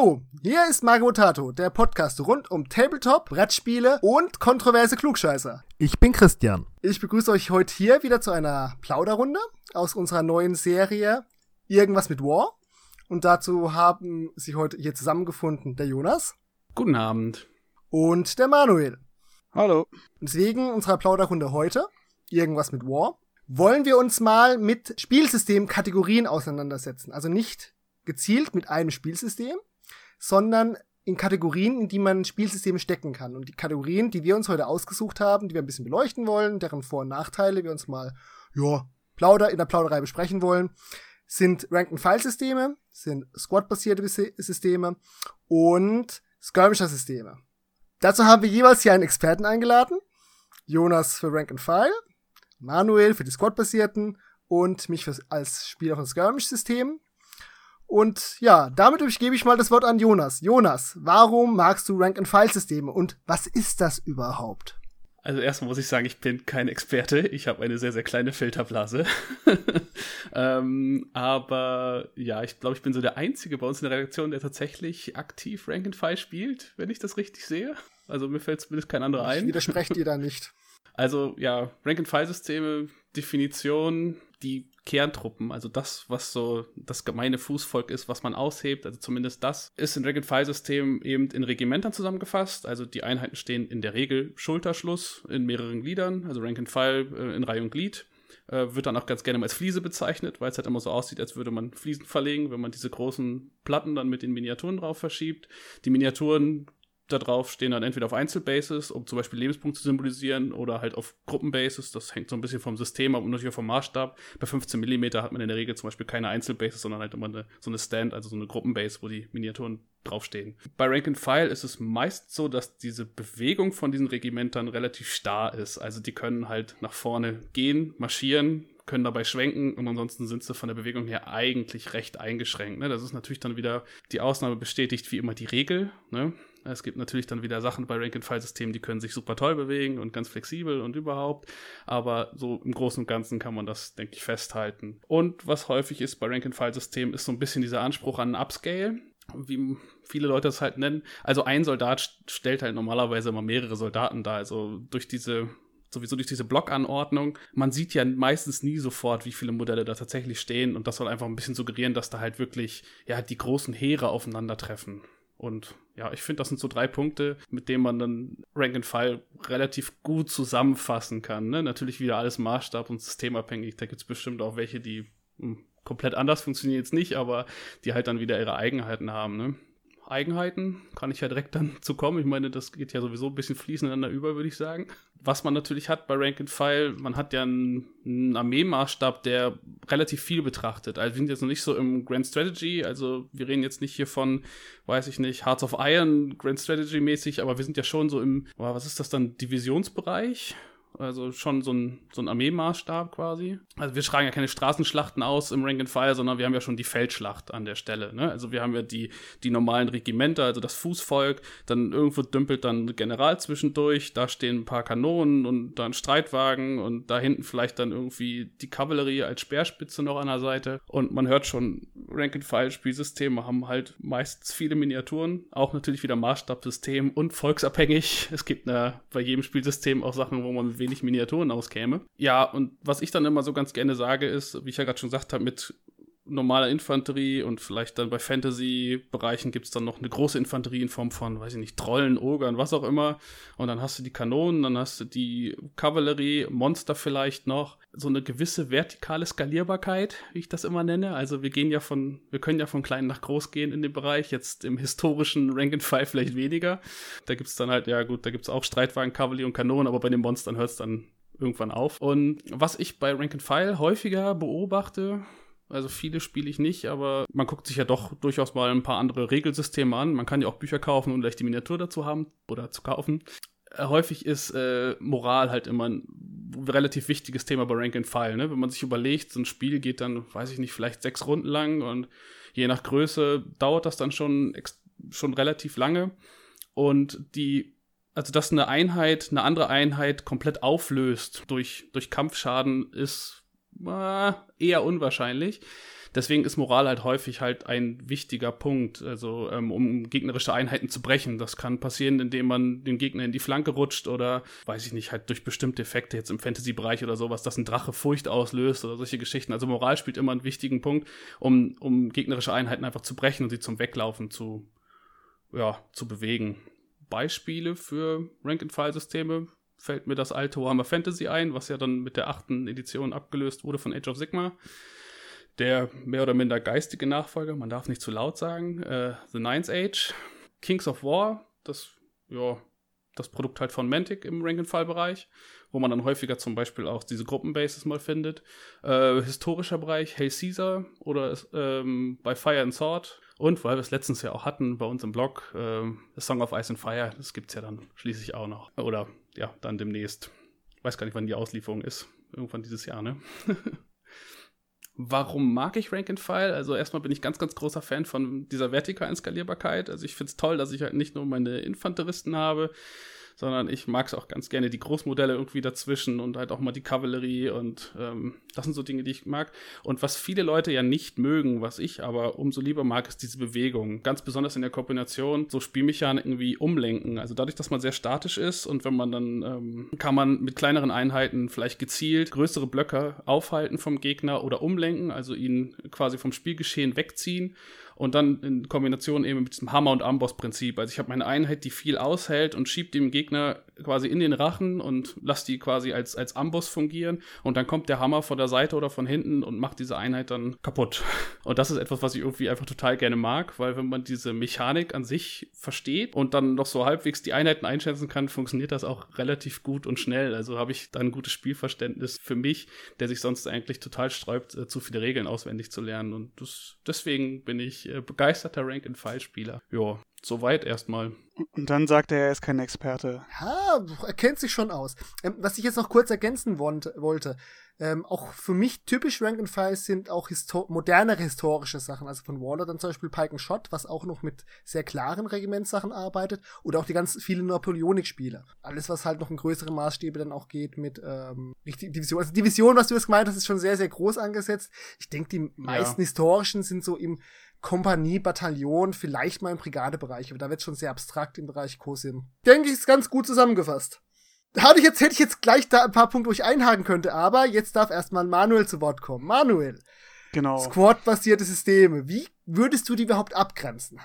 Hallo, hier ist Mario Tato, der Podcast rund um Tabletop, Brettspiele und kontroverse Klugscheißer. Ich bin Christian. Ich begrüße euch heute hier wieder zu einer Plauderrunde aus unserer neuen Serie Irgendwas mit War. Und dazu haben sich heute hier zusammengefunden der Jonas. Guten Abend. Und der Manuel. Hallo. Deswegen unserer Plauderrunde heute, irgendwas mit War, wollen wir uns mal mit Spielsystemkategorien auseinandersetzen. Also nicht gezielt mit einem Spielsystem, sondern in Kategorien, in die man Spielsysteme stecken kann. Und die Kategorien, die wir uns heute ausgesucht haben, die wir ein bisschen beleuchten wollen, deren Vor- und Nachteile wir uns mal, ja, plauder, in der Plauderei besprechen wollen, sind Rank-and-File-Systeme, sind Squad-basierte Systeme und Skirmisher-Systeme. Dazu haben wir jeweils hier einen Experten eingeladen. Jonas für Rank and File, Manuel für die Squad-basierten und mich für, als Spieler von Skirmish-Systemen. Und ja, damit übergebe ich mal das Wort an Jonas. Jonas, warum magst du Rank-and-File-Systeme und was ist das überhaupt? Also erstmal muss ich sagen, ich bin kein Experte. Ich habe eine sehr, sehr kleine Filterblase. ähm, aber ja, ich glaube, ich bin so der Einzige bei uns in der Redaktion, der tatsächlich aktiv Rank and File spielt, wenn ich das richtig sehe. Also mir fällt zumindest kein anderer ein. Ich widerspreche dir da nicht. Also ja, Rank and File Systeme, Definition, die Kerntruppen, also das, was so das gemeine Fußvolk ist, was man aushebt, also zumindest das, ist in Rank-and-File-Systemen eben in Regimentern zusammengefasst. Also die Einheiten stehen in der Regel Schulterschluss in mehreren Gliedern, also Rank-and-File äh, in Reihe und Glied. Äh, wird dann auch ganz gerne als Fliese bezeichnet, weil es halt immer so aussieht, als würde man Fliesen verlegen, wenn man diese großen Platten dann mit den Miniaturen drauf verschiebt. Die Miniaturen da drauf stehen dann entweder auf Einzelbasis, um zum Beispiel Lebenspunkte zu symbolisieren, oder halt auf Gruppenbasis. Das hängt so ein bisschen vom System ab und natürlich auch vom Maßstab. Bei 15 mm hat man in der Regel zum Beispiel keine Einzelbasis, sondern halt immer eine, so eine Stand, also so eine Gruppenbase, wo die Miniaturen draufstehen. Bei Rank and File ist es meist so, dass diese Bewegung von diesen Regimentern relativ starr ist. Also die können halt nach vorne gehen, marschieren, können dabei schwenken und ansonsten sind sie von der Bewegung her eigentlich recht eingeschränkt. Ne? Das ist natürlich dann wieder die Ausnahme bestätigt wie immer die Regel. Ne? Es gibt natürlich dann wieder Sachen bei Rank-and-File-Systemen, die können sich super toll bewegen und ganz flexibel und überhaupt. Aber so im Großen und Ganzen kann man das, denke ich, festhalten. Und was häufig ist bei Rank-and-File-Systemen, ist so ein bisschen dieser Anspruch an Upscale wie viele Leute es halt nennen. Also ein Soldat stellt halt normalerweise immer mehrere Soldaten dar. Also durch diese sowieso durch diese Blockanordnung. Man sieht ja meistens nie sofort, wie viele Modelle da tatsächlich stehen und das soll einfach ein bisschen suggerieren, dass da halt wirklich ja die großen Heere aufeinandertreffen. Und ja, ich finde, das sind so drei Punkte, mit denen man dann Rank and File relativ gut zusammenfassen kann. Ne? Natürlich wieder alles Maßstab und systemabhängig. Da gibt es bestimmt auch welche, die mh, hm, komplett anders funktionieren jetzt nicht, aber die halt dann wieder ihre Eigenheiten haben. Ne? Eigenheiten kann ich ja direkt dann zu kommen. Ich meine, das geht ja sowieso ein bisschen fließend ineinander über, würde ich sagen. Was man natürlich hat bei Rank and File, man hat ja einen, einen Armeemaßstab, der relativ viel betrachtet. Also wir sind jetzt noch nicht so im Grand Strategy, also wir reden jetzt nicht hier von, weiß ich nicht, Hearts of Iron, Grand Strategy mäßig, aber wir sind ja schon so im, was ist das dann, Divisionsbereich? Also schon so ein, so ein Armeemaßstab quasi. Also wir schreiben ja keine Straßenschlachten aus im Rank and Fire, sondern wir haben ja schon die Feldschlacht an der Stelle. Ne? Also wir haben ja die, die normalen Regimenter, also das Fußvolk, dann irgendwo dümpelt dann ein General zwischendurch, da stehen ein paar Kanonen und dann Streitwagen und da hinten vielleicht dann irgendwie die Kavallerie als Speerspitze noch an der Seite. Und man hört schon, Rank and File Spielsysteme haben halt meistens viele Miniaturen, auch natürlich wieder Maßstabsystem und volksabhängig. Es gibt eine, bei jedem Spielsystem auch Sachen, wo man wenig Miniaturen auskäme. Ja, und was ich dann immer so ganz gerne sage, ist, wie ich ja gerade schon gesagt habe, mit normaler Infanterie und vielleicht dann bei Fantasy-Bereichen gibt es dann noch eine große Infanterie in Form von, weiß ich nicht, Trollen, Ogern, was auch immer. Und dann hast du die Kanonen, dann hast du die Kavallerie, Monster vielleicht noch. So eine gewisse vertikale Skalierbarkeit, wie ich das immer nenne. Also wir gehen ja von, wir können ja von klein nach groß gehen in dem Bereich. Jetzt im historischen Rank and File vielleicht weniger. Da gibt es dann halt, ja gut, da gibt es auch Streitwagen, Kavallerie und Kanonen, aber bei den Monstern hört es dann irgendwann auf. Und was ich bei Rank and File häufiger beobachte, also viele spiele ich nicht, aber man guckt sich ja doch durchaus mal ein paar andere Regelsysteme an. Man kann ja auch Bücher kaufen und vielleicht die Miniatur dazu haben oder zu kaufen. Äh, häufig ist äh, Moral halt immer ein relativ wichtiges Thema bei Rank and File. Ne? Wenn man sich überlegt, so ein Spiel geht dann, weiß ich nicht, vielleicht sechs Runden lang und je nach Größe dauert das dann schon, schon relativ lange. Und die also dass eine Einheit eine andere Einheit komplett auflöst durch, durch Kampfschaden, ist eher unwahrscheinlich. deswegen ist Moral halt häufig halt ein wichtiger Punkt, also ähm, um gegnerische Einheiten zu brechen. Das kann passieren, indem man den Gegner in die Flanke rutscht oder, weiß ich nicht, halt durch bestimmte Effekte jetzt im Fantasy-Bereich oder sowas, dass ein Drache Furcht auslöst oder solche Geschichten. Also Moral spielt immer einen wichtigen Punkt, um, um gegnerische Einheiten einfach zu brechen und sie zum Weglaufen zu, ja, zu bewegen. Beispiele für Rank-and-File-Systeme fällt mir das alte Warhammer Fantasy ein, was ja dann mit der achten Edition abgelöst wurde von Age of Sigma. Der mehr oder minder geistige Nachfolger, man darf nicht zu laut sagen, äh, The Ninth Age, Kings of War, das, ja, das Produkt halt von Mantic im Rank-and-File-Bereich, wo man dann häufiger zum Beispiel auch diese Gruppenbases mal findet. Äh, historischer Bereich, Hey Caesar oder ähm, bei Fire and Sword. Und weil wir es letztens ja auch hatten bei uns im Blog, äh, The Song of Ice and Fire, das gibt es ja dann schließlich auch noch. Oder ja, dann demnächst. Weiß gar nicht, wann die Auslieferung ist. Irgendwann dieses Jahr, ne? Warum mag ich Rank and File? Also erstmal bin ich ganz, ganz großer Fan von dieser vertikalen Skalierbarkeit. Also ich finde es toll, dass ich halt nicht nur meine Infanteristen habe, sondern ich mag es auch ganz gerne, die Großmodelle irgendwie dazwischen und halt auch mal die Kavallerie und ähm, das sind so Dinge, die ich mag. Und was viele Leute ja nicht mögen, was ich aber umso lieber mag, ist diese Bewegung. Ganz besonders in der Kombination so Spielmechaniken wie Umlenken. Also dadurch, dass man sehr statisch ist und wenn man dann ähm, kann man mit kleineren Einheiten vielleicht gezielt größere Blöcke aufhalten vom Gegner oder umlenken, also ihn quasi vom Spielgeschehen wegziehen und dann in Kombination eben mit diesem Hammer- und Amboss-Prinzip. Also ich habe meine Einheit, die viel aushält und schiebt dem Gegner quasi in den Rachen und lasse die quasi als, als Amboss fungieren und dann kommt der Hammer von der Seite oder von hinten und macht diese Einheit dann kaputt. Und das ist etwas, was ich irgendwie einfach total gerne mag, weil wenn man diese Mechanik an sich versteht und dann noch so halbwegs die Einheiten einschätzen kann, funktioniert das auch relativ gut und schnell. Also habe ich dann ein gutes Spielverständnis für mich, der sich sonst eigentlich total sträubt, äh, zu viele Regeln auswendig zu lernen. Und das, deswegen bin ich äh, begeisterter Rank-and-File-Spieler. Ja, soweit erstmal. Und dann sagt er, er ist kein Experte. Ja, er kennt sich schon aus. Ähm, was ich jetzt noch kurz ergänzen wollte, ähm, auch für mich typisch Rank and File sind auch histor modernere historische Sachen. Also von Waller dann zum Beispiel Pike and Shot, was auch noch mit sehr klaren Regimentssachen arbeitet. Oder auch die ganz vielen Napoleonik-Spiele. Alles, was halt noch in größere Maßstäbe dann auch geht mit ähm, Division. Also Division, was du jetzt gemeint hast, ist schon sehr, sehr groß angesetzt. Ich denke, die meisten ja. historischen sind so im Kompanie, Bataillon, vielleicht mal im Brigadebereich, aber da wird schon sehr abstrakt im Bereich COSIM. Denke ich, ist ganz gut zusammengefasst. Hatte ich jetzt, hätte ich jetzt gleich da ein paar Punkte, wo ich einhaken könnte, aber jetzt darf erstmal Manuel zu Wort kommen. Manuel. Genau. Squad-basierte Systeme. Wie würdest du die überhaupt abgrenzen?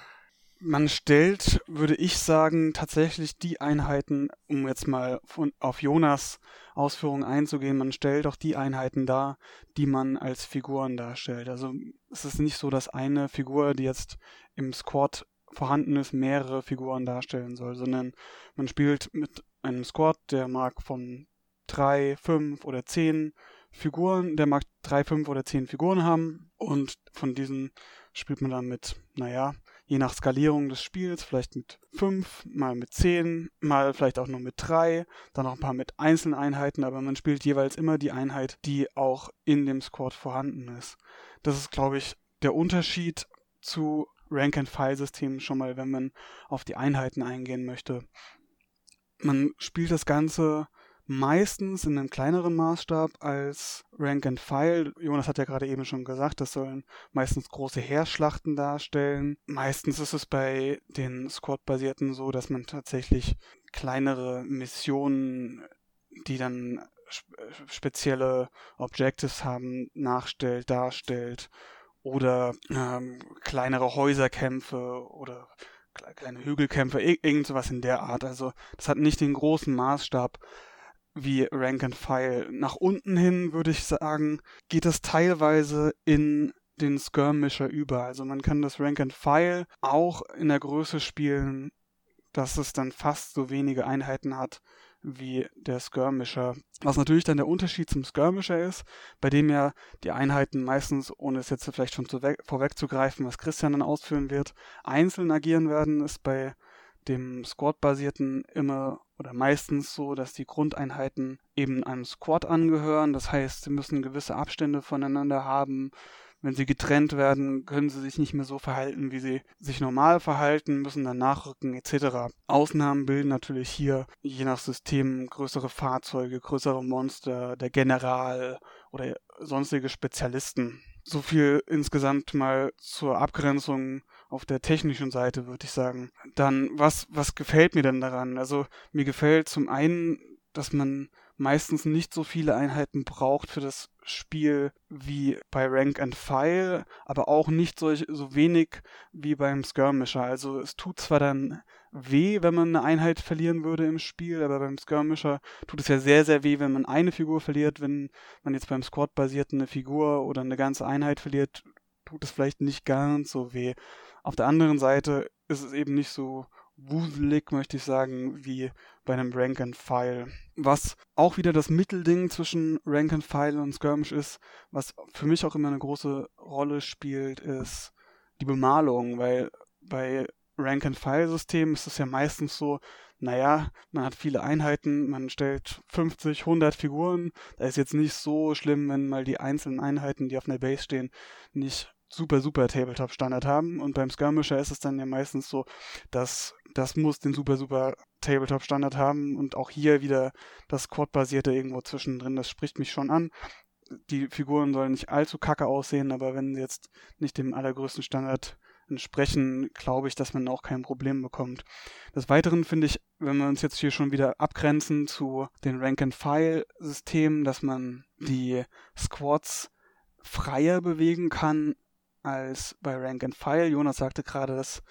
Man stellt, würde ich sagen, tatsächlich die Einheiten, um jetzt mal von, auf Jonas Ausführungen einzugehen, man stellt auch die Einheiten dar, die man als Figuren darstellt. Also es ist nicht so, dass eine Figur, die jetzt im Squad vorhanden ist, mehrere Figuren darstellen soll, sondern man spielt mit einem Squad, der mag von drei, fünf oder zehn Figuren, der mag drei, fünf oder zehn Figuren haben und von diesen spielt man dann mit, naja, je nach Skalierung des Spiels, vielleicht mit fünf, mal mit zehn, mal vielleicht auch nur mit drei, dann noch ein paar mit einzelnen Einheiten, aber man spielt jeweils immer die Einheit, die auch in dem Squad vorhanden ist. Das ist, glaube ich, der Unterschied zu Rank-and-File-Systemen schon mal, wenn man auf die Einheiten eingehen möchte. Man spielt das Ganze meistens in einem kleineren Maßstab als Rank and File. Jonas hat ja gerade eben schon gesagt, das sollen meistens große Heerschlachten darstellen. Meistens ist es bei den Squad-basierten so, dass man tatsächlich kleinere Missionen, die dann spezielle Objectives haben, nachstellt, darstellt oder ähm, kleinere Häuserkämpfe oder kleine Hügelkämpfe, irgend sowas in der Art. Also das hat nicht den großen Maßstab wie Rank and File. Nach unten hin würde ich sagen, geht es teilweise in den Skirmisher über. Also man kann das Rank and File auch in der Größe spielen, dass es dann fast so wenige Einheiten hat wie der Skirmisher. Was natürlich dann der Unterschied zum Skirmisher ist, bei dem ja die Einheiten meistens, ohne es jetzt vielleicht schon vorwegzugreifen, was Christian dann ausführen wird, einzeln agieren werden, ist bei dem Squad-basierten immer oder meistens so, dass die Grundeinheiten eben einem Squad angehören. Das heißt, sie müssen gewisse Abstände voneinander haben. Wenn sie getrennt werden, können sie sich nicht mehr so verhalten, wie sie sich normal verhalten, müssen dann nachrücken etc. Ausnahmen bilden natürlich hier je nach System größere Fahrzeuge, größere Monster, der General oder sonstige Spezialisten. So viel insgesamt mal zur Abgrenzung auf der technischen Seite, würde ich sagen. Dann, was, was gefällt mir denn daran? Also, mir gefällt zum einen, dass man meistens nicht so viele Einheiten braucht für das Spiel wie bei Rank and File, aber auch nicht so, so wenig wie beim Skirmisher. Also es tut zwar dann weh, wenn man eine Einheit verlieren würde im Spiel, aber beim Skirmisher tut es ja sehr, sehr weh, wenn man eine Figur verliert. Wenn man jetzt beim Squad-basierten eine Figur oder eine ganze Einheit verliert, tut es vielleicht nicht ganz so weh. Auf der anderen Seite ist es eben nicht so wuselig, möchte ich sagen, wie bei einem Rank and File. Was auch wieder das Mittelding zwischen Rank and File und Skirmish ist, was für mich auch immer eine große Rolle spielt, ist die Bemalung, weil bei Rank and File System ist es ja meistens so, naja, man hat viele Einheiten, man stellt 50, 100 Figuren. Da ist jetzt nicht so schlimm, wenn mal die einzelnen Einheiten, die auf einer Base stehen, nicht super, super Tabletop-Standard haben. Und beim Skirmisher ist es dann ja meistens so, dass das muss den super, super Tabletop-Standard haben. Und auch hier wieder das Quad-basierte irgendwo zwischendrin. Das spricht mich schon an. Die Figuren sollen nicht allzu kacke aussehen, aber wenn sie jetzt nicht dem allergrößten Standard entsprechen, glaube ich, dass man auch kein Problem bekommt. Des Weiteren finde ich, wenn wir uns jetzt hier schon wieder abgrenzen zu den Rank-and-File-Systemen, dass man die Squads freier bewegen kann als bei Rank and File. Jonas sagte gerade, das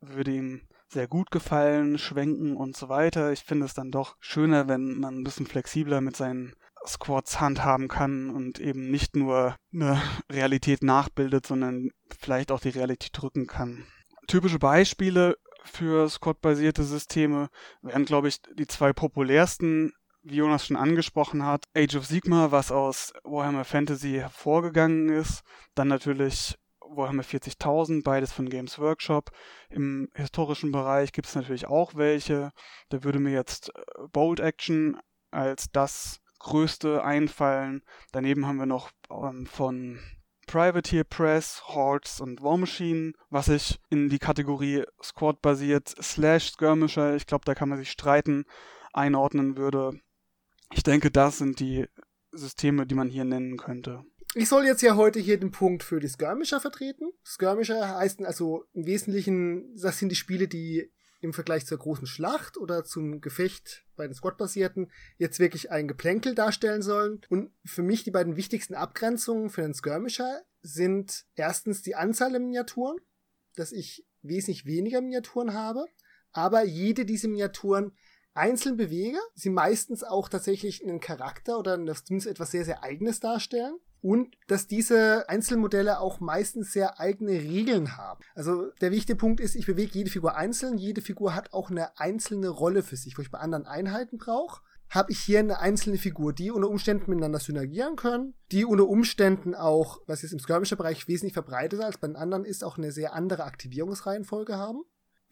würde ihm sehr gut gefallen, schwenken und so weiter. Ich finde es dann doch schöner, wenn man ein bisschen flexibler mit seinen Squads handhaben kann und eben nicht nur eine Realität nachbildet, sondern vielleicht auch die Realität drücken kann. Typische Beispiele für Squad-basierte Systeme wären, glaube ich, die zwei populärsten, wie Jonas schon angesprochen hat. Age of Sigma, was aus Warhammer Fantasy hervorgegangen ist. Dann natürlich Warhammer 40.000, beides von Games Workshop. Im historischen Bereich gibt es natürlich auch welche. Da würde mir jetzt äh, Bold Action als das größte einfallen. Daneben haben wir noch ähm, von Privateer Press, Hordes und War Machine, was ich in die Kategorie Squad basiert slash Skirmisher, ich glaube, da kann man sich streiten, einordnen würde. Ich denke, das sind die Systeme, die man hier nennen könnte. Ich soll jetzt ja heute hier den Punkt für die Skirmisher vertreten. Skirmisher heißen also im Wesentlichen, das sind die Spiele, die im Vergleich zur großen Schlacht oder zum Gefecht bei den Squad-basierten jetzt wirklich ein Geplänkel darstellen sollen. Und für mich die beiden wichtigsten Abgrenzungen für den Skirmisher sind erstens die Anzahl der Miniaturen, dass ich wesentlich weniger Miniaturen habe, aber jede dieser Miniaturen einzeln bewege, sie meistens auch tatsächlich einen Charakter oder zumindest etwas sehr, sehr Eigenes darstellen und dass diese Einzelmodelle auch meistens sehr eigene Regeln haben. Also der wichtige Punkt ist, ich bewege jede Figur einzeln, jede Figur hat auch eine einzelne Rolle für sich, wo ich bei anderen Einheiten brauche. Habe ich hier eine einzelne Figur, die unter Umständen miteinander synergieren können, die unter Umständen auch, was jetzt im Skirmisher-Bereich wesentlich verbreiteter als bei den anderen ist, auch eine sehr andere Aktivierungsreihenfolge haben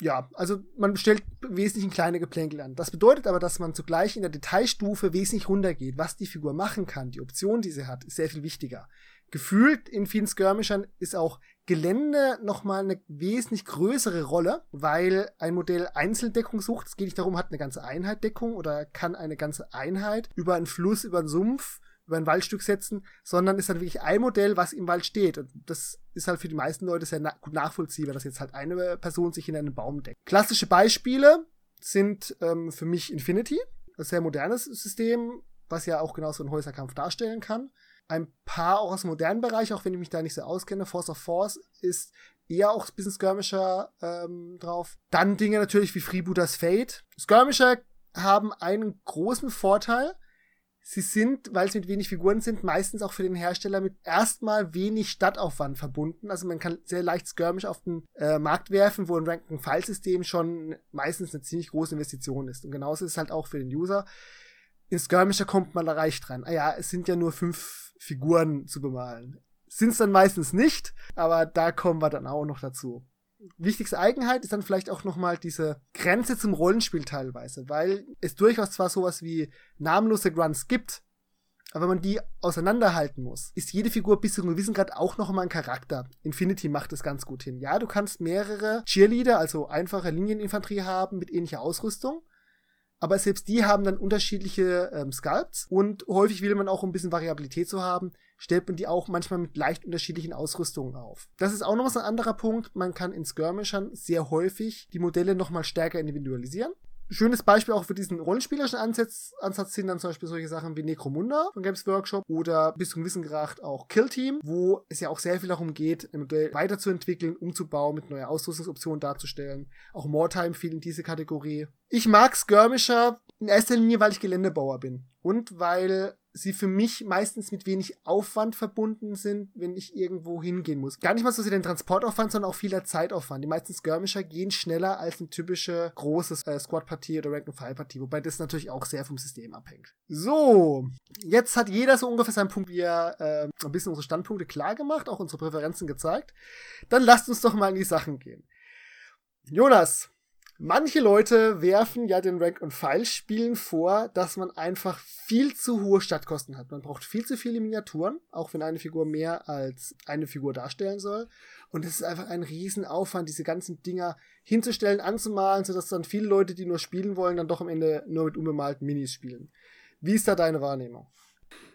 ja, also man stellt wesentlich kleine Geplänkel an. Das bedeutet aber, dass man zugleich in der Detailstufe wesentlich runtergeht. Was die Figur machen kann, die Option, die sie hat, ist sehr viel wichtiger. Gefühlt in vielen Skirmishern ist auch Gelände nochmal eine wesentlich größere Rolle, weil ein Modell Einzeldeckung sucht. Es geht nicht darum, hat eine ganze Einheit Deckung oder kann eine ganze Einheit über einen Fluss, über einen Sumpf über ein Waldstück setzen, sondern ist dann wirklich ein Modell, was im Wald steht. Und das ist halt für die meisten Leute sehr na gut nachvollziehbar, dass jetzt halt eine Person sich in einen Baum deckt. Klassische Beispiele sind ähm, für mich Infinity, ein sehr modernes System, was ja auch genau so einen Häuserkampf darstellen kann. Ein paar auch aus dem modernen Bereich, auch wenn ich mich da nicht so auskenne. Force of Force ist eher auch ein bisschen Skirmisher ähm, drauf. Dann Dinge natürlich wie Freebooters Fate. Skirmisher haben einen großen Vorteil, sie sind, weil sie mit wenig Figuren sind, meistens auch für den Hersteller mit erstmal wenig Stadtaufwand verbunden. Also man kann sehr leicht Skirmish auf den äh, Markt werfen, wo ein Rank-and-File-System schon meistens eine ziemlich große Investition ist. Und genauso ist es halt auch für den User. In Skirmisher kommt man da leicht dran. Ah ja, es sind ja nur fünf Figuren zu bemalen. Sind es dann meistens nicht, aber da kommen wir dann auch noch dazu wichtigste Eigenheit ist dann vielleicht auch nochmal diese Grenze zum Rollenspiel teilweise, weil es durchaus zwar sowas wie namenlose Grunts gibt, aber wenn man die auseinanderhalten muss, ist jede Figur bis zu einem gewissen Grad auch noch mal ein Charakter. Infinity macht das ganz gut hin. Ja, du kannst mehrere Cheerleader, also einfache Linieninfanterie haben mit ähnlicher Ausrüstung. Aber selbst die haben dann unterschiedliche ähm, Sculpts und häufig will man auch, um ein bisschen Variabilität zu haben, stellt man die auch manchmal mit leicht unterschiedlichen Ausrüstungen auf. Das ist auch noch ein anderer Punkt. Man kann in Skirmishern sehr häufig die Modelle nochmal stärker individualisieren schönes Beispiel auch für diesen rollenspielerischen Ansatz, Ansatz sind dann zum Beispiel solche Sachen wie Necromunda von Games Workshop oder bis zum Wissen Grad auch Kill Team, wo es ja auch sehr viel darum geht, ein Modell weiterzuentwickeln, umzubauen, mit neuer Ausrüstungsoptionen darzustellen. Auch Moretime fiel in diese Kategorie. Ich mag Skirmisher in erster Linie, weil ich Geländebauer bin und weil sie für mich meistens mit wenig Aufwand verbunden sind, wenn ich irgendwo hingehen muss. Gar nicht mal so sehr den Transportaufwand, sondern auch vieler Zeitaufwand. Die meisten Skirmisher gehen schneller als eine typische große äh, Squad-Partie oder Rank-and-File-Partie, wobei das natürlich auch sehr vom System abhängt. So, jetzt hat jeder so ungefähr seinen Punkt, wie er äh, ein bisschen unsere Standpunkte klar gemacht, auch unsere Präferenzen gezeigt. Dann lasst uns doch mal in die Sachen gehen. Jonas, Manche Leute werfen ja den Rank-and-File-Spielen vor, dass man einfach viel zu hohe Stadtkosten hat. Man braucht viel zu viele Miniaturen, auch wenn eine Figur mehr als eine Figur darstellen soll. Und es ist einfach ein Riesenaufwand, diese ganzen Dinger hinzustellen, anzumalen, sodass dann viele Leute, die nur spielen wollen, dann doch am Ende nur mit unbemalten Minis spielen. Wie ist da deine Wahrnehmung?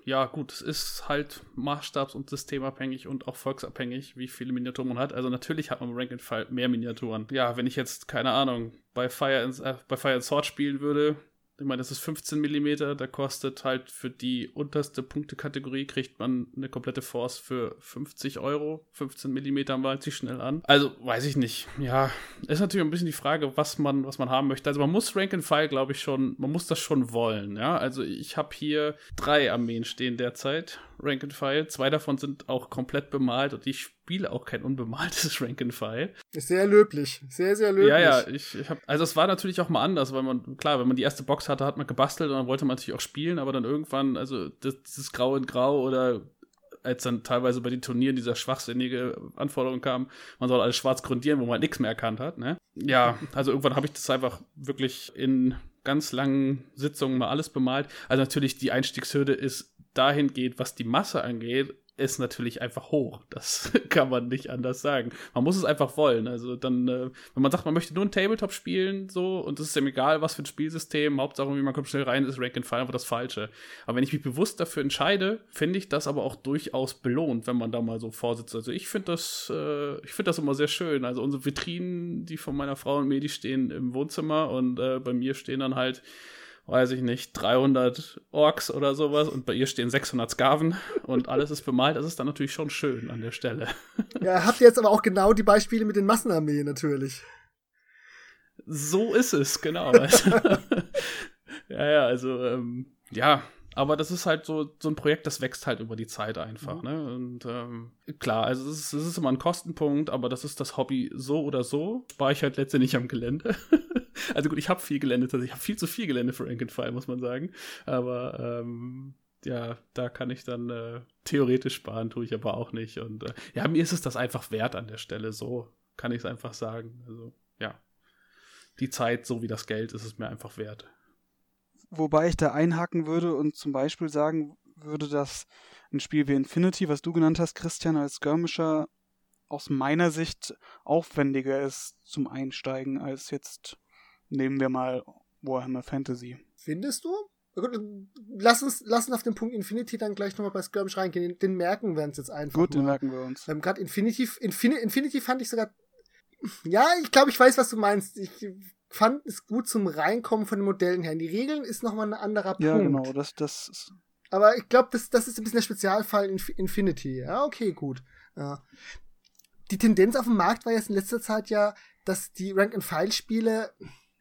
Ja, gut, es ist halt maßstabs- und systemabhängig und auch volksabhängig, wie viele Miniaturen man hat. Also natürlich hat man im Rank and File mehr Miniaturen. Ja, wenn ich jetzt, keine Ahnung, bei Fire and, äh, bei Fire and Sword spielen würde, ich meine, das ist 15 mm, da kostet halt für die unterste Punktekategorie kriegt man eine komplette Force für 50 Euro. 15 mm malt sich schnell an. Also, weiß ich nicht. Ja, ist natürlich ein bisschen die Frage, was man, was man haben möchte. Also man muss Rank and File, glaube ich, schon, man muss das schon wollen, ja. Also ich habe hier drei Armeen stehen derzeit. Rank and File. Zwei davon sind auch komplett bemalt und ich spiele auch kein unbemaltes Rank and File. Ist sehr löblich. Sehr, sehr löblich. Ja, ja, ich, ich habe also es war natürlich auch mal anders, weil man, klar, wenn man die erste Box hatte, hat man gebastelt und dann wollte man natürlich auch spielen, aber dann irgendwann, also das, dieses Grau in Grau oder als dann teilweise bei den Turnieren dieser schwachsinnige Anforderung kam, man soll alles schwarz grundieren, wo man nichts mehr erkannt hat, ne? Ja, also irgendwann habe ich das einfach wirklich in ganz langen Sitzungen mal alles bemalt. Also natürlich die Einstiegshürde ist dahingehend, was die Masse angeht, ist natürlich einfach hoch. Das kann man nicht anders sagen. Man muss es einfach wollen. Also dann, äh, wenn man sagt, man möchte nur ein Tabletop spielen, so, und es ist ihm egal, was für ein Spielsystem, Hauptsache, wie man kommt schnell rein, ist Rank and File einfach das Falsche. Aber wenn ich mich bewusst dafür entscheide, finde ich das aber auch durchaus belohnt, wenn man da mal so vorsitzt. Also ich finde das, äh, ich finde das immer sehr schön. Also unsere Vitrinen, die von meiner Frau und mir, die stehen im Wohnzimmer und äh, bei mir stehen dann halt weiß ich nicht, 300 Orks oder sowas und bei ihr stehen 600 Skaven und alles ist bemalt. Das ist dann natürlich schon schön an der Stelle. Ja, habt ihr jetzt aber auch genau die Beispiele mit den Massenarmeen natürlich. So ist es, genau. Also, ja, ja, also, ähm, ja, aber das ist halt so, so ein Projekt, das wächst halt über die Zeit einfach. Mhm. Ne? Und ähm, klar, also es ist, es ist immer ein Kostenpunkt, aber das ist das Hobby so oder so. Spare ich halt letztendlich am Gelände. also gut, ich habe viel Gelände, also ich habe viel zu viel Gelände für Rank and File, muss man sagen. Aber ähm, ja, da kann ich dann äh, theoretisch sparen, tue ich aber auch nicht. Und äh, ja, mir ist es das einfach wert an der Stelle. So kann ich es einfach sagen. Also ja, die Zeit so wie das Geld ist es mir einfach wert. Wobei ich da einhaken würde und zum Beispiel sagen würde, dass ein Spiel wie Infinity, was du genannt hast, Christian, als Skirmisher aus meiner Sicht aufwendiger ist zum Einsteigen als jetzt, nehmen wir mal Warhammer Fantasy. Findest du? Lass uns, lass uns auf den Punkt Infinity dann gleich nochmal bei Skirmish reingehen. Den, den merken wir uns jetzt einfach. Gut, mal. den merken wir uns. Ähm, Gerade Infinity, Infin Infinity fand ich sogar. Ja, ich glaube, ich weiß, was du meinst. Ich fand es gut zum Reinkommen von den Modellen her. Die Regeln ist nochmal ein anderer Punkt. Ja, genau, das, das ist Aber ich glaube, das, das ist ein bisschen der Spezialfall in Infinity. Ja, okay, gut. Ja. Die Tendenz auf dem Markt war jetzt in letzter Zeit ja, dass die Rank-and-File-Spiele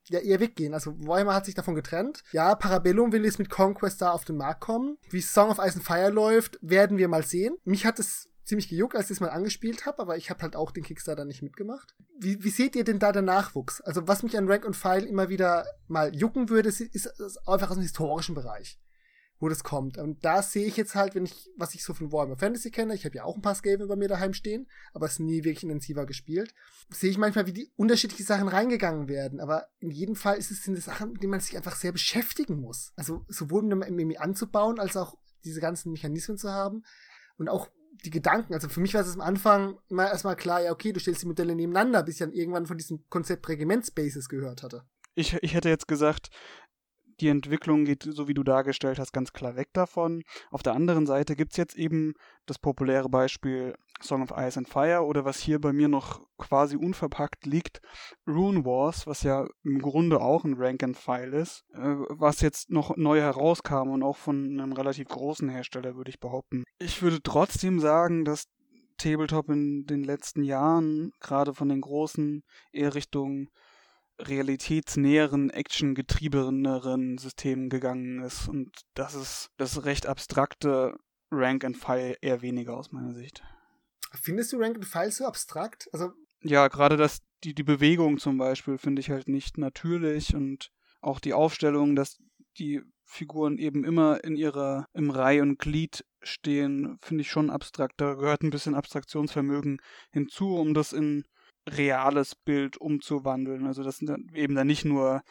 ja eher weggehen. Also Warhammer hat sich davon getrennt. Ja, Parabellum will jetzt mit Conquest da auf den Markt kommen. Wie Song of Ice and Fire läuft, werden wir mal sehen. Mich hat es ziemlich gejuckt, als ich es mal angespielt habe, aber ich habe halt auch den Kickstarter nicht mitgemacht. Wie, wie seht ihr denn da den Nachwuchs? Also was mich an Rank und File immer wieder mal jucken würde, ist, ist einfach aus dem historischen Bereich, wo das kommt. Und da sehe ich jetzt halt, wenn ich, was ich so von Warhammer Fantasy kenne, ich habe ja auch ein paar Skaven bei mir daheim stehen, aber es nie wirklich intensiver gespielt, sehe ich manchmal, wie die unterschiedliche Sachen reingegangen werden. Aber in jedem Fall ist es sind es Sachen, mit denen man sich einfach sehr beschäftigen muss. Also sowohl mit dem MMI anzubauen, als auch diese ganzen Mechanismen zu haben. Und auch die Gedanken, also für mich war es am Anfang immer erstmal klar, ja, okay, du stellst die Modelle nebeneinander, bis ich dann irgendwann von diesem Konzept Regiment Spaces gehört hatte. Ich, ich hätte jetzt gesagt, die Entwicklung geht, so wie du dargestellt hast, ganz klar weg davon. Auf der anderen Seite gibt es jetzt eben das populäre Beispiel Song of Ice and Fire oder was hier bei mir noch quasi unverpackt liegt, Rune Wars, was ja im Grunde auch ein Rank-and-File ist, äh, was jetzt noch neu herauskam und auch von einem relativ großen Hersteller, würde ich behaupten. Ich würde trotzdem sagen, dass Tabletop in den letzten Jahren, gerade von den großen, eher Richtung realitätsnäheren, actiongetriebeneren Systemen gegangen ist. Und das ist das recht abstrakte Rank and File eher weniger aus meiner Sicht. Findest du Rank and File so abstrakt? Also ja, gerade das, die, die Bewegung zum Beispiel finde ich halt nicht natürlich und auch die Aufstellung, dass die Figuren eben immer in ihrer, im Reih und Glied stehen, finde ich schon abstrakt. Da gehört ein bisschen Abstraktionsvermögen hinzu, um das in reales Bild umzuwandeln. Also das sind dann eben dann nicht nur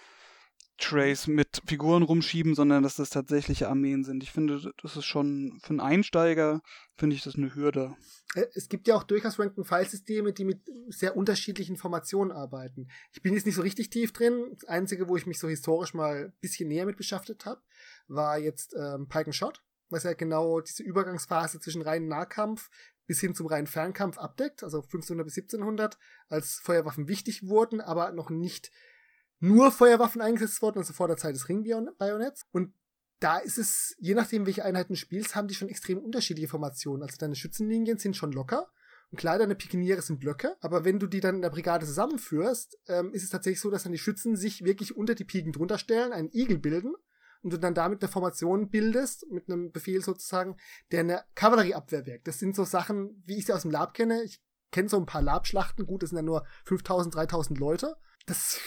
Trays mit Figuren rumschieben, sondern dass das tatsächliche Armeen sind. Ich finde, das ist schon für einen Einsteiger, finde ich das eine Hürde. Äh, es gibt ja auch durchaus Rank-and-File-Systeme, die mit sehr unterschiedlichen Informationen arbeiten. Ich bin jetzt nicht so richtig tief drin. Das Einzige, wo ich mich so historisch mal ein bisschen näher mit beschäftigt habe, war jetzt ähm, Pike and Shot, was ja genau diese Übergangsphase zwischen reinen Nahkampf bis hin zum reinen Fernkampf abdeckt, also 1500 bis 1700, als Feuerwaffen wichtig wurden, aber noch nicht nur Feuerwaffen eingesetzt wurden, also vor der Zeit des Ring-Bayonetts. Und da ist es, je nachdem, welche Einheiten du spielst, haben die schon extrem unterschiedliche Formationen. Also deine Schützenlinien sind schon locker. Und klar, deine Pikiniere sind Blöcke, aber wenn du die dann in der Brigade zusammenführst, ähm, ist es tatsächlich so, dass dann die Schützen sich wirklich unter die Piken drunter stellen, einen Igel bilden und du dann damit eine Formation bildest, mit einem Befehl sozusagen, der eine Kavallerieabwehr wirkt. Das sind so Sachen, wie ich sie aus dem Lab kenne. Ich kenne so ein paar Lab-Schlachten. Gut, das sind ja nur 5000, 3000 Leute. Das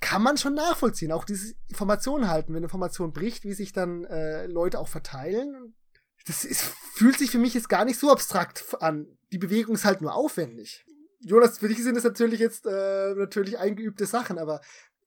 kann man schon nachvollziehen. Auch diese Informationen halten, wenn eine Formation bricht, wie sich dann äh, Leute auch verteilen. Das ist, fühlt sich für mich jetzt gar nicht so abstrakt an. Die Bewegung ist halt nur aufwendig. Jonas, für dich sind das natürlich jetzt äh, natürlich eingeübte Sachen, aber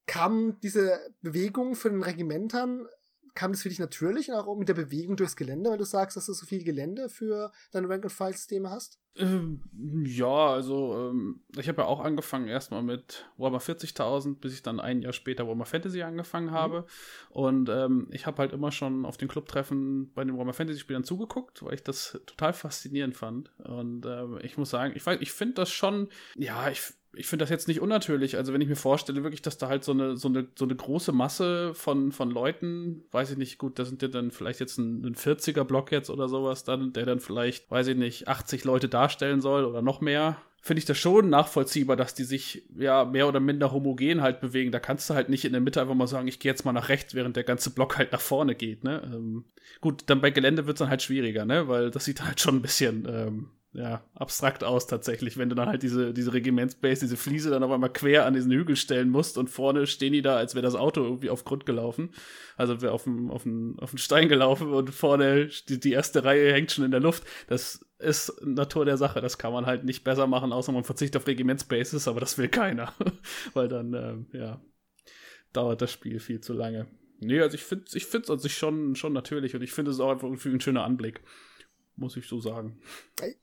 kam diese Bewegung für den Regimentern kam das für dich natürlich, auch mit der Bewegung durchs Gelände, weil du sagst, dass du so viel Gelände für deine Rank-and-File-Systeme hast? Ähm, ja, also ähm, ich habe ja auch angefangen erstmal mit Warhammer 40.000, bis ich dann ein Jahr später Warhammer Fantasy angefangen mhm. habe. Mhm. Und ähm, ich habe halt immer schon auf den Clubtreffen bei den Warhammer Fantasy-Spielern zugeguckt, weil ich das total faszinierend fand. Und ähm, ich muss sagen, ich, ich finde das schon, ja, ich ich finde das jetzt nicht unnatürlich. Also wenn ich mir vorstelle, wirklich, dass da halt so eine, so eine, so eine große Masse von, von Leuten, weiß ich nicht, gut, da sind ja dann vielleicht jetzt ein, ein 40er-Block jetzt oder sowas dann, der dann vielleicht, weiß ich nicht, 80 Leute darstellen soll oder noch mehr. Finde ich das schon nachvollziehbar, dass die sich ja mehr oder minder homogen halt bewegen. Da kannst du halt nicht in der Mitte einfach mal sagen, ich gehe jetzt mal nach rechts, während der ganze Block halt nach vorne geht, ne? Ähm, gut, dann bei Gelände wird es dann halt schwieriger, ne? Weil das sieht halt schon ein bisschen ähm, ja, abstrakt aus tatsächlich, wenn du dann halt diese, diese Regimentsbase, diese Fliese dann auf einmal quer an diesen Hügel stellen musst und vorne stehen die da, als wäre das Auto irgendwie auf Grund gelaufen. Also wäre auf dem, auf, auf Stein gelaufen und vorne die, die erste Reihe hängt schon in der Luft. Das ist Natur der Sache. Das kann man halt nicht besser machen, außer man verzichtet auf Regimentsbases, aber das will keiner. Weil dann, ähm, ja, dauert das Spiel viel zu lange. Nee, also ich finde ich find's an sich schon, schon natürlich und ich finde es auch einfach ein schöner Anblick muss ich so sagen.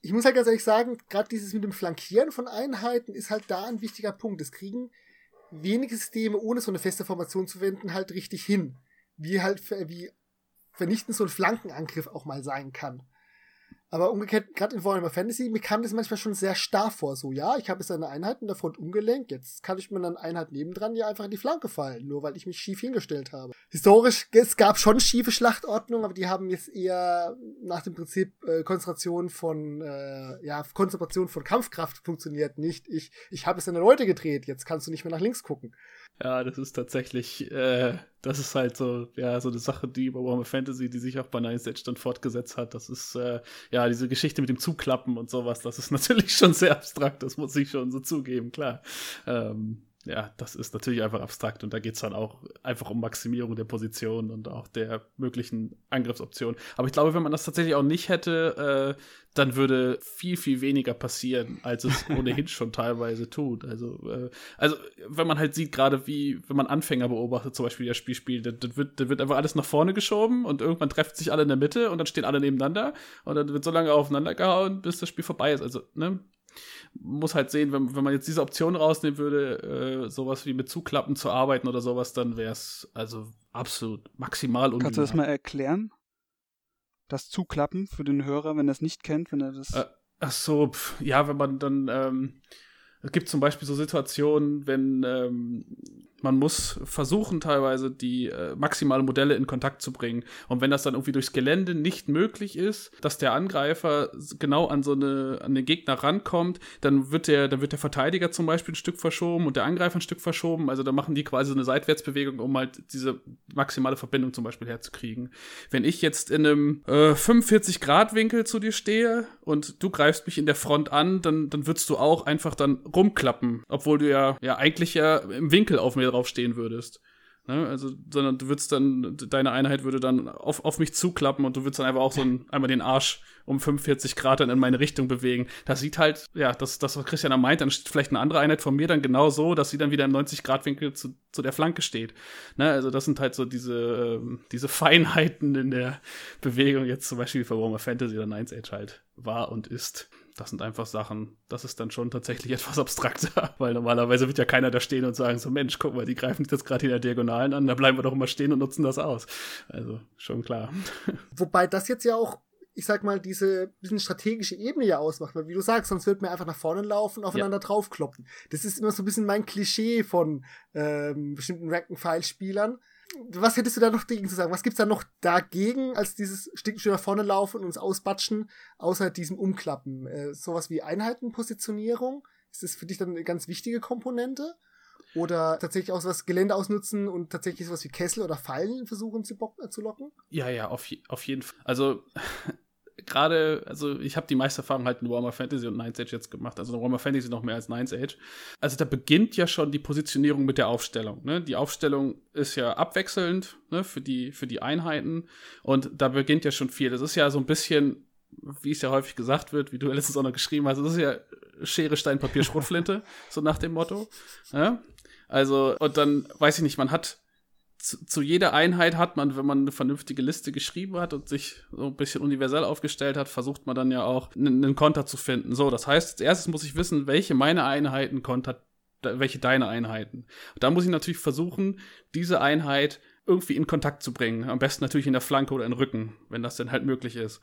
Ich muss halt ganz ehrlich sagen, gerade dieses mit dem Flankieren von Einheiten ist halt da ein wichtiger Punkt. Es kriegen wenige Systeme, ohne so eine feste Formation zu wenden, halt richtig hin. Wie halt, wie vernichtend so ein Flankenangriff auch mal sein kann. Aber umgekehrt, gerade in Warhammer Fantasy, mir kam das manchmal schon sehr starr vor. So, ja, ich habe jetzt eine Einheit in der Front umgelenkt, jetzt kann ich mir dann Einheit nebendran ja einfach in die Flanke fallen, nur weil ich mich schief hingestellt habe. Historisch, es gab schon schiefe Schlachtordnungen, aber die haben jetzt eher nach dem Prinzip äh, Konzentration von, äh, ja, Konzentration von Kampfkraft funktioniert nicht. Ich, ich habe es in der Leute gedreht, jetzt kannst du nicht mehr nach links gucken. Ja, das ist tatsächlich, äh, das ist halt so, ja, so eine Sache, die bei Warhammer Fantasy, die sich auch bei Nine Edge dann fortgesetzt hat. Das ist, äh, ja, diese Geschichte mit dem Zuklappen und sowas, das ist natürlich schon sehr abstrakt, das muss ich schon so zugeben, klar. Ähm, ja, das ist natürlich einfach abstrakt und da geht es dann auch einfach um Maximierung der Position und auch der möglichen Angriffsoptionen. Aber ich glaube, wenn man das tatsächlich auch nicht hätte, äh, dann würde viel, viel weniger passieren, als es ohnehin schon teilweise tut. Also, äh, also wenn man halt sieht, gerade wie, wenn man Anfänger beobachtet, zum Beispiel das Spiel spielt, dann wird, dann wird einfach alles nach vorne geschoben und irgendwann treffen sich alle in der Mitte und dann stehen alle nebeneinander und dann wird so lange aufeinander gehauen, bis das Spiel vorbei ist. Also, ne? Muss halt sehen, wenn, wenn man jetzt diese Option rausnehmen würde, äh, sowas wie mit Zuklappen zu arbeiten oder sowas, dann wäre es also absolut maximal unlinear. Kannst du das mal erklären? Das Zuklappen für den Hörer, wenn er es nicht kennt, wenn er das. Äh, ach so, pf, ja, wenn man dann, ähm, es gibt zum Beispiel so Situationen, wenn ähm, man muss versuchen teilweise die äh, maximale Modelle in Kontakt zu bringen. Und wenn das dann irgendwie durchs Gelände nicht möglich ist, dass der Angreifer genau an so eine, an den Gegner rankommt, dann wird der, dann wird der Verteidiger zum Beispiel ein Stück verschoben und der Angreifer ein Stück verschoben. Also da machen die quasi so eine Seitwärtsbewegung, um halt diese maximale Verbindung zum Beispiel herzukriegen. Wenn ich jetzt in einem äh, 45 Grad Winkel zu dir stehe und du greifst mich in der Front an, dann, dann würdest du auch einfach dann rumklappen, obwohl du ja, ja eigentlich ja im Winkel auf mir drauf stehen würdest. Ne? Also, sondern du würdest dann, deine Einheit würde dann auf, auf mich zuklappen und du würdest dann einfach auch so ein, einmal den Arsch um 45 Grad dann in meine Richtung bewegen. Das sieht halt, ja, das, das was Christian da meint, dann steht vielleicht eine andere Einheit von mir dann genau so, dass sie dann wieder im 90-Grad-Winkel zu, zu der Flanke steht. Ne? Also das sind halt so diese, äh, diese Feinheiten in der Bewegung, jetzt zum Beispiel für Warhammer Fantasy oder Nines Age halt war und ist das sind einfach Sachen, das ist dann schon tatsächlich etwas abstrakter, weil normalerweise wird ja keiner da stehen und sagen so, Mensch, guck mal, die greifen jetzt gerade in der Diagonalen an, da bleiben wir doch immer stehen und nutzen das aus. Also schon klar. Wobei das jetzt ja auch ich sag mal, diese bisschen strategische Ebene ja ausmacht, weil wie du sagst, sonst wird man einfach nach vorne laufen, aufeinander ja. draufkloppen. Das ist immer so ein bisschen mein Klischee von ähm, bestimmten Rank-and-File-Spielern, was hättest du da noch dagegen zu sagen? Was gibt's da noch dagegen, als dieses Stück nach vorne laufen und uns ausbatschen, außer diesem Umklappen? Äh, sowas wie Einheitenpositionierung? Ist das für dich dann eine ganz wichtige Komponente? Oder tatsächlich auch sowas Gelände ausnutzen und tatsächlich sowas wie Kessel oder Fallen versuchen zu, äh, locken? Ja, ja, auf, auf jeden Fall. Also gerade, also ich habe die meiste Erfahrung halt in Warhammer Fantasy und Ninth Age jetzt gemacht, also in Warhammer Fantasy noch mehr als Ninth Age. Also da beginnt ja schon die Positionierung mit der Aufstellung. Ne? Die Aufstellung ist ja abwechselnd ne, für, die, für die Einheiten und da beginnt ja schon viel. Das ist ja so ein bisschen, wie es ja häufig gesagt wird, wie du letztens auch noch geschrieben hast, das ist ja Schere, Stein, Papier, Schrotflinte, so nach dem Motto. Ja? Also, und dann weiß ich nicht, man hat zu, zu, jeder Einheit hat man, wenn man eine vernünftige Liste geschrieben hat und sich so ein bisschen universell aufgestellt hat, versucht man dann ja auch einen, Konter zu finden. So, das heißt, als erstes muss ich wissen, welche meine Einheiten kontert, welche deine Einheiten. Und da muss ich natürlich versuchen, diese Einheit irgendwie in Kontakt zu bringen. Am besten natürlich in der Flanke oder im Rücken, wenn das denn halt möglich ist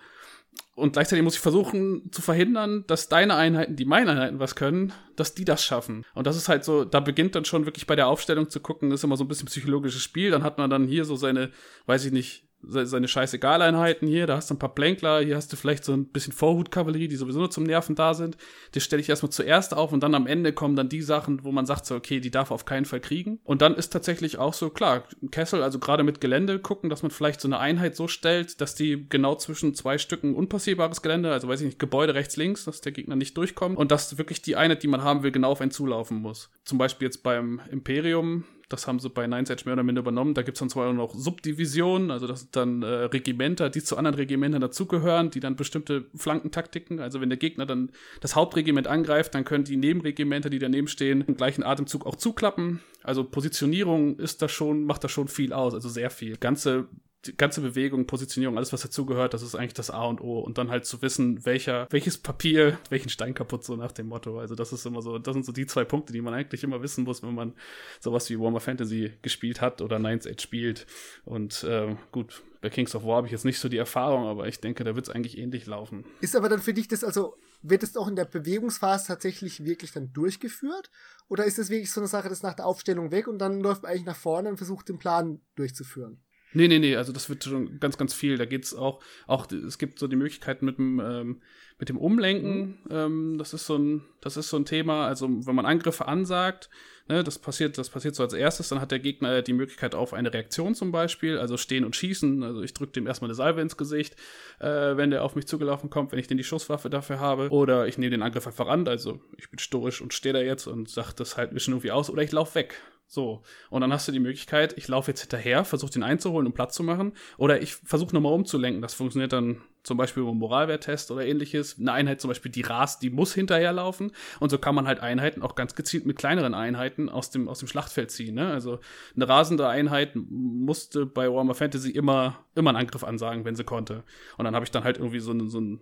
und gleichzeitig muss ich versuchen zu verhindern, dass deine Einheiten, die meine Einheiten was können, dass die das schaffen. Und das ist halt so, da beginnt dann schon wirklich bei der Aufstellung zu gucken, ist immer so ein bisschen psychologisches Spiel. Dann hat man dann hier so seine, weiß ich nicht, seine Scheißegal-Einheiten hier, da hast du ein paar Plänkler, hier hast du vielleicht so ein bisschen Vorhutkavallerie, die sowieso nur zum Nerven da sind. Die stelle ich erstmal zuerst auf und dann am Ende kommen dann die Sachen, wo man sagt so, okay, die darf auf keinen Fall kriegen. Und dann ist tatsächlich auch so, klar, Kessel, also gerade mit Gelände gucken, dass man vielleicht so eine Einheit so stellt, dass die genau zwischen zwei Stücken unpassierbares Gelände, also weiß ich nicht, Gebäude rechts, links, dass der Gegner nicht durchkommt und dass wirklich die Einheit, die man haben will, genau auf einen zulaufen muss. Zum Beispiel jetzt beim Imperium das haben sie bei Nine Edge mehr oder minder übernommen. Da gibt es dann zwar noch Subdivisionen, also das sind dann äh, Regimenter, die zu anderen Regimentern dazugehören, die dann bestimmte Flankentaktiken, also wenn der Gegner dann das Hauptregiment angreift, dann können die Nebenregimenter, die daneben stehen, im gleichen Atemzug auch zuklappen. Also Positionierung ist da schon, macht da schon viel aus, also sehr viel. Ganze die ganze Bewegung, Positionierung, alles, was dazugehört, das ist eigentlich das A und O. Und dann halt zu wissen, welcher, welches Papier, welchen Stein kaputt, so nach dem Motto. Also das ist immer so, das sind so die zwei Punkte, die man eigentlich immer wissen muss, wenn man sowas wie Warhammer Fantasy gespielt hat oder Nines Age spielt. Und äh, gut, bei Kings of War habe ich jetzt nicht so die Erfahrung, aber ich denke, da wird es eigentlich ähnlich laufen. Ist aber dann für dich das, also wird es auch in der Bewegungsphase tatsächlich wirklich dann durchgeführt? Oder ist es wirklich so eine Sache, das nach der Aufstellung weg und dann läuft man eigentlich nach vorne und versucht den Plan durchzuführen? Nee, nee, nee, also das wird schon ganz, ganz viel. Da geht's auch, auch, es gibt so die Möglichkeit mit dem, ähm, mit dem Umlenken, mhm. ähm, das ist so ein, das ist so ein Thema. Also wenn man Angriffe ansagt, ne, das passiert, das passiert so als erstes, dann hat der Gegner die Möglichkeit auf eine Reaktion zum Beispiel, also stehen und schießen. Also ich drücke dem erstmal eine Salve ins Gesicht, äh, wenn der auf mich zugelaufen kommt, wenn ich denn die Schusswaffe dafür habe. Oder ich nehme den Angriff einfach an, also ich bin stoisch und stehe da jetzt und sag das halt schon irgendwie aus, oder ich laufe weg. So. Und dann hast du die Möglichkeit, ich laufe jetzt hinterher, versuche den einzuholen und Platz zu machen. Oder ich versuche nochmal umzulenken. Das funktioniert dann zum Beispiel beim Moralwerttest oder ähnliches. Eine Einheit zum Beispiel, die rast, die muss hinterherlaufen. Und so kann man halt Einheiten auch ganz gezielt mit kleineren Einheiten aus dem, aus dem Schlachtfeld ziehen. Ne? Also eine rasende Einheit musste bei Warhammer Fantasy immer, immer einen Angriff ansagen, wenn sie konnte. Und dann habe ich dann halt irgendwie so, so ein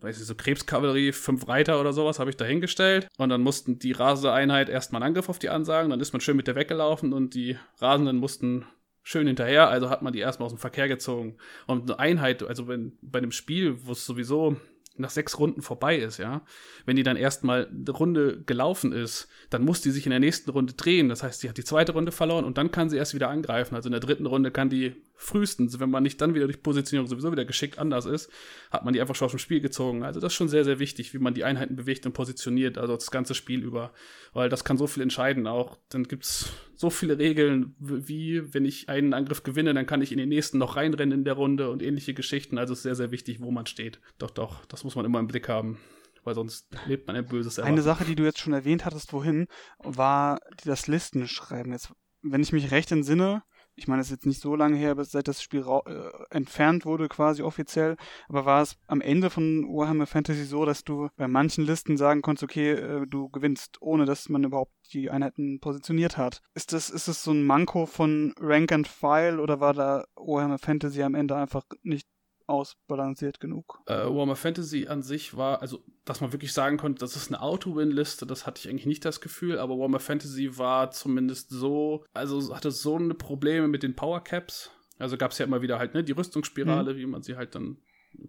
weiß ich, so Krebskavallerie, fünf Reiter oder sowas habe ich da hingestellt. Und dann mussten die Raseeinheit erstmal einen Angriff auf die ansagen. Dann ist man schön mit der weggelaufen und die Rasenden mussten schön hinterher. Also hat man die erstmal aus dem Verkehr gezogen. Und eine Einheit, also wenn bei einem Spiel, wo es sowieso nach sechs Runden vorbei ist, ja, wenn die dann erstmal eine Runde gelaufen ist, dann muss die sich in der nächsten Runde drehen. Das heißt, sie hat die zweite Runde verloren und dann kann sie erst wieder angreifen. Also in der dritten Runde kann die frühestens, wenn man nicht dann wieder durch Positionierung sowieso wieder geschickt anders ist, hat man die einfach schon aus dem Spiel gezogen. Also das ist schon sehr, sehr wichtig, wie man die Einheiten bewegt und positioniert, also das ganze Spiel über. Weil das kann so viel entscheiden auch. Dann gibt's so viele Regeln, wie wenn ich einen Angriff gewinne, dann kann ich in den nächsten noch reinrennen in der Runde und ähnliche Geschichten. Also es ist sehr, sehr wichtig, wo man steht. Doch, doch, das muss man immer im Blick haben weil sonst lebt man ein böses Erwarten. Eine Sache, die du jetzt schon erwähnt hattest, wohin, war das Listenschreiben. Jetzt, wenn ich mich recht entsinne, ich meine, es ist jetzt nicht so lange her, seit das Spiel äh, entfernt wurde, quasi offiziell, aber war es am Ende von Warhammer Fantasy so, dass du bei manchen Listen sagen konntest, okay, äh, du gewinnst, ohne dass man überhaupt die Einheiten positioniert hat. Ist das, ist das so ein Manko von Rank and File oder war da Warhammer Fantasy am Ende einfach nicht ausbalanciert genug. Äh, Warhammer Fantasy an sich war, also, dass man wirklich sagen konnte, das ist eine Auto-Win-Liste, das hatte ich eigentlich nicht das Gefühl, aber Warhammer Fantasy war zumindest so, also hatte so eine Probleme mit den Power Caps. Also gab es ja immer wieder halt, ne, die Rüstungsspirale, mhm. wie man sie halt dann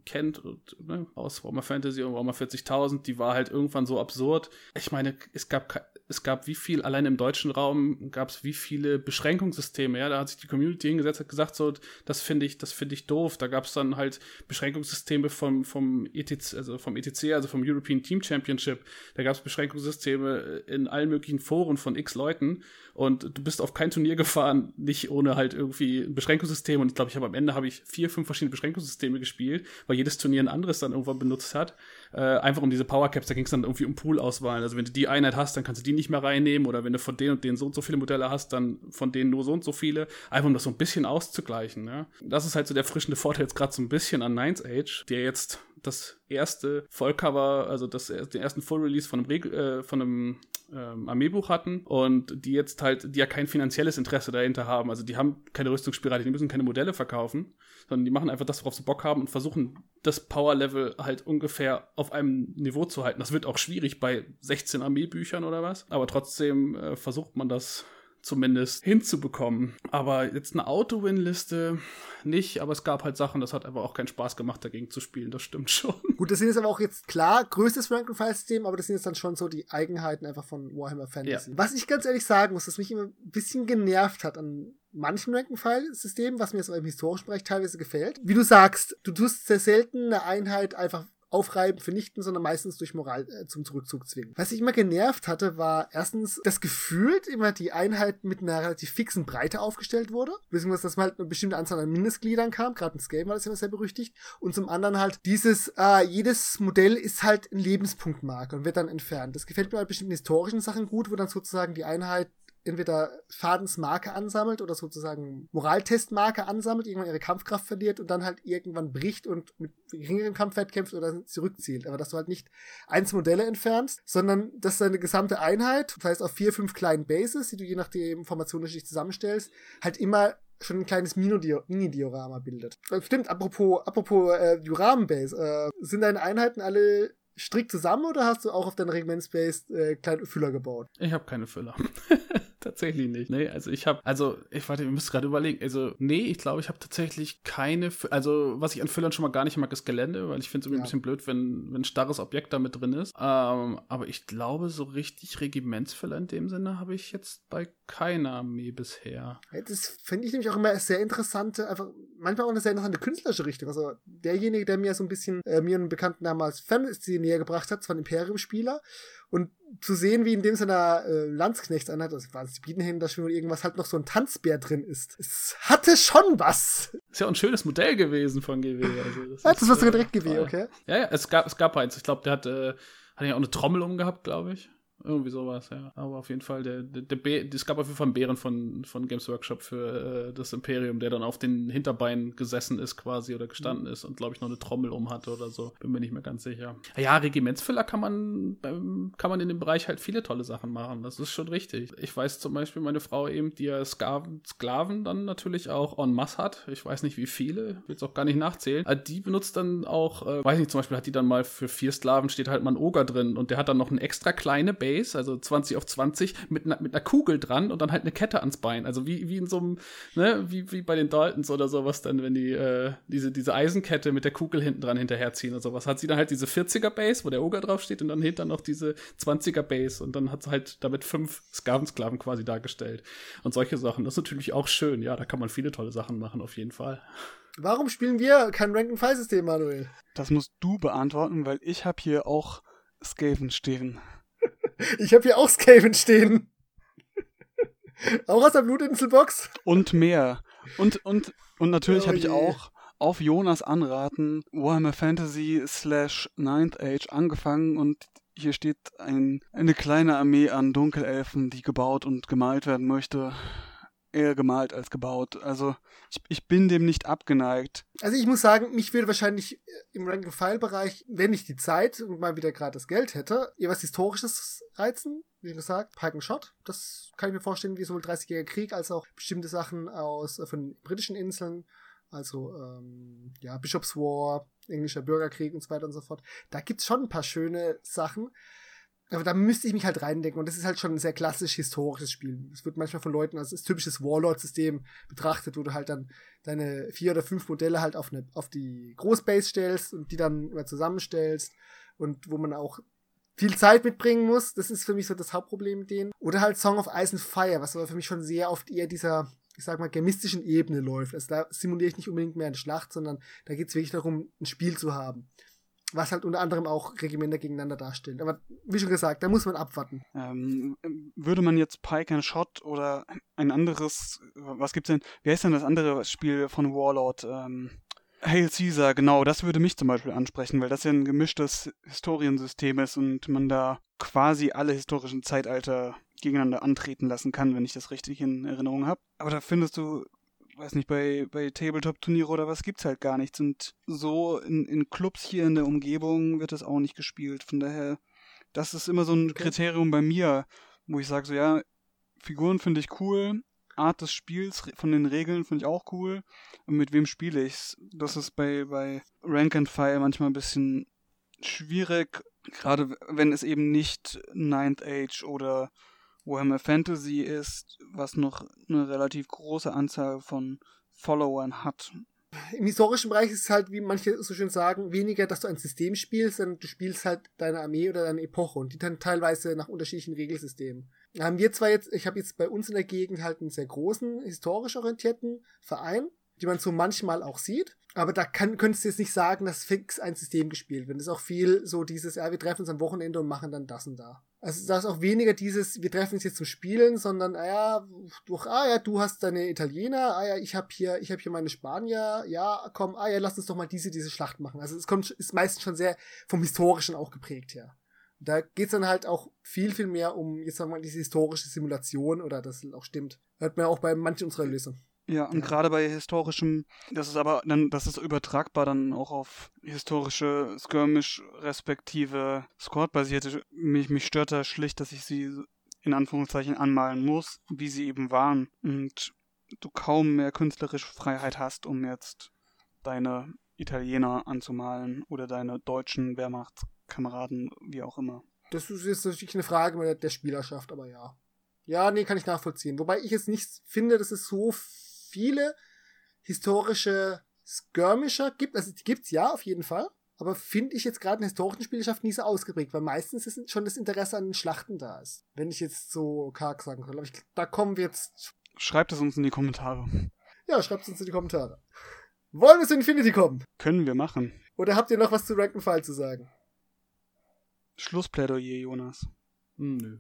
kennt und, ne, aus Warhammer Fantasy und Warhammer 40.000, die war halt irgendwann so absurd. Ich meine, es gab es gab wie viel, allein im deutschen Raum gab es wie viele Beschränkungssysteme, ja, da hat sich die Community hingesetzt und gesagt, so, das finde ich, das finde ich doof. Da gab es dann halt Beschränkungssysteme vom, vom ETC, also vom ETC, also vom European Team Championship. Da gab es Beschränkungssysteme in allen möglichen Foren von x Leuten und du bist auf kein Turnier gefahren, nicht ohne halt irgendwie ein Beschränkungssystem. Und ich glaube, ich habe am Ende habe ich vier, fünf verschiedene Beschränkungssysteme gespielt, weil jedes Turnier ein anderes dann irgendwann benutzt hat. Äh, einfach um diese Powercaps, da ging es dann irgendwie um Pool-Auswahlen. Also wenn du die Einheit hast, dann kannst du die nicht mehr reinnehmen oder wenn du von denen und denen so und so viele Modelle hast, dann von denen nur so und so viele. Einfach um das so ein bisschen auszugleichen. Ja? Das ist halt so der frischende Vorteil jetzt gerade so ein bisschen an Ninth Age, der jetzt das erste Vollcover, also das, den ersten Full Release von äh, von einem ähm, Armeebuch hatten und die jetzt halt, die ja kein finanzielles Interesse dahinter haben. Also die haben keine Rüstungsspirale, die müssen keine Modelle verkaufen, sondern die machen einfach das, worauf sie Bock haben und versuchen, das Power-Level halt ungefähr auf einem Niveau zu halten. Das wird auch schwierig bei 16 Armeebüchern oder was, aber trotzdem äh, versucht man das zumindest hinzubekommen. Aber jetzt eine Auto-Win-Liste nicht, aber es gab halt Sachen, das hat aber auch keinen Spaß gemacht, dagegen zu spielen, das stimmt schon. Gut, das sind jetzt aber auch jetzt klar größtes Rank-and-File-System, aber das sind jetzt dann schon so die Eigenheiten einfach von Warhammer Fantasy. Ja. Was ich ganz ehrlich sagen muss, das mich immer ein bisschen genervt hat an manchen Rank-and-File-Systemen, was mir jetzt im historischen Bereich teilweise gefällt. Wie du sagst, du tust sehr selten eine Einheit einfach aufreiben, vernichten, sondern meistens durch Moral äh, zum Zurückzug zwingen. Was ich immer genervt hatte, war erstens das Gefühl, immer die Einheit mit einer relativ fixen Breite aufgestellt wurde, beziehungsweise dass man halt eine bestimmte Anzahl an Mindestgliedern kam, gerade in Scale war das immer sehr berüchtigt, und zum anderen halt dieses, äh, jedes Modell ist halt ein Lebenspunktmarker und wird dann entfernt. Das gefällt mir bei bestimmten historischen Sachen gut, wo dann sozusagen die Einheit entweder Fadensmarke ansammelt oder sozusagen Moraltestmarke ansammelt, irgendwann ihre Kampfkraft verliert und dann halt irgendwann bricht und mit geringerem Kampfwert kämpft oder zurückzielt. Aber dass du halt nicht eins Modelle entfernst, sondern dass deine gesamte Einheit, das heißt auf vier, fünf kleinen Bases, die du je nachdem formationsschicht zusammenstellst, halt immer schon ein kleines Mini-Diorama bildet. Äh, stimmt, apropos, apropos äh, Dioramen-Base, äh, sind deine Einheiten alle strikt zusammen oder hast du auch auf deinen Regimentsbase äh, kleine Füller gebaut? Ich habe keine Füller. tatsächlich nicht. Nee, also ich habe, also ich warte, ich müsste gerade überlegen. Also, nee, ich glaube, ich habe tatsächlich keine, also was ich an Füllern schon mal gar nicht mag, ist Gelände, weil ich finde es irgendwie ja. ein bisschen blöd, wenn, wenn ein starres Objekt da mit drin ist. Ähm, aber ich glaube, so richtig Regimentsfüller in dem Sinne habe ich jetzt bei keiner Armee bisher. Das finde ich nämlich auch immer sehr interessante, einfach manchmal auch eine sehr interessante künstlerische Richtung. Also derjenige, der mir so ein bisschen äh, mir einen Bekannten damals Fantasy näher gebracht hat, zwar ein Imperium-Spieler, und zu sehen, wie in dem seiner äh, Landsknechtseinheit, also war es die Biedenhändler oder irgendwas, halt noch so ein Tanzbär drin ist. Es hatte schon was. Ist ja auch ein schönes Modell gewesen von GW. Also das, ja, das war sogar direkt GW, okay. Ja, ja, es gab, es gab eins. Ich glaube, der hat, äh, hat ja auch eine Trommel umgehabt, glaube ich. Irgendwie sowas, ja. Aber auf jeden Fall, der, der, der Bär, es gab auf jeden Fall einen Bären von, von Games Workshop für äh, das Imperium, der dann auf den Hinterbeinen gesessen ist quasi oder gestanden mhm. ist und glaube ich noch eine Trommel um hatte oder so. Bin mir nicht mehr ganz sicher. Ja, Regimentsfüller kann man, ähm, kann man in dem Bereich halt viele tolle Sachen machen. Das ist schon richtig. Ich weiß zum Beispiel, meine Frau eben, die ja Sklaven, Sklaven dann natürlich auch en masse hat. Ich weiß nicht wie viele, will es auch gar nicht nachzählen. Aber die benutzt dann auch, äh, weiß nicht, zum Beispiel hat die dann mal für vier Sklaven steht halt mal ein Oger drin und der hat dann noch eine extra kleine Base, also 20 auf 20, mit, mit einer Kugel dran und dann halt eine Kette ans Bein. Also wie, wie in so einem, ne, wie, wie bei den Daltons oder sowas dann, wenn die äh, diese, diese Eisenkette mit der Kugel hinten dran hinterherziehen oder sowas. Hat sie dann halt diese 40er Base, wo der Oger draufsteht und dann hinter noch diese 20er Base und dann hat sie halt damit fünf Skavensklaven quasi dargestellt. Und solche Sachen. Das ist natürlich auch schön. Ja, da kann man viele tolle Sachen machen, auf jeden Fall. Warum spielen wir kein Rank-and-File-System, Manuel? Das musst du beantworten, weil ich habe hier auch Skaven stehen. Ich habe hier auch Skaven stehen. auch aus der Blutinselbox. Und mehr. Und, und, und natürlich oh habe ich auch auf Jonas Anraten Warhammer Fantasy slash Ninth Age angefangen und hier steht ein, eine kleine Armee an Dunkelelfen, die gebaut und gemalt werden möchte eher gemalt als gebaut. Also ich, ich bin dem nicht abgeneigt. Also ich muss sagen, mich würde wahrscheinlich äh, im Rank-and-File-Bereich, wenn ich die Zeit und mal wieder gerade das Geld hätte, eher was Historisches reizen. Wie gesagt, Pike and Shot. Das kann ich mir vorstellen, wie sowohl 30-jähriger Krieg als auch bestimmte Sachen aus äh, von britischen Inseln. Also ähm, ja, Bishop's War, englischer Bürgerkrieg und so weiter und so fort. Da gibt's schon ein paar schöne Sachen. Aber da müsste ich mich halt reindenken. Und das ist halt schon ein sehr klassisch historisches Spiel. Es wird manchmal von Leuten als typisches Warlord-System betrachtet, wo du halt dann deine vier oder fünf Modelle halt auf, eine, auf die Großbase stellst und die dann immer zusammenstellst. Und wo man auch viel Zeit mitbringen muss. Das ist für mich so das Hauptproblem mit denen. Oder halt Song of Ice and Fire, was aber für mich schon sehr oft eher dieser, ich sag mal, gemistischen Ebene läuft. Also da simuliere ich nicht unbedingt mehr eine Schlacht, sondern da geht es wirklich darum, ein Spiel zu haben was halt unter anderem auch Regimenter gegeneinander darstellen. Aber wie schon gesagt, da muss man abwarten. Ähm, würde man jetzt Pike and Shot oder ein anderes, was gibt's denn, wie heißt denn das andere Spiel von Warlord? Ähm, Hail Caesar, genau, das würde mich zum Beispiel ansprechen, weil das ja ein gemischtes Historiensystem ist und man da quasi alle historischen Zeitalter gegeneinander antreten lassen kann, wenn ich das richtig in Erinnerung habe. Aber da findest du weiß nicht, bei, bei Tabletop-Turniere oder was gibt's halt gar nichts. Und so in, in Clubs hier in der Umgebung wird das auch nicht gespielt. Von daher, das ist immer so ein Kriterium bei mir, wo ich sage, so ja, Figuren finde ich cool, Art des Spiels von den Regeln finde ich auch cool. Und mit wem spiele ich's? Das ist bei, bei Rank and File manchmal ein bisschen schwierig, gerade wenn es eben nicht Ninth Age oder Warhammer Fantasy ist, was noch eine relativ große Anzahl von Followern hat. Im historischen Bereich ist es halt, wie manche so schön sagen, weniger, dass du ein System spielst, sondern du spielst halt deine Armee oder deine Epoche und die dann teilweise nach unterschiedlichen Regelsystemen. Haben wir zwar jetzt, ich habe jetzt bei uns in der Gegend halt einen sehr großen, historisch orientierten Verein, die man so manchmal auch sieht. Aber da kann, könntest du jetzt nicht sagen, dass fix ein System gespielt wird. Das ist auch viel so dieses, ja, wir treffen uns am Wochenende und machen dann das und da. Also da ist auch weniger dieses, wir treffen uns jetzt zum Spielen, sondern, ah ja, durch, ah ja, du hast deine Italiener, ah ja, ich habe hier, ich hier meine Spanier, ja, komm, ah ja, lass uns doch mal diese, diese Schlacht machen. Also es kommt, ist meistens schon sehr vom Historischen auch geprägt her. Da geht's dann halt auch viel, viel mehr um, jetzt sagen wir mal, diese historische Simulation oder das auch stimmt. Hört man auch bei manchen unserer Lösungen. Ja, und ja. gerade bei historischem, das ist aber dann, das ist übertragbar dann auch auf historische Skirmish respektive Squad-basierte. Mich, mich stört da schlicht, dass ich sie in Anführungszeichen anmalen muss, wie sie eben waren. Und du kaum mehr künstlerische Freiheit hast, um jetzt deine Italiener anzumalen oder deine deutschen Wehrmachtskameraden, wie auch immer. Das ist jetzt natürlich eine Frage der Spielerschaft, aber ja. Ja, nee, kann ich nachvollziehen. Wobei ich jetzt nicht finde, dass es so viele historische Skirmisher gibt. Also die gibt's ja auf jeden Fall. Aber finde ich jetzt gerade in historischen Spielenschaft nie so ausgeprägt, weil meistens ist schon das Interesse an den Schlachten da ist. Wenn ich jetzt so karg sagen kann. Aber ich, da kommen wir jetzt. Schreibt es uns in die Kommentare. Ja, schreibt es uns in die Kommentare. Wollen wir zu Infinity kommen? Können wir machen. Oder habt ihr noch was zu Rank File zu sagen? Schlussplädoyer, Jonas. Hm, nö.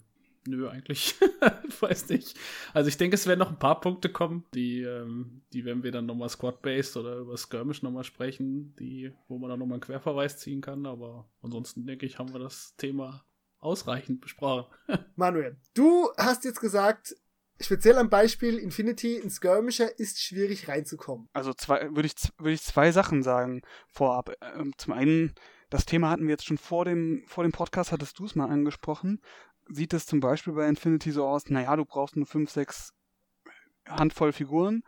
Nö, eigentlich. Weiß nicht. Also ich denke, es werden noch ein paar Punkte kommen, die, ähm, die werden wir dann nochmal Squad-Based oder über Skirmish nochmal sprechen, die, wo man dann nochmal einen Querverweis ziehen kann. Aber ansonsten denke ich, haben wir das Thema ausreichend besprochen. Manuel, du hast jetzt gesagt, speziell am Beispiel Infinity in Skirmisher ist schwierig reinzukommen. Also zwei, würde ich, würde ich zwei Sachen sagen vorab. Ähm, zum einen, das Thema hatten wir jetzt schon vor dem, vor dem Podcast, hattest du es mal angesprochen. Sieht es zum Beispiel bei Infinity so aus, naja, du brauchst nur fünf, sechs Handvoll Figuren.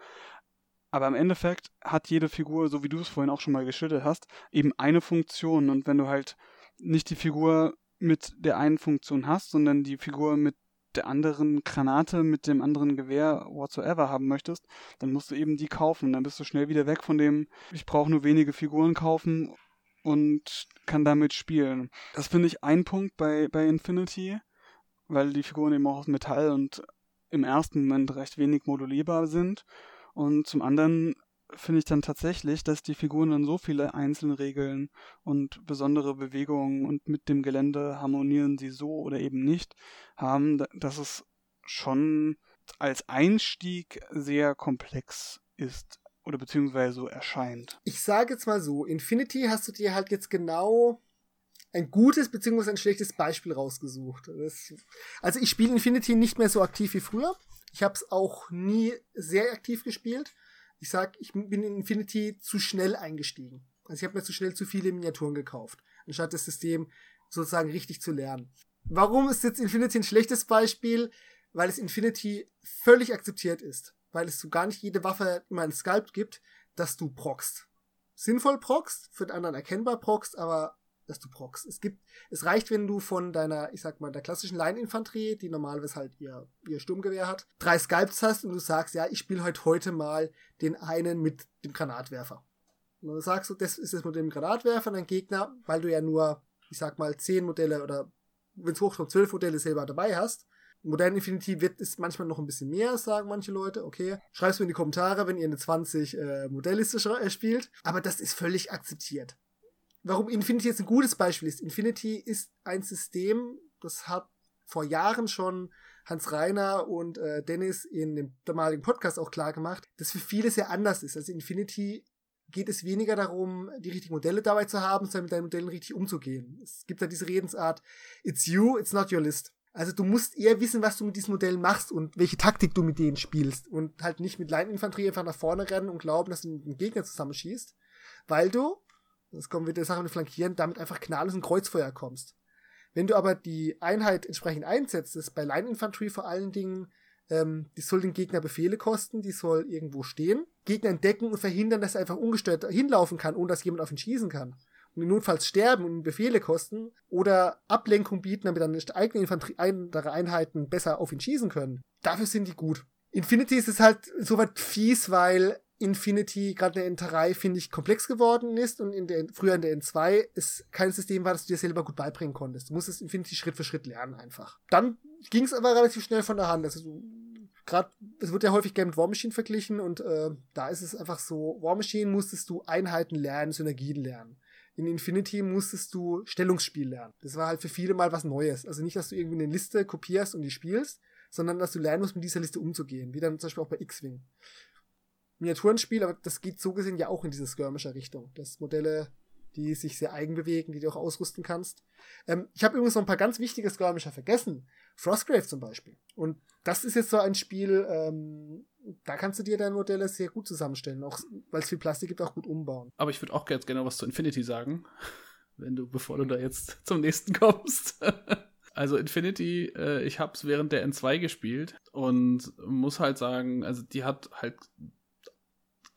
Aber im Endeffekt hat jede Figur, so wie du es vorhin auch schon mal geschildert hast, eben eine Funktion. Und wenn du halt nicht die Figur mit der einen Funktion hast, sondern die Figur mit der anderen Granate, mit dem anderen Gewehr, whatsoever haben möchtest, dann musst du eben die kaufen. Dann bist du schnell wieder weg von dem, ich brauche nur wenige Figuren kaufen und kann damit spielen. Das finde ich ein Punkt bei, bei Infinity, weil die Figuren eben auch aus Metall und im ersten Moment recht wenig modulierbar sind. Und zum anderen finde ich dann tatsächlich, dass die Figuren dann so viele einzelne Regeln und besondere Bewegungen und mit dem Gelände harmonieren sie so oder eben nicht haben, dass es schon als Einstieg sehr komplex ist oder beziehungsweise so erscheint. Ich sage jetzt mal so, Infinity hast du dir halt jetzt genau ein gutes beziehungsweise ein schlechtes Beispiel rausgesucht. Das, also ich spiele Infinity nicht mehr so aktiv wie früher. Ich habe es auch nie sehr aktiv gespielt. Ich sag, ich bin in Infinity zu schnell eingestiegen. Also ich habe mir zu schnell zu viele Miniaturen gekauft, anstatt das System sozusagen richtig zu lernen. Warum ist jetzt Infinity ein schlechtes Beispiel? Weil es Infinity völlig akzeptiert ist. Weil es so gar nicht jede Waffe immer ein Sculpt gibt, dass du proxst. Sinnvoll proxst, für den anderen erkennbar proxst, aber dass du proxst. Es gibt, es reicht, wenn du von deiner, ich sag mal, der klassischen Line-Infanterie, die normalerweise halt ihr, ihr Sturmgewehr hat, drei Sculpts hast und du sagst, ja, ich spiele heute heute mal den einen mit dem Granatwerfer. Und dann sagst du, das ist das Modell mit dem Granatwerfer, dein Gegner, weil du ja nur, ich sag mal, zehn Modelle oder wenn es hochkommt, zwölf Modelle selber dabei hast. Modern Infinity wird ist manchmal noch ein bisschen mehr, sagen manche Leute. Okay, schreib's mir in die Kommentare, wenn ihr eine 20 äh, Modellliste äh, spielt. Aber das ist völlig akzeptiert warum Infinity jetzt ein gutes Beispiel ist. Infinity ist ein System, das hat vor Jahren schon Hans Reiner und äh, Dennis in dem damaligen Podcast auch klar gemacht, dass für viele sehr anders ist. Also Infinity geht es weniger darum, die richtigen Modelle dabei zu haben, sondern mit deinen Modellen richtig umzugehen. Es gibt ja diese Redensart, it's you, it's not your list. Also du musst eher wissen, was du mit diesen Modellen machst und welche Taktik du mit denen spielst und halt nicht mit Leininfanterie einfach nach vorne rennen und glauben, dass du mit dem Gegner zusammenschießt, weil du das kommen wir der Sache mit Flankieren, damit einfach knalllos ein Kreuzfeuer kommst. Wenn du aber die Einheit entsprechend einsetzt, ist bei Line Infantry vor allen Dingen, ähm, die soll den Gegner Befehle kosten, die soll irgendwo stehen, Gegner entdecken und verhindern, dass er einfach ungestört hinlaufen kann, ohne dass jemand auf ihn schießen kann. Und ihn notfalls sterben und Befehle kosten oder Ablenkung bieten, damit dann eigene Infanterie, andere Einheiten besser auf ihn schießen können. Dafür sind die gut. Infinity ist es halt soweit fies, weil Infinity, gerade in der N3, finde ich, komplex geworden ist und in der, früher in der N2 es kein System war, das du dir selber gut beibringen konntest. Du musstest Infinity Schritt für Schritt lernen einfach. Dann ging es aber relativ schnell von der Hand. Also gerade, es wird ja häufig gerne mit War Machine verglichen und äh, da ist es einfach so, War Machine musstest du Einheiten lernen, Synergien lernen. In Infinity musstest du Stellungsspiel lernen. Das war halt für viele mal was Neues. Also nicht, dass du irgendwie eine Liste kopierst und die spielst, sondern dass du lernen musst, mit dieser Liste umzugehen. Wie dann zum Beispiel auch bei X-Wing. Miniaturenspiel, aber das geht so gesehen ja auch in diese skirmischer Richtung. Das Modelle, die sich sehr eigen bewegen, die du auch ausrüsten kannst. Ähm, ich habe übrigens noch ein paar ganz wichtige Skirmisher vergessen. Frostgrave zum Beispiel. Und das ist jetzt so ein Spiel, ähm, da kannst du dir deine Modelle sehr gut zusammenstellen, auch weil es viel Plastik gibt, auch gut umbauen. Aber ich würde auch jetzt gerne was zu Infinity sagen, wenn du, bevor du da jetzt zum nächsten kommst. Also Infinity, äh, ich habe es während der N2 gespielt und muss halt sagen, also die hat halt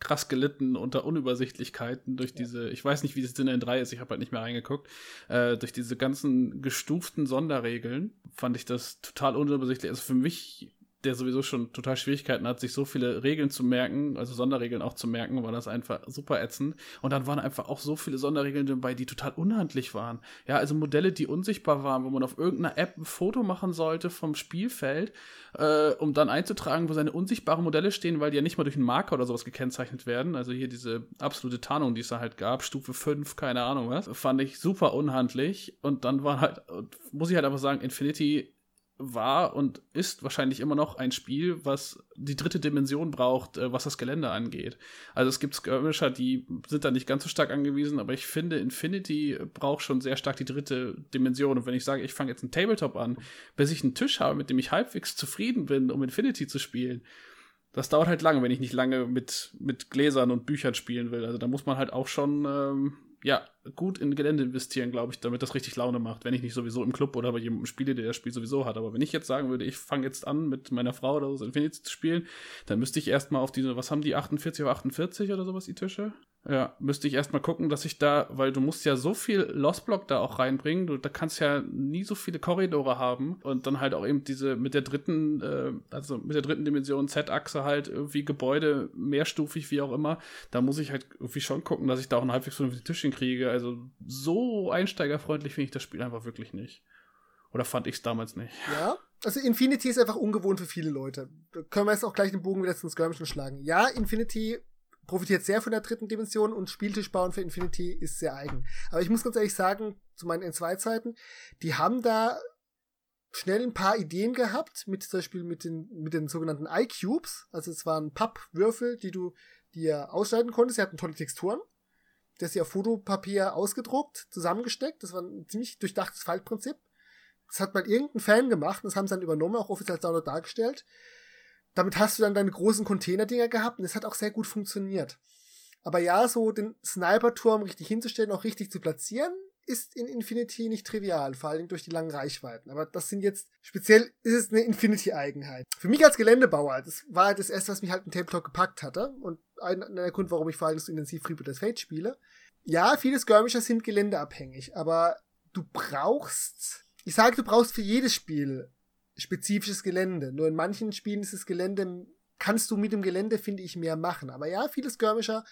krass gelitten unter Unübersichtlichkeiten durch diese, ich weiß nicht, wie es in der N3 ist, ich habe halt nicht mehr reingeguckt, äh, durch diese ganzen gestuften Sonderregeln fand ich das total unübersichtlich. Also für mich der sowieso schon total Schwierigkeiten hat, sich so viele Regeln zu merken, also Sonderregeln auch zu merken, war das einfach super ätzend. Und dann waren einfach auch so viele Sonderregeln dabei, die total unhandlich waren. Ja, also Modelle, die unsichtbar waren, wo man auf irgendeiner App ein Foto machen sollte vom Spielfeld, äh, um dann einzutragen, wo seine unsichtbaren Modelle stehen, weil die ja nicht mal durch einen Marker oder sowas gekennzeichnet werden. Also hier diese absolute Tarnung, die es da halt gab, Stufe 5, keine Ahnung was, fand ich super unhandlich. Und dann war halt, muss ich halt einfach sagen, Infinity war und ist wahrscheinlich immer noch ein Spiel, was die dritte Dimension braucht, äh, was das Gelände angeht. Also es gibt Skirmisher, die sind da nicht ganz so stark angewiesen, aber ich finde, Infinity braucht schon sehr stark die dritte Dimension. Und wenn ich sage, ich fange jetzt einen Tabletop an, bis ich einen Tisch habe, mit dem ich halbwegs zufrieden bin, um Infinity zu spielen, das dauert halt lange, wenn ich nicht lange mit, mit Gläsern und Büchern spielen will. Also da muss man halt auch schon ähm, ja, gut in Gelände investieren, glaube ich, damit das richtig Laune macht. Wenn ich nicht sowieso im Club oder bei jemandem spiele, der das Spiel sowieso hat. Aber wenn ich jetzt sagen würde, ich fange jetzt an, mit meiner Frau oder so Infinity zu spielen, dann müsste ich erstmal auf diese, was haben die, 48 auf 48 oder sowas, die Tische? Ja, müsste ich erstmal gucken, dass ich da, weil du musst ja so viel Lost-Block da auch reinbringen, du da kannst ja nie so viele Korridore haben und dann halt auch eben diese mit der dritten, äh, also mit der dritten Dimension Z-Achse halt irgendwie Gebäude mehrstufig, wie auch immer, da muss ich halt irgendwie schon gucken, dass ich da auch einen halbwegs vernünftigen Tisch hinkriege. Also so einsteigerfreundlich finde ich das Spiel einfach wirklich nicht. Oder fand ich es damals nicht. Ja, also Infinity ist einfach ungewohnt für viele Leute. Da können wir jetzt auch gleich den Bogen wieder zum Skirmischen schlagen. Ja, Infinity profitiert sehr von der dritten Dimension und Spieltisch bauen für Infinity ist sehr eigen. Aber ich muss ganz ehrlich sagen, zu meinen N2-Zeiten, die haben da schnell ein paar Ideen gehabt, mit zum Beispiel mit den, mit den sogenannten iCubes. Also es waren Pappwürfel, die du dir ausschneiden konntest. Sie hatten tolle Texturen. Das ist ja Fotopapier ausgedruckt, zusammengesteckt. Das war ein ziemlich durchdachtes Faltprinzip. Das hat mal irgendein Fan gemacht und das haben sie dann übernommen, auch offiziell als Download dargestellt damit hast du dann deine großen Container-Dinger gehabt und es hat auch sehr gut funktioniert. Aber ja, so den Sniper-Turm richtig hinzustellen, auch richtig zu platzieren, ist in Infinity nicht trivial, vor allem durch die langen Reichweiten. Aber das sind jetzt, speziell ist es eine Infinity-Eigenheit. Für mich als Geländebauer, das war halt das erste, was mich halt in Tabletop gepackt hatte und ein, ein Grund, warum ich vor allem so intensiv Freebooters Fate spiele. Ja, viele Skirmisher sind geländeabhängig, aber du brauchst, ich sage, du brauchst für jedes Spiel spezifisches Gelände. Nur in manchen Spielen ist das Gelände, kannst du mit dem Gelände, finde ich, mehr machen. Aber ja, viele Skirmisher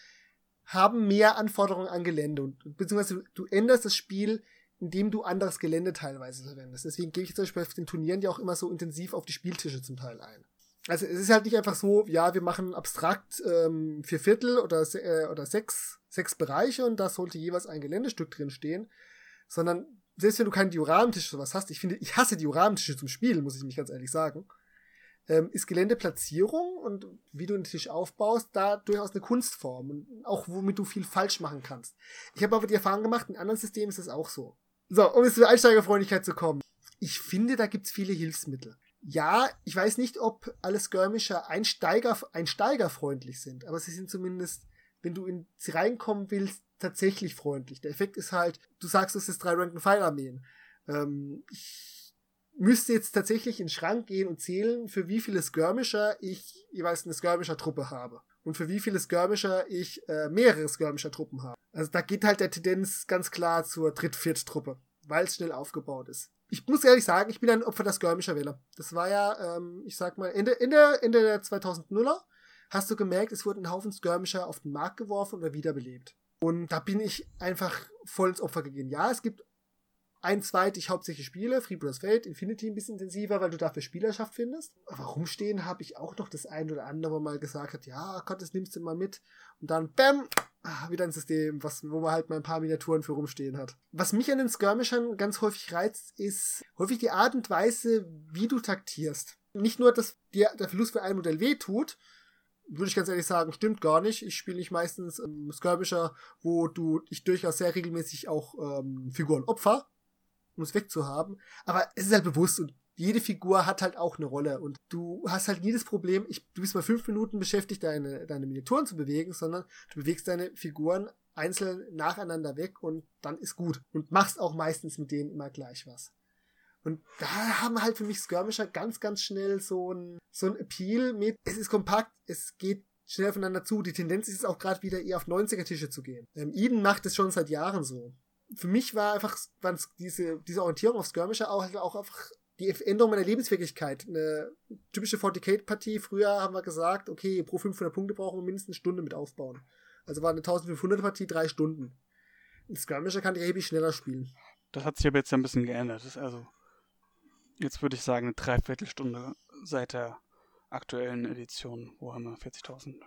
haben mehr Anforderungen an Gelände und beziehungsweise du änderst das Spiel, indem du anderes Gelände teilweise verwendest. Deswegen gehe ich zum Beispiel auf den Turnieren ja auch immer so intensiv auf die Spieltische zum Teil ein. Also es ist halt nicht einfach so, ja, wir machen abstrakt ähm, vier Viertel oder, äh, oder sechs, sechs Bereiche und da sollte jeweils ein Geländestück drin stehen, sondern selbst wenn du keinen Dioramentisch sowas hast, ich finde, ich hasse Dioramentische zum Spielen, muss ich mich ganz ehrlich sagen, ähm, ist Geländeplatzierung und wie du den Tisch aufbaust, da durchaus eine Kunstform und auch womit du viel falsch machen kannst. Ich habe aber die Erfahrung gemacht, in anderen Systemen ist das auch so. So, um jetzt zur Einsteigerfreundlichkeit zu kommen. Ich finde, da gibt's viele Hilfsmittel. Ja, ich weiß nicht, ob alle Skirmisher Einsteiger, einsteigerfreundlich sind, aber sie sind zumindest, wenn du in sie reinkommen willst, tatsächlich freundlich. Der Effekt ist halt, du sagst, es ist drei Rank-and-File-Armeen. Ähm, ich müsste jetzt tatsächlich in den Schrank gehen und zählen, für wie viele Skirmisher ich jeweils eine Skirmisher-Truppe habe. Und für wie viele Skirmisher ich äh, mehrere Skirmisher-Truppen habe. Also da geht halt der Tendenz ganz klar zur Dritt-Viert-Truppe, weil es schnell aufgebaut ist. Ich muss ehrlich sagen, ich bin ein Opfer der Skirmisher-Wähler. Das war ja, ähm, ich sag mal, Ende, Ende, Ende der 2000er hast du gemerkt, es wurden ein Haufen Skirmisher auf den Markt geworfen oder wiederbelebt. Und da bin ich einfach voll ins Opfer gegangen. Ja, es gibt ein, zwei, ich hauptsächlich spiele, Freebooters Fate, Infinity ein bisschen intensiver, weil du dafür Spielerschaft findest. Aber rumstehen habe ich auch noch das ein oder andere mal gesagt hat, ja, Gott, das nimmst du mal mit. Und dann, bam, ah, wieder ein System, was, wo man halt mal ein paar Miniaturen für rumstehen hat. Was mich an den Skirmishern ganz häufig reizt, ist häufig die Art und Weise, wie du taktierst. Nicht nur, dass dir der Verlust für ein Modell weh tut, würde ich ganz ehrlich sagen, stimmt gar nicht. Ich spiele nicht meistens ähm, Skirmisher, wo du ich durchaus sehr regelmäßig auch ähm, Figuren opfer, um es wegzuhaben. Aber es ist halt bewusst und jede Figur hat halt auch eine Rolle und du hast halt nie das Problem, ich, du bist mal fünf Minuten beschäftigt, deine, deine Miniaturen zu bewegen, sondern du bewegst deine Figuren einzeln nacheinander weg und dann ist gut. Und machst auch meistens mit denen immer gleich was. Und da haben halt für mich Skirmisher ganz, ganz schnell so ein, so ein Appeal mit, es ist kompakt, es geht schnell aufeinander zu. Die Tendenz ist es auch gerade wieder eher auf 90er-Tische zu gehen. Ähm, Eden macht es schon seit Jahren so. Für mich war einfach waren diese, diese Orientierung auf Skirmisher auch, halt auch einfach die Änderung meiner Lebenswirklichkeit. Eine typische 40k-Partie, früher haben wir gesagt, okay, pro 500 Punkte brauchen wir mindestens eine Stunde mit aufbauen. Also war eine 1500-Partie drei Stunden. Ein Skirmisher kann ich erheblich schneller spielen. Das hat sich aber jetzt ein bisschen geändert. Also jetzt würde ich sagen, eine Dreiviertelstunde seit der aktuellen Edition Warhammer 40.000.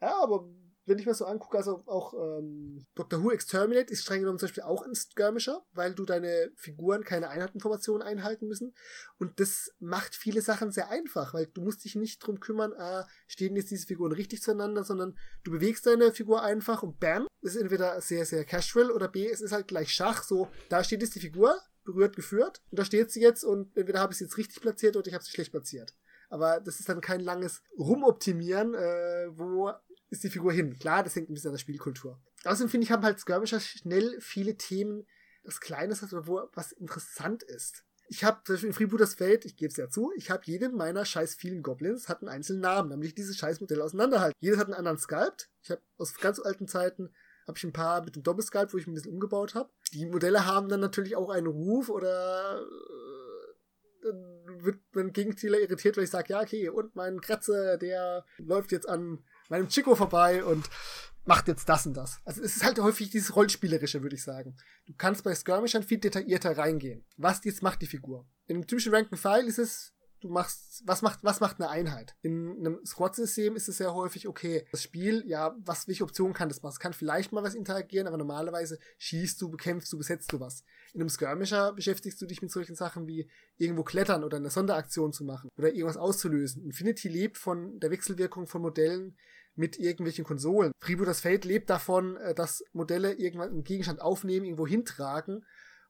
Ja, aber wenn ich mir so angucke, also auch ähm, Doctor Who Exterminate ist streng genommen zum Beispiel auch ein Skirmisher, weil du deine Figuren keine Einheiteninformationen einhalten müssen. Und das macht viele Sachen sehr einfach, weil du musst dich nicht drum kümmern, ah, stehen jetzt diese Figuren richtig zueinander, sondern du bewegst deine Figur einfach und bam, ist entweder sehr, sehr casual oder B, es ist halt gleich Schach, so, da steht jetzt die Figur, berührt geführt, und da steht sie jetzt und entweder habe ich sie jetzt richtig platziert oder ich habe sie schlecht platziert. Aber das ist dann kein langes Rumoptimieren, äh, wo ist die Figur hin. Klar, das hängt ein bisschen an der Spielkultur. Außerdem finde ich, haben halt Skirmisher schnell viele Themen, das Kleines hat, wo was interessant ist. Ich habe zum Beispiel in Freebooters Fate, ich gebe es ja zu, ich habe jeden meiner scheiß vielen Goblins hat einen einzelnen Namen, nämlich diese scheiß Modelle auseinanderhalten. Jedes hat einen anderen Sculpt. Ich habe aus ganz alten Zeiten habe ich ein paar mit dem Doppelsculpt, wo ich ein bisschen umgebaut habe. Die Modelle haben dann natürlich auch einen Ruf oder äh, dann wird mein Gegenspieler irritiert, weil ich sage, ja, okay, und mein Kratze, der läuft jetzt an meinem Chico vorbei und macht jetzt das und das. Also es ist halt häufig dieses Rollenspielerische, würde ich sagen. Du kannst bei Skirmishern viel detaillierter reingehen. Was jetzt macht die Figur? In einem typischen Rank File ist es, du machst, was macht, was macht eine Einheit? In einem Squad-System ist es sehr häufig, okay, das Spiel, ja, was, welche Optionen kann das machen? Es kann vielleicht mal was interagieren, aber normalerweise schießt du, bekämpfst du, besetzt du was. In einem Skirmisher beschäftigst du dich mit solchen Sachen wie irgendwo klettern oder eine Sonderaktion zu machen oder irgendwas auszulösen. Infinity lebt von der Wechselwirkung von Modellen, mit irgendwelchen Konsolen. Freebooters Fate lebt davon, äh, dass Modelle irgendwann einen Gegenstand aufnehmen, irgendwo hintragen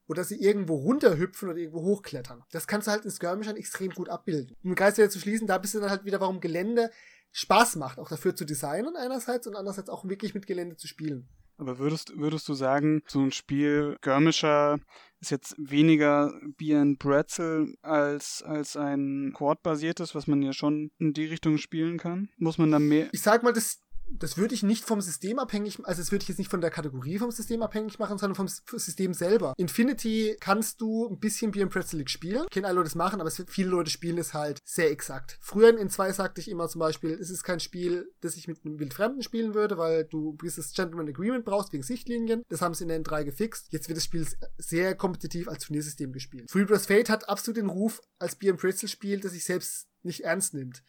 oder sie irgendwo runterhüpfen oder irgendwo hochklettern. Das kannst du halt in Skirmishern extrem gut abbilden. Um den Kreis wieder zu schließen, da bist du dann halt wieder, warum Gelände Spaß macht, auch dafür zu designen einerseits und andererseits auch wirklich mit Gelände zu spielen. Aber würdest, würdest du sagen, so ein Spiel Skirmisher ist jetzt weniger Bier and Bretzel als, als ein Quad-basiertes, was man ja schon in die Richtung spielen kann? Muss man da mehr. Ich sag mal, das das würde ich nicht vom System abhängig, also das würde ich jetzt nicht von der Kategorie vom System abhängig machen, sondern vom System selber. Infinity kannst du ein bisschen Beer and Pretzel League spielen. Kennen alle Leute das machen, aber viele Leute spielen es halt sehr exakt. Früher in 2 sagte ich immer zum Beispiel, es ist kein Spiel, das ich mit einem Wildfremden spielen würde, weil du dieses Gentleman Agreement brauchst wegen Sichtlinien. Das haben sie in der N3 gefixt. Jetzt wird das Spiel sehr kompetitiv als Turniersystem gespielt. Freebooters Fate hat absolut den Ruf als Beer Pretzel Spiel, das sich selbst nicht ernst nimmt.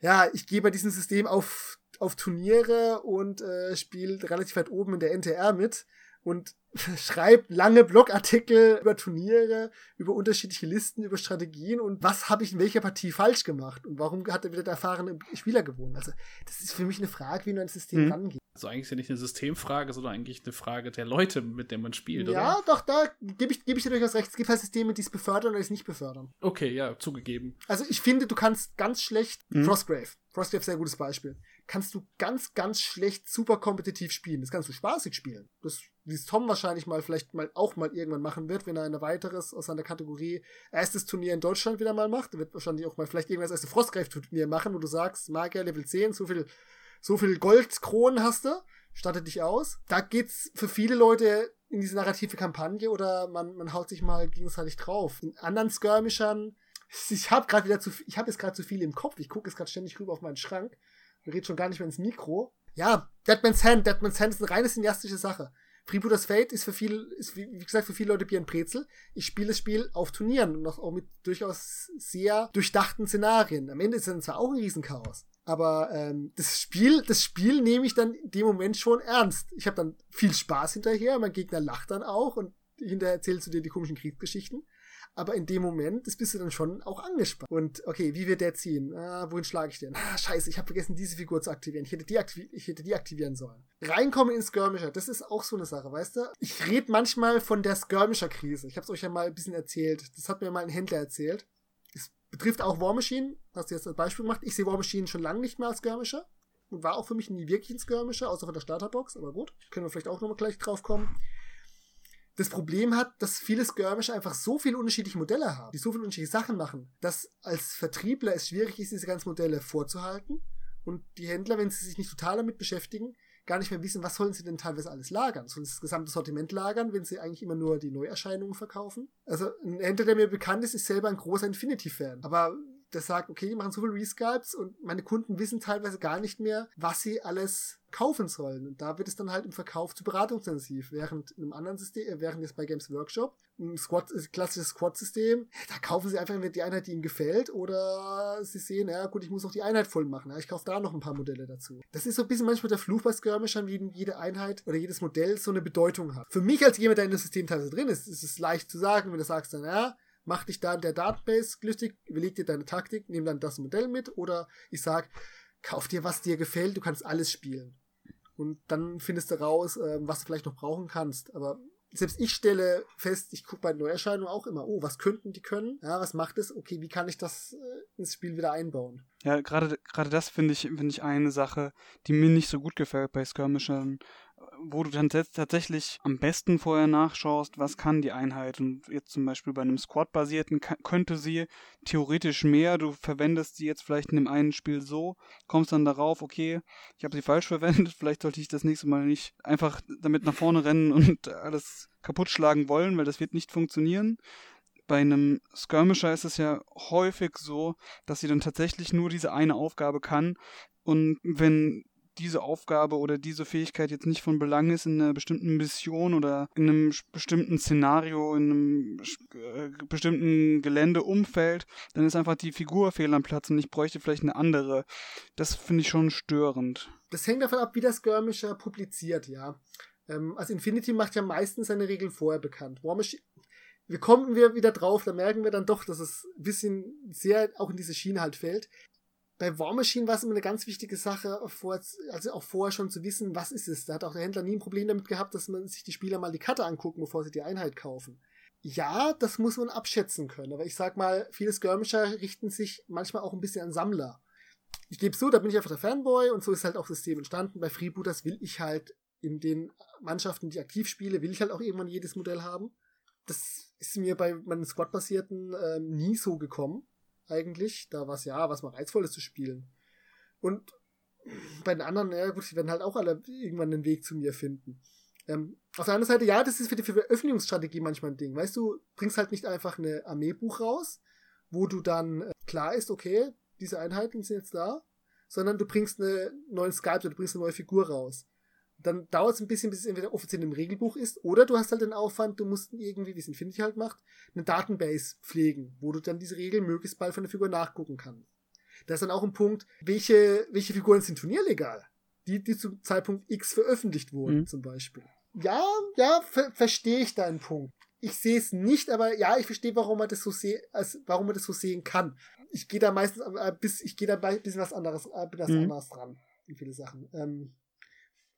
Ja, ich gehe bei diesem System auf auf Turniere und äh, spielt relativ weit oben in der NTR mit und schreibt lange Blogartikel über Turniere, über unterschiedliche Listen, über Strategien und was habe ich in welcher Partie falsch gemacht und warum hat er wieder der erfahrene Spieler gewonnen. Also das ist für mich eine Frage, wie man ins System mhm. rangeht. Also eigentlich ist ja nicht eine Systemfrage, sondern eigentlich eine Frage der Leute, mit denen man spielt, ja, oder? doch, da gebe ich, geb ich dir durchaus recht. Es gibt halt Systeme, die es befördern oder es nicht befördern. Okay, ja, zugegeben. Also ich finde, du kannst ganz schlecht mhm. Frostgrave. Frostgrave ist ein sehr gutes Beispiel kannst du ganz, ganz schlecht super kompetitiv spielen. Das kannst du spaßig spielen. Das, wie es Tom wahrscheinlich mal vielleicht mal auch mal irgendwann machen wird, wenn er ein weiteres aus seiner Kategorie erstes Turnier in Deutschland wieder mal macht. Er wird wahrscheinlich auch mal vielleicht irgendwas erste Frostgreif-Turnier machen, wo du sagst, Magier Level 10, so viel, so viel Goldkronen hast du, stattet dich aus. Da geht's für viele Leute in diese narrative Kampagne oder man, man haut sich mal gegenseitig drauf. In anderen Skirmishern, ich habe gerade wieder zu, ich habe jetzt gerade zu viel im Kopf. Ich gucke jetzt gerade ständig rüber auf meinen Schrank. Wir reden schon gar nicht mehr ins Mikro. Ja, Deadman's Hand. Deadman's Hand ist eine reine cineastische Sache. Freebooters Fate ist für viele, ist wie, gesagt für viele Leute Bier und Brezel. Ich spiele das Spiel auf Turnieren und auch mit durchaus sehr durchdachten Szenarien. Am Ende ist es zwar auch ein Riesenchaos. Aber ähm, das Spiel, das Spiel nehme ich dann in dem Moment schon ernst. Ich habe dann viel Spaß hinterher, mein Gegner lacht dann auch und hinterher erzählst du dir die komischen Kriegsgeschichten aber in dem Moment das bist du dann schon auch angespannt. Und okay, wie wird der ziehen? Ah, wohin schlage ich den? Ah, scheiße, ich habe vergessen, diese Figur zu aktivieren. Ich hätte die, aktivi ich hätte die aktivieren sollen. Reinkommen in Skirmisher, das ist auch so eine Sache, weißt du? Ich rede manchmal von der Skirmisher-Krise. Ich habe es euch ja mal ein bisschen erzählt. Das hat mir mal ein Händler erzählt. Betrifft auch War Machine, hast du jetzt als Beispiel gemacht. Ich sehe War Machine schon lange nicht mehr als Skirmisher. Und war auch für mich nie wirklich ein Skirmisher, außer von der Starterbox, aber gut. Können wir vielleicht auch nochmal gleich drauf kommen das Problem hat, dass viele Skirmisher einfach so viele unterschiedliche Modelle haben, die so viele unterschiedliche Sachen machen, dass als Vertriebler es schwierig ist, diese ganzen Modelle vorzuhalten und die Händler, wenn sie sich nicht total damit beschäftigen, gar nicht mehr wissen, was sollen sie denn teilweise alles lagern. Sollen sie das gesamte Sortiment lagern, wenn sie eigentlich immer nur die Neuerscheinungen verkaufen? Also ein Händler, der mir bekannt ist, ist selber ein großer Infinity-Fan. Aber das sagt, okay, die machen so viele Resculpts und meine Kunden wissen teilweise gar nicht mehr, was sie alles kaufen sollen. Und da wird es dann halt im Verkauf zu beratungsintensiv. Während in einem anderen System, äh, während jetzt bei Games Workshop, ein Squad, ein klassisches Squad-System, da kaufen sie einfach die Einheit, die ihnen gefällt, oder sie sehen, ja gut, ich muss auch die Einheit voll machen. Ja, ich kaufe da noch ein paar Modelle dazu. Das ist so ein bisschen manchmal der Fluch bei Skirmishern, wie jede Einheit oder jedes Modell so eine Bedeutung hat. Für mich als jemand, der in das System teilweise drin ist, ist es leicht zu sagen, wenn du sagst dann, ja, mach dich da in der Database glücklich, überleg dir deine Taktik, nimm dann das Modell mit, oder ich sag, kauf dir, was dir gefällt, du kannst alles spielen. Und dann findest du raus, äh, was du vielleicht noch brauchen kannst. Aber selbst ich stelle fest, ich gucke bei Neuerscheinungen auch immer, oh, was könnten die können? Ja, was macht es? Okay, wie kann ich das äh, ins Spiel wieder einbauen? Ja, gerade gerade das finde ich finde ich eine Sache, die mir nicht so gut gefällt bei Skirmishern wo du dann tatsächlich am besten vorher nachschaust, was kann die Einheit. Und jetzt zum Beispiel bei einem Squad-basierten könnte sie theoretisch mehr. Du verwendest sie jetzt vielleicht in dem einen Spiel so, kommst dann darauf, okay, ich habe sie falsch verwendet, vielleicht sollte ich das nächste Mal nicht einfach damit nach vorne rennen und alles kaputt schlagen wollen, weil das wird nicht funktionieren bei einem Skirmisher ist es ja häufig so, dass sie dann tatsächlich nur diese eine Aufgabe kann. Und wenn diese Aufgabe oder diese Fähigkeit jetzt nicht von Belang ist in einer bestimmten Mission oder in einem bestimmten Szenario, in einem äh, bestimmten Geländeumfeld, dann ist einfach die Figur fehl am Platz und ich bräuchte vielleicht eine andere. Das finde ich schon störend. Das hängt davon ab, wie der Skirmisher publiziert, ja. Ähm, also Infinity macht ja meistens seine Regeln vorher bekannt. War wir kommen wir wieder drauf, da merken wir dann doch, dass es ein bisschen sehr auch in diese Schiene halt fällt bei War Machine war es immer eine ganz wichtige Sache, also auch vorher schon zu wissen, was ist es. Da hat auch der Händler nie ein Problem damit gehabt, dass man sich die Spieler mal die Karte angucken, bevor sie die Einheit kaufen. Ja, das muss man abschätzen können, aber ich sag mal, viele Skirmisher richten sich manchmal auch ein bisschen an Sammler. Ich gebe so, da bin ich einfach der Fanboy und so ist halt auch das System entstanden. Bei Freebooters will ich halt in den Mannschaften, die aktiv spiele, will ich halt auch irgendwann jedes Modell haben. Das ist mir bei meinen Squad-basierten äh, nie so gekommen eigentlich. Da war es ja, was mal reizvoll ist zu spielen. Und bei den anderen, ja gut, die werden halt auch alle irgendwann den Weg zu mir finden. Ähm, auf der anderen Seite, ja, das ist für die Veröffentlichungsstrategie manchmal ein Ding. Weißt du, bringst halt nicht einfach eine Armeebuch raus, wo du dann äh, klar ist, okay, diese Einheiten sind jetzt da, sondern du bringst einen neuen Skype oder du bringst eine neue Figur raus dann dauert es ein bisschen, bis es entweder offiziell im Regelbuch ist, oder du hast halt den Aufwand, du musst irgendwie, wie es Infinity halt macht, eine Database pflegen, wo du dann diese Regeln möglichst bald von der Figur nachgucken kannst. Da ist dann auch ein Punkt, welche, welche Figuren sind turnierlegal? Die, die zum Zeitpunkt X veröffentlicht wurden, mhm. zum Beispiel. Ja, ja, ver verstehe ich deinen Punkt. Ich sehe es nicht, aber ja, ich verstehe, warum man das so sehen, also warum man das so sehen kann. Ich gehe da meistens äh, bis, ich gehe da ein bisschen was anderes, äh, bin das mhm. anders dran in viele Sachen. Ähm,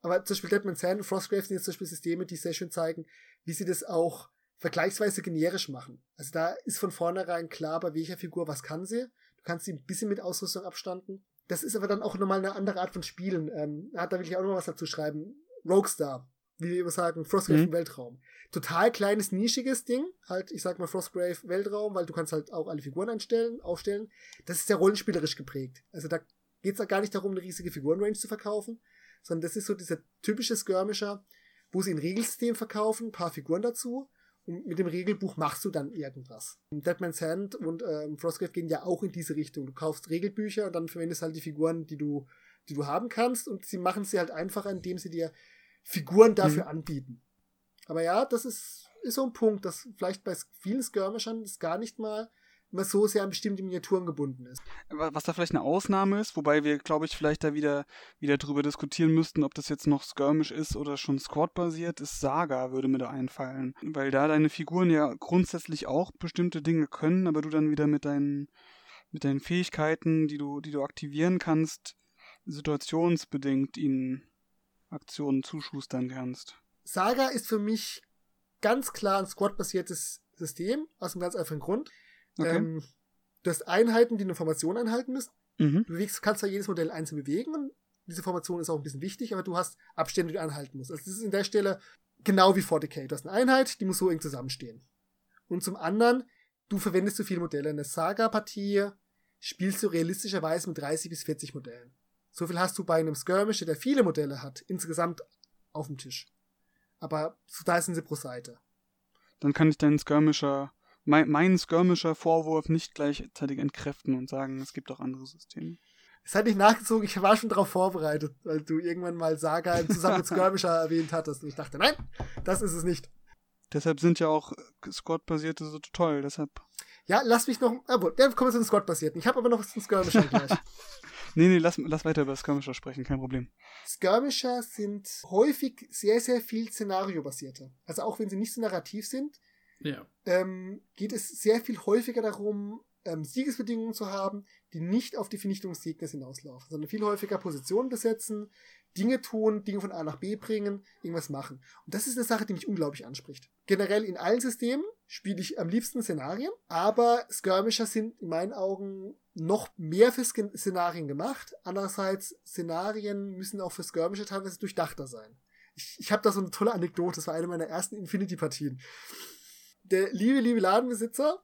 aber zum Beispiel Deadman Sand und Frostgrave sind jetzt zum Beispiel Systeme, die sehr schön zeigen, wie sie das auch vergleichsweise generisch machen. Also da ist von vornherein klar, bei welcher Figur was kann sie. Du kannst sie ein bisschen mit Ausrüstung abstanden. Das ist aber dann auch nochmal eine andere Art von Spielen. Ähm, da will ich auch noch was dazu schreiben. Roguestar, wie wir immer sagen, Frostgrave mhm. im Weltraum. Total kleines, nischiges Ding. Halt, ich sag mal Frostgrave Weltraum, weil du kannst halt auch alle Figuren einstellen, aufstellen. Das ist sehr rollenspielerisch geprägt. Also da geht es gar nicht darum, eine riesige Figurenrange zu verkaufen, sondern das ist so dieser typische Skirmisher, wo sie ein Regelsystem verkaufen, ein paar Figuren dazu und mit dem Regelbuch machst du dann irgendwas. Deadman's Hand und ähm, Frostgrave gehen ja auch in diese Richtung. Du kaufst Regelbücher und dann verwendest halt die Figuren, die du, die du haben kannst und sie machen sie halt einfacher, indem sie dir Figuren dafür mhm. anbieten. Aber ja, das ist, ist so ein Punkt, dass vielleicht bei vielen Skirmishern das gar nicht mal immer so sehr an bestimmte Miniaturen gebunden ist. Was da vielleicht eine Ausnahme ist, wobei wir, glaube ich, vielleicht da wieder, wieder drüber diskutieren müssten, ob das jetzt noch Skirmish ist oder schon Squad-basiert, ist Saga, würde mir da einfallen. Weil da deine Figuren ja grundsätzlich auch bestimmte Dinge können, aber du dann wieder mit deinen, mit deinen Fähigkeiten, die du, die du aktivieren kannst, situationsbedingt ihnen Aktionen zuschustern kannst. Saga ist für mich ganz klar ein Squad-basiertes System, aus einem ganz einfachen Grund. Okay. Ähm, du hast Einheiten, die eine Formation einhalten müssen. Mhm. Du bewegst, kannst zwar jedes Modell einzeln bewegen und diese Formation ist auch ein bisschen wichtig, aber du hast Abstände, die du einhalten musst. Also das ist in der Stelle genau wie 40k. Du hast eine Einheit, die muss so eng zusammenstehen. Und zum anderen, du verwendest zu viele Modelle. Eine Saga-Partie spielst du realistischerweise mit 30 bis 40 Modellen. So viel hast du bei einem Skirmisher, der viele Modelle hat, insgesamt auf dem Tisch. Aber da sind sie pro Seite. Dann kann ich deinen Skirmisher mein, meinen Skirmisher-Vorwurf nicht gleichzeitig entkräften und sagen, es gibt auch andere Systeme. Es hat nicht nachgezogen, ich war schon darauf vorbereitet, weil du irgendwann mal Saga im zusammen mit Skirmisher erwähnt hattest. Und ich dachte, nein, das ist es nicht. Deshalb sind ja auch Squad-basierte so toll, deshalb. Ja, lass mich noch. Ah, dann kommen wir zu den Squad-basierten. Ich habe aber noch was zum Skirmisher gleich. nee, nee, lass, lass weiter über Skirmisher sprechen, kein Problem. Skirmisher sind häufig sehr, sehr viel szenariobasierte. Also auch wenn sie nicht so narrativ sind, ja. ähm, geht es sehr viel häufiger darum, ähm, Siegesbedingungen zu haben, die nicht auf die Vernichtung des Gegners hinauslaufen, sondern viel häufiger Positionen besetzen, Dinge tun, Dinge von A nach B bringen, irgendwas machen. Und das ist eine Sache, die mich unglaublich anspricht. Generell in allen Systemen spiele ich am liebsten Szenarien, aber Skirmisher sind in meinen Augen noch mehr für Szenarien gemacht. Andererseits, Szenarien müssen auch für Skirmisher teilweise durchdachter sein. Ich, ich habe da so eine tolle Anekdote, das war eine meiner ersten Infinity-Partien. Der liebe, liebe Ladenbesitzer,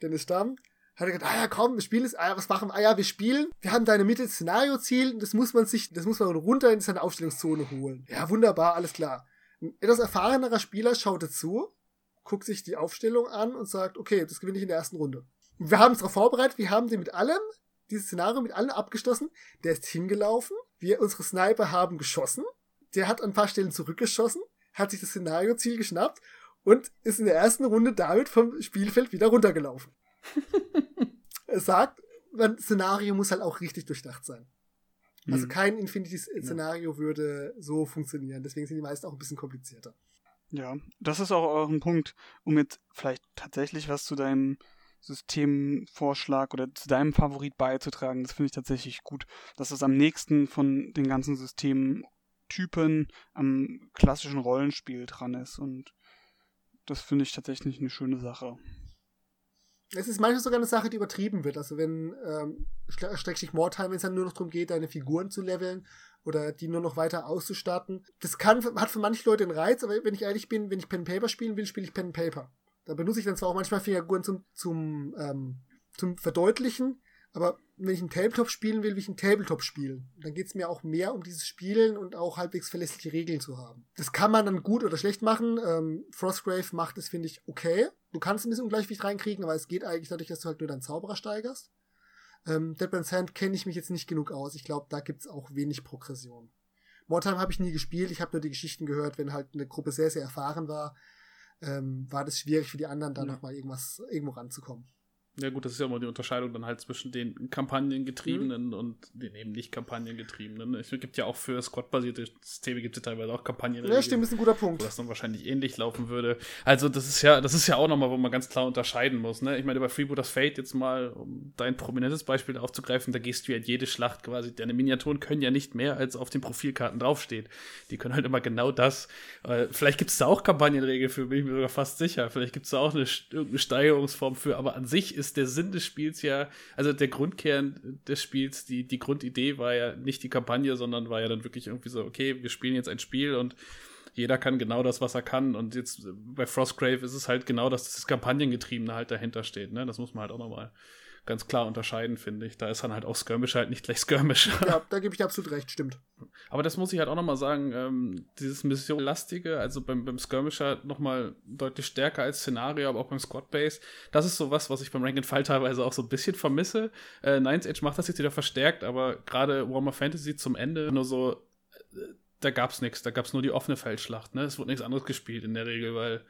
Dennis Stamm, hat er gesagt, ah ja, komm, wir spielen es, ah was machen? Ah ja, wir spielen, wir haben deine Mitte Szenario-Ziel, das muss man sich, das muss man runter in seine Aufstellungszone holen. Ja, wunderbar, alles klar. Ein etwas erfahrenerer Spieler schaut dazu, guckt sich die Aufstellung an und sagt, okay, das gewinne ich in der ersten Runde. Wir haben es darauf vorbereitet, wir haben den mit allem, dieses Szenario mit allem abgeschlossen. Der ist hingelaufen, wir, unsere Sniper haben geschossen, der hat an ein paar Stellen zurückgeschossen, hat sich das Szenario-Ziel geschnappt und ist in der ersten Runde damit vom Spielfeld wieder runtergelaufen. er sagt, ein Szenario muss halt auch richtig durchdacht sein. Also mhm. kein Infinity-Szenario ja. würde so funktionieren. Deswegen sind die meisten auch ein bisschen komplizierter. Ja, das ist auch, auch ein Punkt, um jetzt vielleicht tatsächlich was zu deinem Systemvorschlag oder zu deinem Favorit beizutragen. Das finde ich tatsächlich gut, dass es am nächsten von den ganzen Systemtypen am klassischen Rollenspiel dran ist. Und das finde ich tatsächlich eine schöne Sache. Es ist manchmal sogar eine Sache, die übertrieben wird. Also wenn ähm, Schrägstrich Mordheim, wenn es dann nur noch darum geht, deine Figuren zu leveln oder die nur noch weiter auszustatten. Das kann, hat für manche Leute einen Reiz, aber wenn ich ehrlich bin, wenn ich Pen Paper spielen will, spiele ich Pen Paper. Da benutze ich dann zwar auch manchmal Figuren zum, zum, ähm, zum Verdeutlichen, aber wenn ich einen Tabletop spielen will, will ich einen Tabletop spielen. Dann geht es mir auch mehr um dieses Spielen und auch halbwegs verlässliche Regeln zu haben. Das kann man dann gut oder schlecht machen. Ähm, Frostgrave macht es, finde ich, okay. Du kannst ein bisschen Ungleichgewicht reinkriegen, aber es geht eigentlich dadurch, dass du halt nur deinen Zauberer steigerst. Ähm, Deadman's Hand kenne ich mich jetzt nicht genug aus. Ich glaube, da gibt es auch wenig Progression. Mordheim habe ich nie gespielt. Ich habe nur die Geschichten gehört, wenn halt eine Gruppe sehr, sehr erfahren war, ähm, war das schwierig für die anderen, da ja. nochmal irgendwas irgendwo ranzukommen. Ja gut, das ist ja immer die Unterscheidung dann halt zwischen den Kampagnengetriebenen mhm. und den eben nicht Kampagnengetriebenen. Es gibt ja auch für Squad-basierte Systeme gibt es ja teilweise auch Kampagnen. Ja, stimmt, ist ein guter Punkt. Wo das dann wahrscheinlich ähnlich laufen würde. Also das ist ja, das ist ja auch nochmal, wo man ganz klar unterscheiden muss. Ne? Ich meine, bei Freebooters Fate jetzt mal, um dein prominentes Beispiel aufzugreifen, da gehst du ja jede Schlacht quasi, deine Miniaturen können ja nicht mehr, als auf den Profilkarten draufsteht. Die können halt immer genau das. Äh, vielleicht gibt es da auch Kampagnenregeln für, bin ich mir sogar fast sicher. Vielleicht gibt es da auch eine, irgendeine Steigerungsform für, aber an sich ist ist der Sinn des Spiels ja, also der Grundkern des Spiels, die, die Grundidee war ja nicht die Kampagne, sondern war ja dann wirklich irgendwie so, okay, wir spielen jetzt ein Spiel und jeder kann genau das, was er kann. Und jetzt bei Frostgrave ist es halt genau, dass das Kampagnengetriebene halt dahinter steht. Ne? Das muss man halt auch nochmal ganz klar unterscheiden, finde ich. Da ist dann halt auch Skirmish halt nicht gleich Skirmish. Ja, da gebe ich dir absolut recht, stimmt. Aber das muss ich halt auch nochmal sagen, ähm, dieses Missionlastige, also beim, beim Skirmisher nochmal deutlich stärker als Szenario, aber auch beim Squad Base, das ist so was, was ich beim Rank and File teilweise auch so ein bisschen vermisse. Äh, Nines Edge macht das jetzt wieder verstärkt, aber gerade Warhammer Fantasy zum Ende nur so, äh, da gab's nichts, da gab's nur die offene Feldschlacht, ne? Es wurde nichts anderes gespielt in der Regel, weil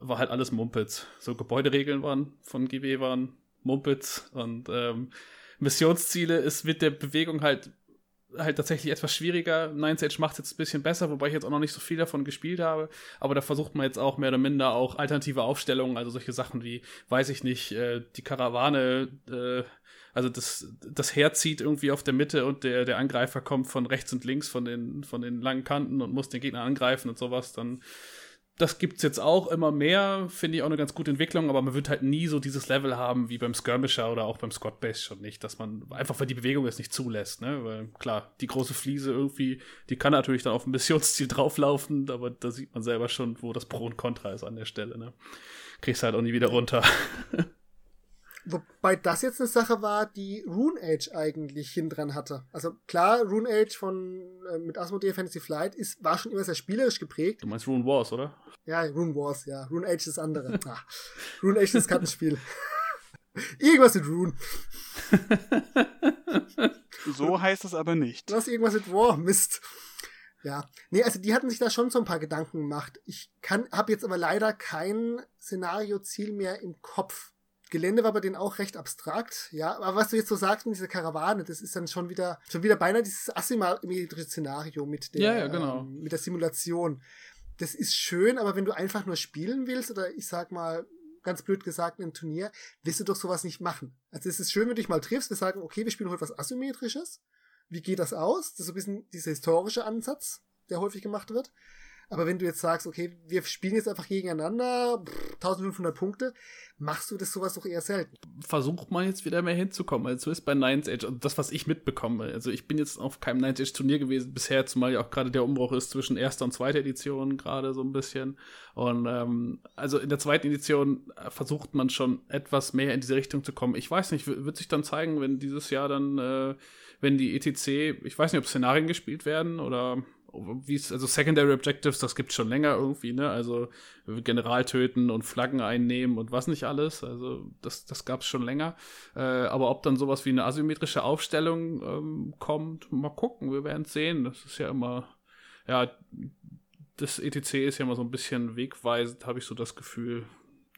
war halt alles Mumpitz. So Gebäuderegeln waren von GW waren Mumpitz und ähm, Missionsziele ist mit der Bewegung halt halt tatsächlich etwas schwieriger. Nine Age macht es jetzt ein bisschen besser, wobei ich jetzt auch noch nicht so viel davon gespielt habe. Aber da versucht man jetzt auch mehr oder minder auch alternative Aufstellungen, also solche Sachen wie, weiß ich nicht, äh, die Karawane, äh, also das, das Heer zieht irgendwie auf der Mitte und der, der Angreifer kommt von rechts und links von den, von den langen Kanten und muss den Gegner angreifen und sowas, dann das gibt's jetzt auch immer mehr, finde ich auch eine ganz gute Entwicklung, aber man wird halt nie so dieses Level haben wie beim Skirmisher oder auch beim Scott Base schon nicht, dass man einfach, weil die Bewegung es nicht zulässt, ne, weil klar, die große Fliese irgendwie, die kann natürlich dann auf ein Missionsziel drauflaufen, aber da sieht man selber schon, wo das Pro und Contra ist an der Stelle, ne. Kriegst halt auch nie wieder runter. Wobei das jetzt eine Sache war, die Rune Age eigentlich hin dran hatte. Also klar, Rune Age von äh, mit Asmodee Fantasy Flight ist, war schon immer sehr spielerisch geprägt. Du meinst Rune Wars, oder? Ja, Rune Wars, ja. Rune Age ist das andere. Ach, Rune Age ist das Kartenspiel. irgendwas mit Rune. so heißt es aber nicht. Was irgendwas mit War, Mist. Ja, nee, also die hatten sich da schon so ein paar Gedanken gemacht. Ich kann, habe jetzt aber leider kein Szenario-Ziel mehr im Kopf. Gelände war bei denen auch recht abstrakt, ja. Aber was du jetzt so sagst mit dieser Karawane, das ist dann schon wieder, schon wieder beinahe dieses asymmetrische Szenario mit der, ja, ja, genau. ähm, mit der Simulation. Das ist schön, aber wenn du einfach nur spielen willst, oder ich sag mal, ganz blöd gesagt, in einem Turnier, wirst du doch sowas nicht machen. Also es ist schön, wenn du dich mal triffst, wir sagen, okay, wir spielen heute was Asymmetrisches. Wie geht das aus? Das ist so ein bisschen dieser historische Ansatz, der häufig gemacht wird. Aber wenn du jetzt sagst, okay, wir spielen jetzt einfach gegeneinander, pff, 1500 Punkte, machst du das sowas doch eher selten. Versucht man jetzt wieder mehr hinzukommen. Also so ist bei Nines Age, also das, was ich mitbekomme. Also ich bin jetzt auf keinem Nines Age Turnier gewesen bisher, zumal ja auch gerade der Umbruch ist zwischen erster und zweiter Edition gerade so ein bisschen. Und ähm, also in der zweiten Edition versucht man schon etwas mehr in diese Richtung zu kommen. Ich weiß nicht, wird sich dann zeigen, wenn dieses Jahr dann, äh, wenn die ETC, ich weiß nicht, ob Szenarien gespielt werden oder also Secondary Objectives, das gibt's schon länger irgendwie, ne? Also General töten und Flaggen einnehmen und was nicht alles. Also das, das gab's schon länger. Äh, aber ob dann sowas wie eine asymmetrische Aufstellung ähm, kommt, mal gucken, wir werden sehen. Das ist ja immer, ja, das ETC ist ja immer so ein bisschen wegweisend, habe ich so das Gefühl.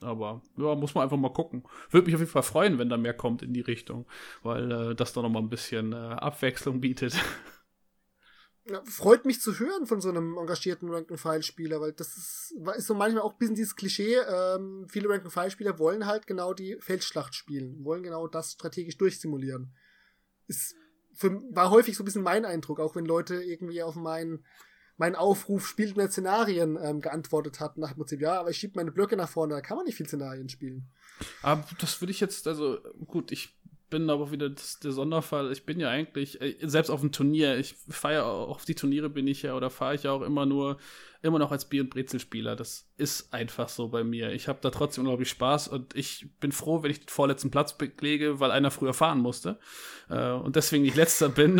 Aber ja, muss man einfach mal gucken. Würde mich auf jeden Fall freuen, wenn da mehr kommt in die Richtung, weil äh, das dann noch mal ein bisschen äh, Abwechslung bietet. Freut mich zu hören von so einem engagierten Rank-and-File-Spieler, weil das ist, ist so manchmal auch ein bisschen dieses Klischee, ähm, viele Rank-and-File-Spieler wollen halt genau die Feldschlacht spielen, wollen genau das strategisch durchsimulieren. Ist für, war häufig so ein bisschen mein Eindruck, auch wenn Leute irgendwie auf meinen mein Aufruf spielt mehr Szenarien ähm, geantwortet hat nach dem Prinzip, ja, aber ich schiebe meine Blöcke nach vorne, da kann man nicht viel Szenarien spielen. Aber das würde ich jetzt, also gut, ich bin aber wieder das, der Sonderfall. Ich bin ja eigentlich, äh, selbst auf dem Turnier, ich feiere auch auf die Turniere bin ich ja oder fahre ich ja auch immer nur, immer noch als Bier- und Brezelspieler. Das ist einfach so bei mir. Ich habe da trotzdem unglaublich Spaß und ich bin froh, wenn ich den vorletzten Platz belege, weil einer früher fahren musste. Äh, und deswegen nicht letzter bin.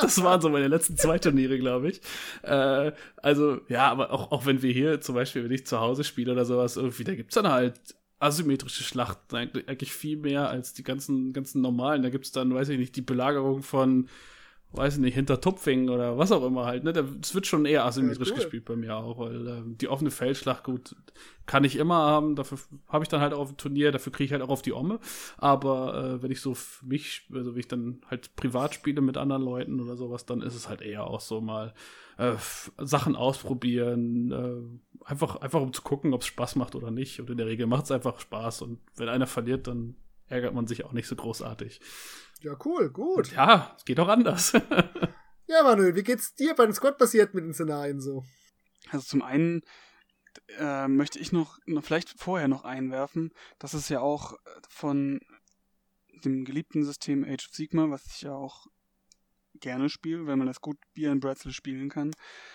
das waren so meine letzten zwei Turniere, glaube ich. Äh, also, ja, aber auch, auch wenn wir hier zum Beispiel, wenn ich zu Hause spiele oder sowas, irgendwie, da gibt's dann halt asymmetrische Schlachten eigentlich viel mehr als die ganzen, ganzen normalen. Da gibt es dann, weiß ich nicht, die Belagerung von, weiß ich nicht, hinter Tupfingen oder was auch immer halt. Ne? Das wird schon eher asymmetrisch ja, cool. gespielt bei mir auch, weil äh, die offene Feldschlacht, gut, kann ich immer haben. Dafür habe ich dann halt auch auf dem Turnier, dafür kriege ich halt auch auf die Omme. Aber äh, wenn ich so für mich, also wenn ich dann halt privat spiele mit anderen Leuten oder sowas, dann ist es halt eher auch so mal äh, Sachen ausprobieren, äh, einfach, einfach um zu gucken, ob es Spaß macht oder nicht. Und in der Regel macht es einfach Spaß. Und wenn einer verliert, dann ärgert man sich auch nicht so großartig. Ja, cool, gut. Ja, es geht auch anders. ja, Manuel, wie geht's dir bei den Squad-basiert mit den Szenarien so? Also zum einen äh, möchte ich noch, noch vielleicht vorher noch einwerfen, dass es ja auch von dem geliebten System Age of Sigma, was ich ja auch gerne spiele, wenn man das gut Bier and Bretzel spielen kann.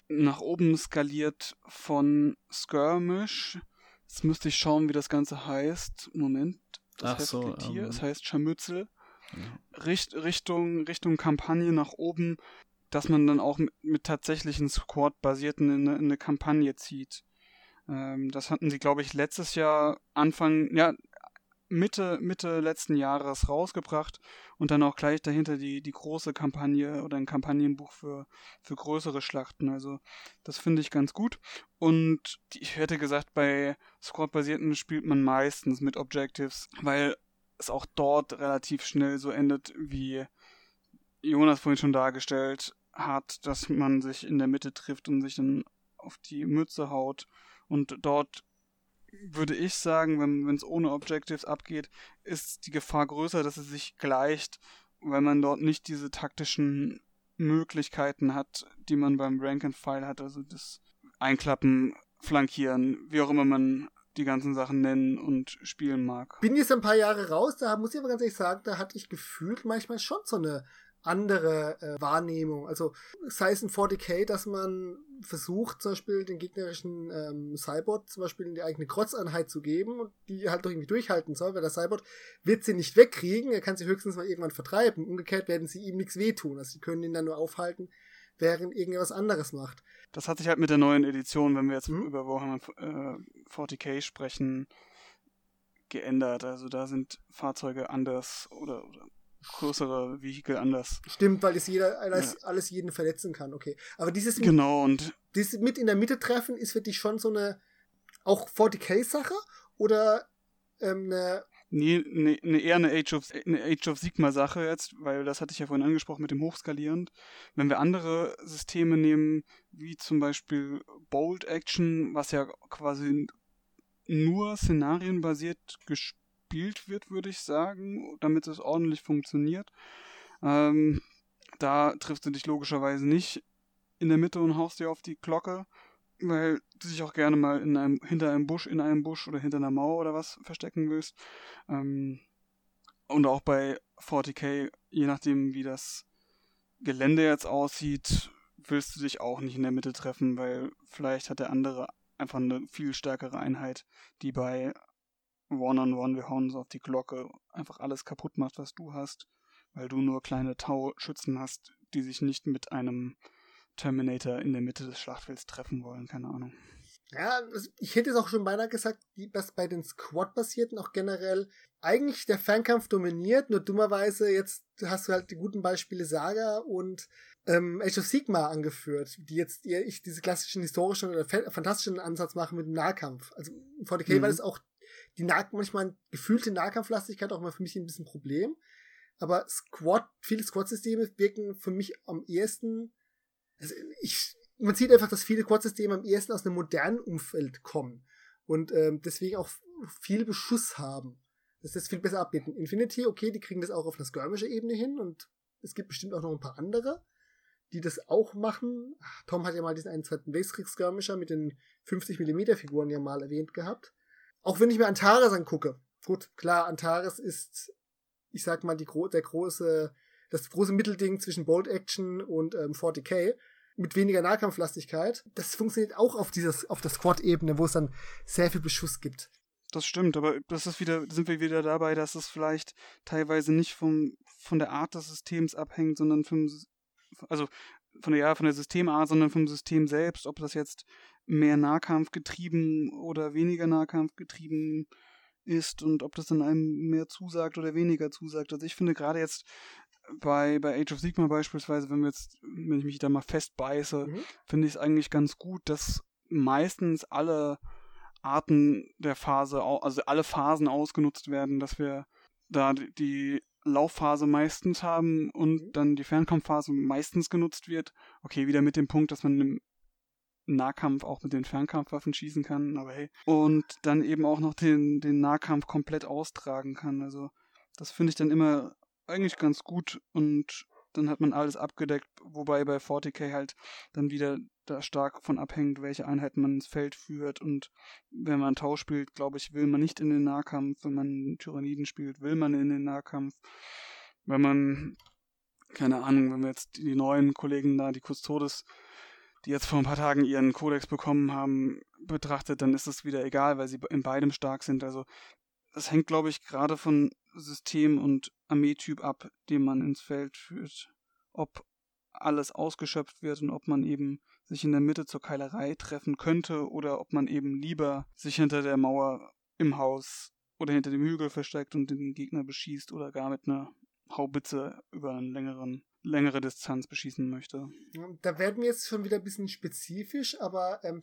Nach oben skaliert von Skirmish. Jetzt müsste ich schauen, wie das Ganze heißt. Moment. Das Ach so, hier. Um, es heißt Scharmützel. Ja. Richt, Richtung, Richtung Kampagne nach oben, dass man dann auch mit, mit tatsächlichen Squad-basierten in, in, eine Kampagne zieht. Ähm, das hatten sie, glaube ich, letztes Jahr Anfang, ja, Mitte, Mitte letzten Jahres rausgebracht und dann auch gleich dahinter die, die große Kampagne oder ein Kampagnenbuch für, für größere Schlachten. Also das finde ich ganz gut. Und ich hätte gesagt, bei Squad-basierten spielt man meistens mit Objectives, weil es auch dort relativ schnell so endet, wie Jonas vorhin schon dargestellt hat, dass man sich in der Mitte trifft und sich dann auf die Mütze haut und dort würde ich sagen, wenn es ohne Objectives abgeht, ist die Gefahr größer, dass es sich gleicht, weil man dort nicht diese taktischen Möglichkeiten hat, die man beim Rank and File hat, also das Einklappen, Flankieren, wie auch immer man die ganzen Sachen nennen und spielen mag. Bin jetzt ein paar Jahre raus, da muss ich aber ganz ehrlich sagen, da hatte ich gefühlt manchmal schon so eine andere äh, Wahrnehmung. Also sei es in 40k, dass man versucht, zum Beispiel den gegnerischen ähm, Cybot zum Beispiel in die eigene Krotzeinheit zu geben und die halt doch irgendwie durchhalten soll, weil der Cybot wird sie nicht wegkriegen, er kann sie höchstens mal irgendwann vertreiben. Umgekehrt werden sie ihm nichts wehtun. Also sie können ihn dann nur aufhalten, während irgendwas anderes macht. Das hat sich halt mit der neuen Edition, wenn wir jetzt mhm. über Warhammer äh, 40k sprechen, geändert. Also da sind Fahrzeuge anders oder, oder größere Vehikel anders. Stimmt, weil es jeder alles, ja. alles jeden verletzen kann, okay. Aber dieses genau und dieses mit in der Mitte treffen ist für dich schon so eine auch 40k-Sache oder ähm, eine Nee, nee, nee, eher eine Age of, eine Age of Sigma-Sache jetzt, weil das hatte ich ja vorhin angesprochen mit dem Hochskalierend. Wenn wir andere Systeme nehmen, wie zum Beispiel Bold Action, was ja quasi nur szenarienbasiert gespielt gespielt wird, würde ich sagen, damit es ordentlich funktioniert. Ähm, da triffst du dich logischerweise nicht in der Mitte und haust dir auf die Glocke, weil du dich auch gerne mal in einem, hinter einem Busch, in einem Busch oder hinter einer Mauer oder was verstecken willst. Ähm, und auch bei 40k, je nachdem wie das Gelände jetzt aussieht, willst du dich auch nicht in der Mitte treffen, weil vielleicht hat der andere einfach eine viel stärkere Einheit, die bei One-on-One, -on -one, wir hauen uns auf die Glocke, einfach alles kaputt macht, was du hast, weil du nur kleine Tau-Schützen hast, die sich nicht mit einem Terminator in der Mitte des Schlachtfelds treffen wollen, keine Ahnung. Ja, ich hätte es auch schon beinahe gesagt, dass bei den Squad-basierten auch generell eigentlich der Fernkampf dominiert, nur dummerweise jetzt hast du halt die guten Beispiele Saga und ähm, Age of Sigma angeführt, die jetzt eher ich diese klassischen historischen oder fantastischen Ansatz machen mit dem Nahkampf. Also in 40k mhm. war das auch die nah manchmal gefühlte Nahkampflastigkeit auch mal für mich ein bisschen Problem. Aber Squad, viele Squad-Systeme wirken für mich am ehesten, also ich, man sieht einfach, dass viele Squad-Systeme am ehesten aus einem modernen Umfeld kommen und ähm, deswegen auch viel Beschuss haben. Das ist viel besser abbieten. Infinity, okay, die kriegen das auch auf einer skirmischer Ebene hin und es gibt bestimmt auch noch ein paar andere, die das auch machen. Tom hat ja mal diesen einen zweiten Weltkriegs-Skirmisher mit den 50mm Figuren ja mal erwähnt gehabt. Auch wenn ich mir Antares angucke. Gut, klar, Antares ist, ich sag mal, die gro der große, das große Mittelding zwischen Bold Action und ähm, 40k mit weniger Nahkampflastigkeit. Das funktioniert auch auf dieses, auf der Squad-Ebene, wo es dann sehr viel Beschuss gibt. Das stimmt, aber das ist wieder, sind wir wieder dabei, dass es vielleicht teilweise nicht vom, von der Art des Systems abhängt, sondern vom, also von der, ja, von der Systemart, sondern vom System selbst, ob das jetzt mehr Nahkampf getrieben oder weniger Nahkampf getrieben ist und ob das dann einem mehr zusagt oder weniger zusagt. Also ich finde gerade jetzt bei, bei Age of Sigma beispielsweise, wenn wir jetzt, wenn ich mich da mal festbeiße, mhm. finde ich es eigentlich ganz gut, dass meistens alle Arten der Phase, also alle Phasen ausgenutzt werden, dass wir da die Laufphase meistens haben und mhm. dann die Fernkampfphase meistens genutzt wird. Okay, wieder mit dem Punkt, dass man Nahkampf auch mit den Fernkampfwaffen schießen kann, aber hey. Und dann eben auch noch den, den Nahkampf komplett austragen kann. Also das finde ich dann immer eigentlich ganz gut und dann hat man alles abgedeckt, wobei bei 40k halt dann wieder da stark von abhängt, welche Einheiten man ins Feld führt und wenn man Tau spielt, glaube ich, will man nicht in den Nahkampf, wenn man Tyranniden spielt, will man in den Nahkampf. Wenn man, keine Ahnung, wenn wir jetzt die neuen Kollegen da, die Custodes, die jetzt vor ein paar Tagen ihren Kodex bekommen haben, betrachtet, dann ist es wieder egal, weil sie in beidem stark sind. Also das hängt, glaube ich, gerade von System und Armeetyp ab, den man ins Feld führt. Ob alles ausgeschöpft wird und ob man eben sich in der Mitte zur Keilerei treffen könnte oder ob man eben lieber sich hinter der Mauer im Haus oder hinter dem Hügel versteckt und den Gegner beschießt oder gar mit einer Haubitze über einen längeren längere Distanz beschießen möchte. Da werden wir jetzt schon wieder ein bisschen spezifisch, aber ähm,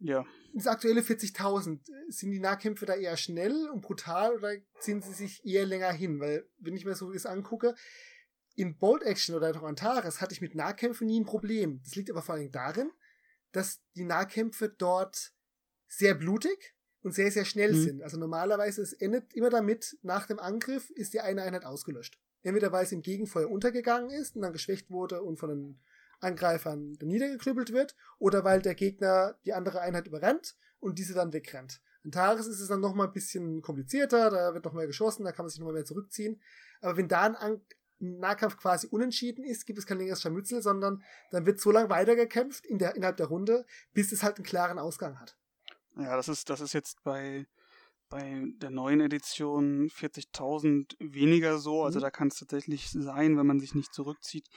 ja. Das aktuelle 40.000, sind die Nahkämpfe da eher schnell und brutal oder ziehen sie sich eher länger hin? Weil, wenn ich mir so das angucke, in Bold Action oder auch Antares hatte ich mit Nahkämpfen nie ein Problem. Das liegt aber vor allem darin, dass die Nahkämpfe dort sehr blutig und sehr, sehr schnell mhm. sind. Also normalerweise es endet immer damit, nach dem Angriff ist die eine Einheit ausgelöscht. Entweder weil es im Gegenfeuer untergegangen ist und dann geschwächt wurde und von den Angreifern niedergeknüppelt wird, oder weil der Gegner die andere Einheit überrennt und diese dann wegrennt. In Taris ist es dann nochmal ein bisschen komplizierter, da wird noch mehr geschossen, da kann man sich nochmal mehr zurückziehen. Aber wenn da ein, ein Nahkampf quasi unentschieden ist, gibt es kein längeres Scharmützel, sondern dann wird so lange weitergekämpft in der, innerhalb der Runde, bis es halt einen klaren Ausgang hat. Ja, das ist, das ist jetzt bei, bei der neuen Edition 40.000 weniger so. Also mhm. da kann es tatsächlich sein, wenn man sich nicht zurückzieht,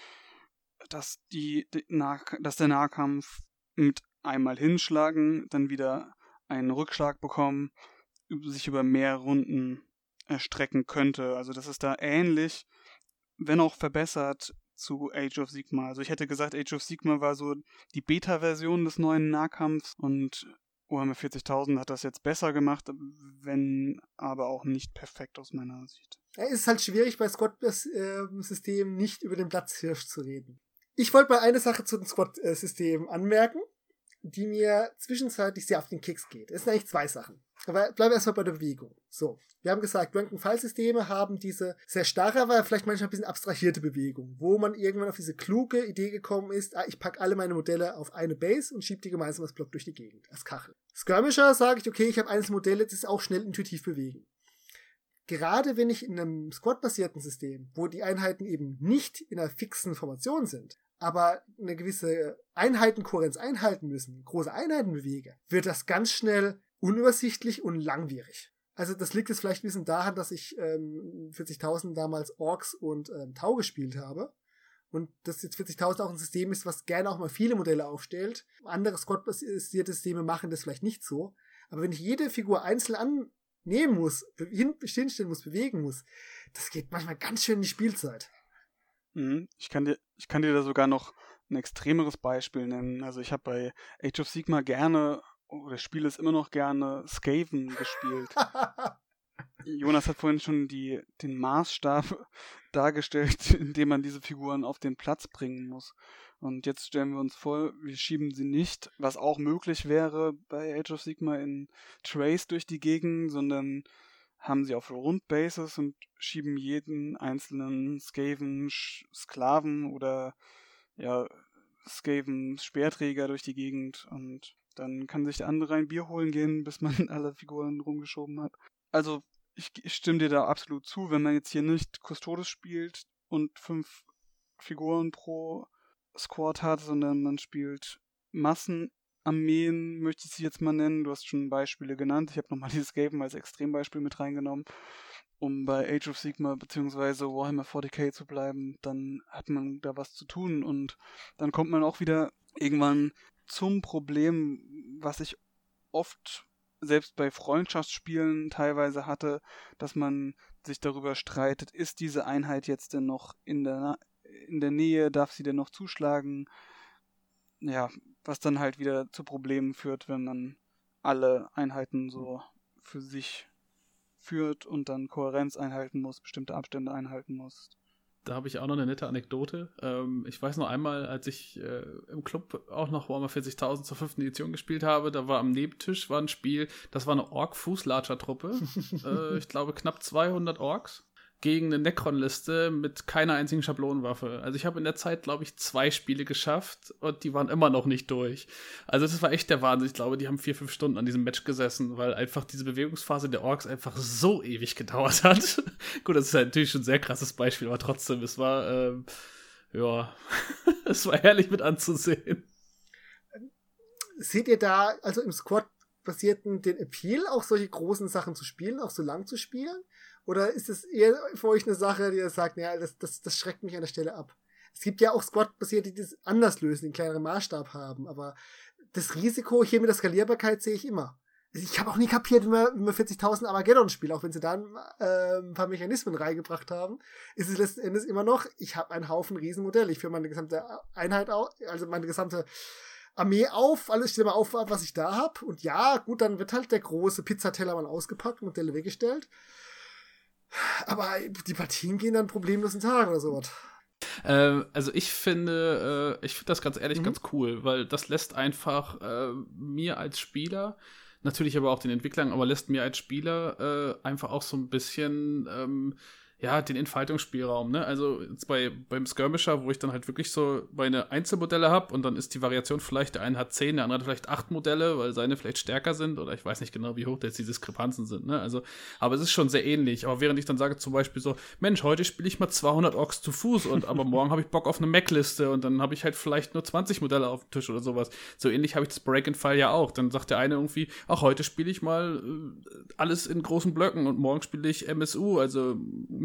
dass, die, die nah, dass der Nahkampf mit einmal hinschlagen, dann wieder einen Rückschlag bekommen, sich über mehr Runden erstrecken könnte. Also das ist da ähnlich, wenn auch verbessert zu Age of Sigma. Also ich hätte gesagt, Age of Sigma war so die Beta-Version des neuen Nahkampfs und Warhammer 40.000 hat das jetzt besser gemacht, wenn aber auch nicht perfekt aus meiner Sicht. Es ist halt schwierig bei Squad-Systemen nicht über den Platzhirsch zu reden. Ich wollte mal eine Sache zu den Squad-Systemen anmerken die mir zwischenzeitlich sehr auf den Keks geht. Es sind eigentlich zwei Sachen. Aber bleiben wir erstmal bei der Bewegung. So, wir haben gesagt, Rank-and-File-Systeme haben diese sehr starre, aber vielleicht manchmal ein bisschen abstrahierte Bewegung, wo man irgendwann auf diese kluge Idee gekommen ist, ah, ich packe alle meine Modelle auf eine Base und schiebe die gemeinsam als Block durch die Gegend, als Kachel. Skirmisher sage ich, okay, ich habe einzelne Modelle, das ist auch schnell intuitiv bewegen. Gerade wenn ich in einem Squad-basierten System, wo die Einheiten eben nicht in einer fixen Formation sind, aber eine gewisse Einheitenkohärenz einhalten müssen, große Einheiten bewege, wird das ganz schnell unübersichtlich und langwierig. Also das liegt jetzt vielleicht ein bisschen daran, dass ich ähm, 40.000 damals Orks und ähm, Tau gespielt habe und dass jetzt 40.000 auch ein System ist, was gerne auch mal viele Modelle aufstellt. Andere Squad-basierte Systeme machen das vielleicht nicht so. Aber wenn ich jede Figur einzeln annehmen muss, hinstellen muss, bewegen muss, das geht manchmal ganz schön in die Spielzeit. Mhm. Ich kann dir, ich kann dir da sogar noch ein extremeres Beispiel nennen. Also ich habe bei Age of Sigma gerne, oder spiele es immer noch gerne, Skaven gespielt. Jonas hat vorhin schon die, den Maßstab dargestellt, indem man diese Figuren auf den Platz bringen muss. Und jetzt stellen wir uns vor, wir schieben sie nicht, was auch möglich wäre bei Age of Sigma in Trace durch die Gegend, sondern haben sie auf Rundbases und schieben jeden einzelnen Skaven Sklaven oder ja, Skaven Speerträger durch die Gegend und dann kann sich der andere ein Bier holen gehen, bis man alle Figuren rumgeschoben hat. Also ich, ich stimme dir da absolut zu, wenn man jetzt hier nicht Custodes spielt und fünf Figuren pro Squad hat, sondern man spielt Massen Armeen, möchte ich sie jetzt mal nennen. Du hast schon Beispiele genannt. Ich habe nochmal dieses Gaben als Extrembeispiel mit reingenommen, um bei Age of Sigma bzw. Warhammer 40k zu bleiben. Dann hat man da was zu tun und dann kommt man auch wieder irgendwann zum Problem, was ich oft selbst bei Freundschaftsspielen teilweise hatte, dass man sich darüber streitet, ist diese Einheit jetzt denn noch in der, in der Nähe, darf sie denn noch zuschlagen? Ja, was dann halt wieder zu Problemen führt, wenn man alle Einheiten so für sich führt und dann Kohärenz einhalten muss, bestimmte Abstände einhalten muss. Da habe ich auch noch eine nette Anekdote. Ähm, ich weiß noch einmal, als ich äh, im Club auch noch Warhammer 40.000 zur fünften Edition gespielt habe, da war am Nebentisch war ein Spiel, das war eine Ork-Fußlatscher-Truppe. äh, ich glaube knapp 200 Orks gegen eine Necron-Liste mit keiner einzigen Schablonenwaffe. Also ich habe in der Zeit, glaube ich, zwei Spiele geschafft und die waren immer noch nicht durch. Also das war echt der Wahnsinn. Ich glaube, die haben vier, fünf Stunden an diesem Match gesessen, weil einfach diese Bewegungsphase der Orks einfach so ewig gedauert hat. Gut, das ist halt natürlich schon ein sehr krasses Beispiel, aber trotzdem, es war, ähm, ja, es war herrlich mit anzusehen. Seht ihr da, also im Squad basierten den Appeal, auch solche großen Sachen zu spielen, auch so lang zu spielen? Oder ist es eher für euch eine Sache, die ihr sagt, ja, das, das, das schreckt mich an der Stelle ab? Es gibt ja auch Squad-basierte, die das anders lösen, den kleineren Maßstab haben, aber das Risiko hier mit der Skalierbarkeit sehe ich immer. Ich habe auch nie kapiert, wie man, man 40.000 Armageddon spielt, auch wenn sie da äh, ein paar Mechanismen reingebracht haben, ist es letzten Endes immer noch, ich habe einen Haufen Riesenmodelle. Ich führe meine gesamte Einheit auf, also meine gesamte Armee auf, alles stelle mal auf, was ich da habe. Und ja, gut, dann wird halt der große Pizzateller mal ausgepackt, Modelle weggestellt. Aber die Partien gehen dann problemlos in Tag oder sowas. Ähm, also ich finde, äh, ich finde das ganz ehrlich mhm. ganz cool, weil das lässt einfach äh, mir als Spieler, natürlich aber auch den Entwicklern, aber lässt mir als Spieler äh, einfach auch so ein bisschen ähm, ja, den Entfaltungsspielraum, ne? Also jetzt bei, beim Skirmisher, wo ich dann halt wirklich so meine Einzelmodelle habe und dann ist die Variation vielleicht, der eine hat zehn, der andere hat vielleicht acht Modelle, weil seine vielleicht stärker sind oder ich weiß nicht genau, wie hoch jetzt die Diskrepanzen sind, ne? Also, aber es ist schon sehr ähnlich. Aber während ich dann sage zum Beispiel so, Mensch, heute spiele ich mal 200 Orks zu Fuß und aber morgen habe ich Bock auf eine Mac-Liste und dann habe ich halt vielleicht nur 20 Modelle auf dem Tisch oder sowas. So ähnlich habe ich das Break and File ja auch. Dann sagt der eine irgendwie, ach, heute spiele ich mal äh, alles in großen Blöcken und morgen spiele ich MSU, also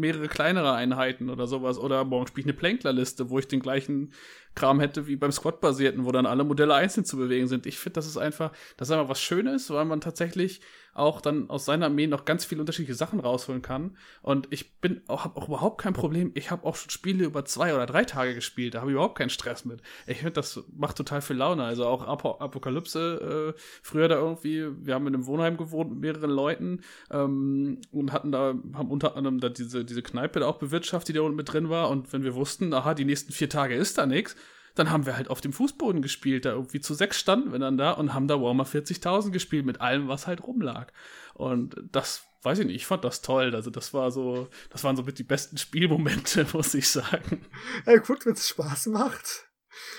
mehrere kleinere Einheiten oder sowas. Oder morgen spiele ich eine Plankler-Liste, wo ich den gleichen Kram hätte wie beim Squad-basierten, wo dann alle Modelle einzeln zu bewegen sind. Ich finde, das ist einfach, das ist einfach was Schönes, weil man tatsächlich auch dann aus seiner Armee noch ganz viele unterschiedliche Sachen rausholen kann. Und ich bin auch, habe auch überhaupt kein Problem. Ich habe auch schon Spiele über zwei oder drei Tage gespielt. Da habe ich überhaupt keinen Stress mit. Ich finde, das macht total viel Laune. Also auch Ap Apokalypse, äh, früher da irgendwie, wir haben in einem Wohnheim gewohnt mit mehreren Leuten ähm, und hatten da, haben unter anderem da diese, diese Kneipe da auch bewirtschaftet, die da unten mit drin war. Und wenn wir wussten, aha, die nächsten vier Tage ist da nichts, dann haben wir halt auf dem Fußboden gespielt, da irgendwie zu sechs standen wir dann da und haben da Warhammer 40.000 gespielt mit allem, was halt rumlag. Und das, weiß ich nicht, ich fand das toll. Also das war so, das waren so mit die besten Spielmomente, muss ich sagen. Ja gut, wenn es Spaß macht.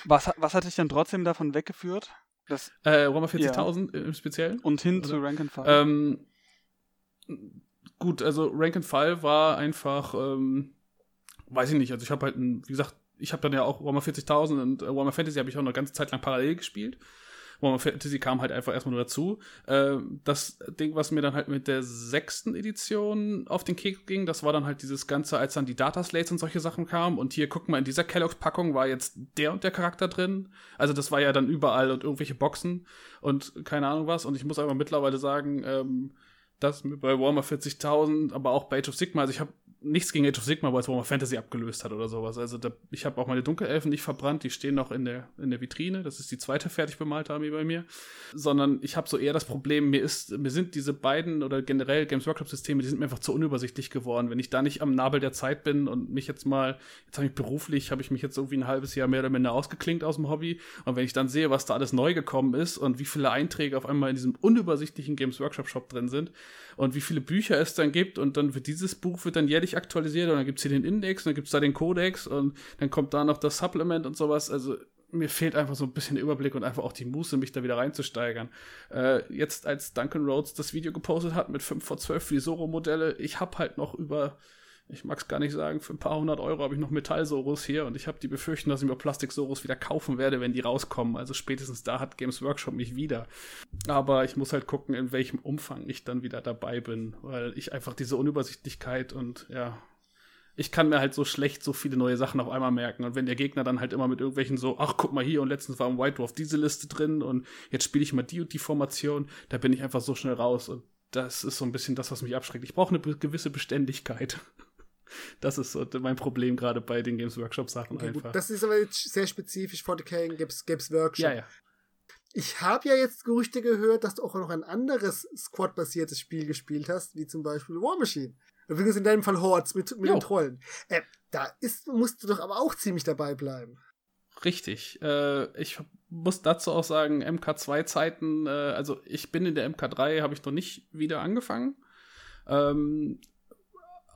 Was, was hat dich dann trotzdem davon weggeführt? Das, äh, Warhammer 40.000 ja. im Speziellen? Und hin Oder? zu Rank and File. Ähm, gut, also Rank and File war einfach, ähm, weiß ich nicht, also ich habe halt, ein, wie gesagt, ich habe dann ja auch Warhammer 40.000 und äh, Warhammer Fantasy habe ich auch eine ganze Zeit lang parallel gespielt. Warhammer Fantasy kam halt einfach erstmal nur dazu. Äh, das Ding, was mir dann halt mit der sechsten Edition auf den Keks ging, das war dann halt dieses Ganze, als dann die Dataslates und solche Sachen kamen. Und hier, guck mal, in dieser Kellogg's-Packung war jetzt der und der Charakter drin. Also das war ja dann überall und irgendwelche Boxen und keine Ahnung was. Und ich muss aber mittlerweile sagen, ähm, dass bei Warhammer 40.000, aber auch bei Age of Sigma, also ich habe nichts gegen Age of Sigma, weil es Warhammer Fantasy abgelöst hat oder sowas. Also da, ich habe auch meine Dunkelelfen nicht verbrannt, die stehen noch in der, in der Vitrine. Das ist die zweite fertig bemalte Armee bei mir. Sondern ich habe so eher das Problem, mir ist, mir sind diese beiden oder generell Games Workshop-Systeme, die sind mir einfach zu unübersichtlich geworden. Wenn ich da nicht am Nabel der Zeit bin und mich jetzt mal, jetzt habe ich beruflich, habe ich mich jetzt irgendwie ein halbes Jahr mehr oder minder ausgeklinkt aus dem Hobby. Und wenn ich dann sehe, was da alles neu gekommen ist und wie viele Einträge auf einmal in diesem unübersichtlichen Games Workshop-Shop drin sind und wie viele Bücher es dann gibt und dann wird dieses Buch wird dann jährlich aktualisiert und dann gibt es hier den Index und dann gibt es da den Codex und dann kommt da noch das Supplement und sowas. Also mir fehlt einfach so ein bisschen Überblick und einfach auch die Muße, mich da wieder reinzusteigern. Äh, jetzt, als Duncan Rhodes das Video gepostet hat mit 5 vor 12 für die Soro-Modelle, ich habe halt noch über ich mag es gar nicht sagen, für ein paar hundert Euro habe ich noch Metall-Soros hier und ich habe die Befürchtung, dass ich mir Plastik-Soros wieder kaufen werde, wenn die rauskommen. Also spätestens da hat Games Workshop mich wieder. Aber ich muss halt gucken, in welchem Umfang ich dann wieder dabei bin, weil ich einfach diese Unübersichtlichkeit und ja, ich kann mir halt so schlecht so viele neue Sachen auf einmal merken. Und wenn der Gegner dann halt immer mit irgendwelchen so, ach, guck mal hier und letztens war im White Dwarf diese Liste drin und jetzt spiele ich mal die und die Formation, da bin ich einfach so schnell raus. Und das ist so ein bisschen das, was mich abschreckt. Ich brauche eine gewisse Beständigkeit. Das ist so mein Problem gerade bei den Games Workshop Sachen okay, einfach. Gut. Das ist aber jetzt sehr spezifisch vor Decaying Games, Games Workshop. Ja, ja. Ich habe ja jetzt Gerüchte gehört, dass du auch noch ein anderes Squad-basiertes Spiel gespielt hast, wie zum Beispiel War Machine. Übrigens in deinem Fall Hordes mit, mit den Trollen. Äh, da ist, musst du doch aber auch ziemlich dabei bleiben. Richtig. Äh, ich muss dazu auch sagen, MK2-Zeiten, äh, also ich bin in der MK3, habe ich noch nicht wieder angefangen. Ähm,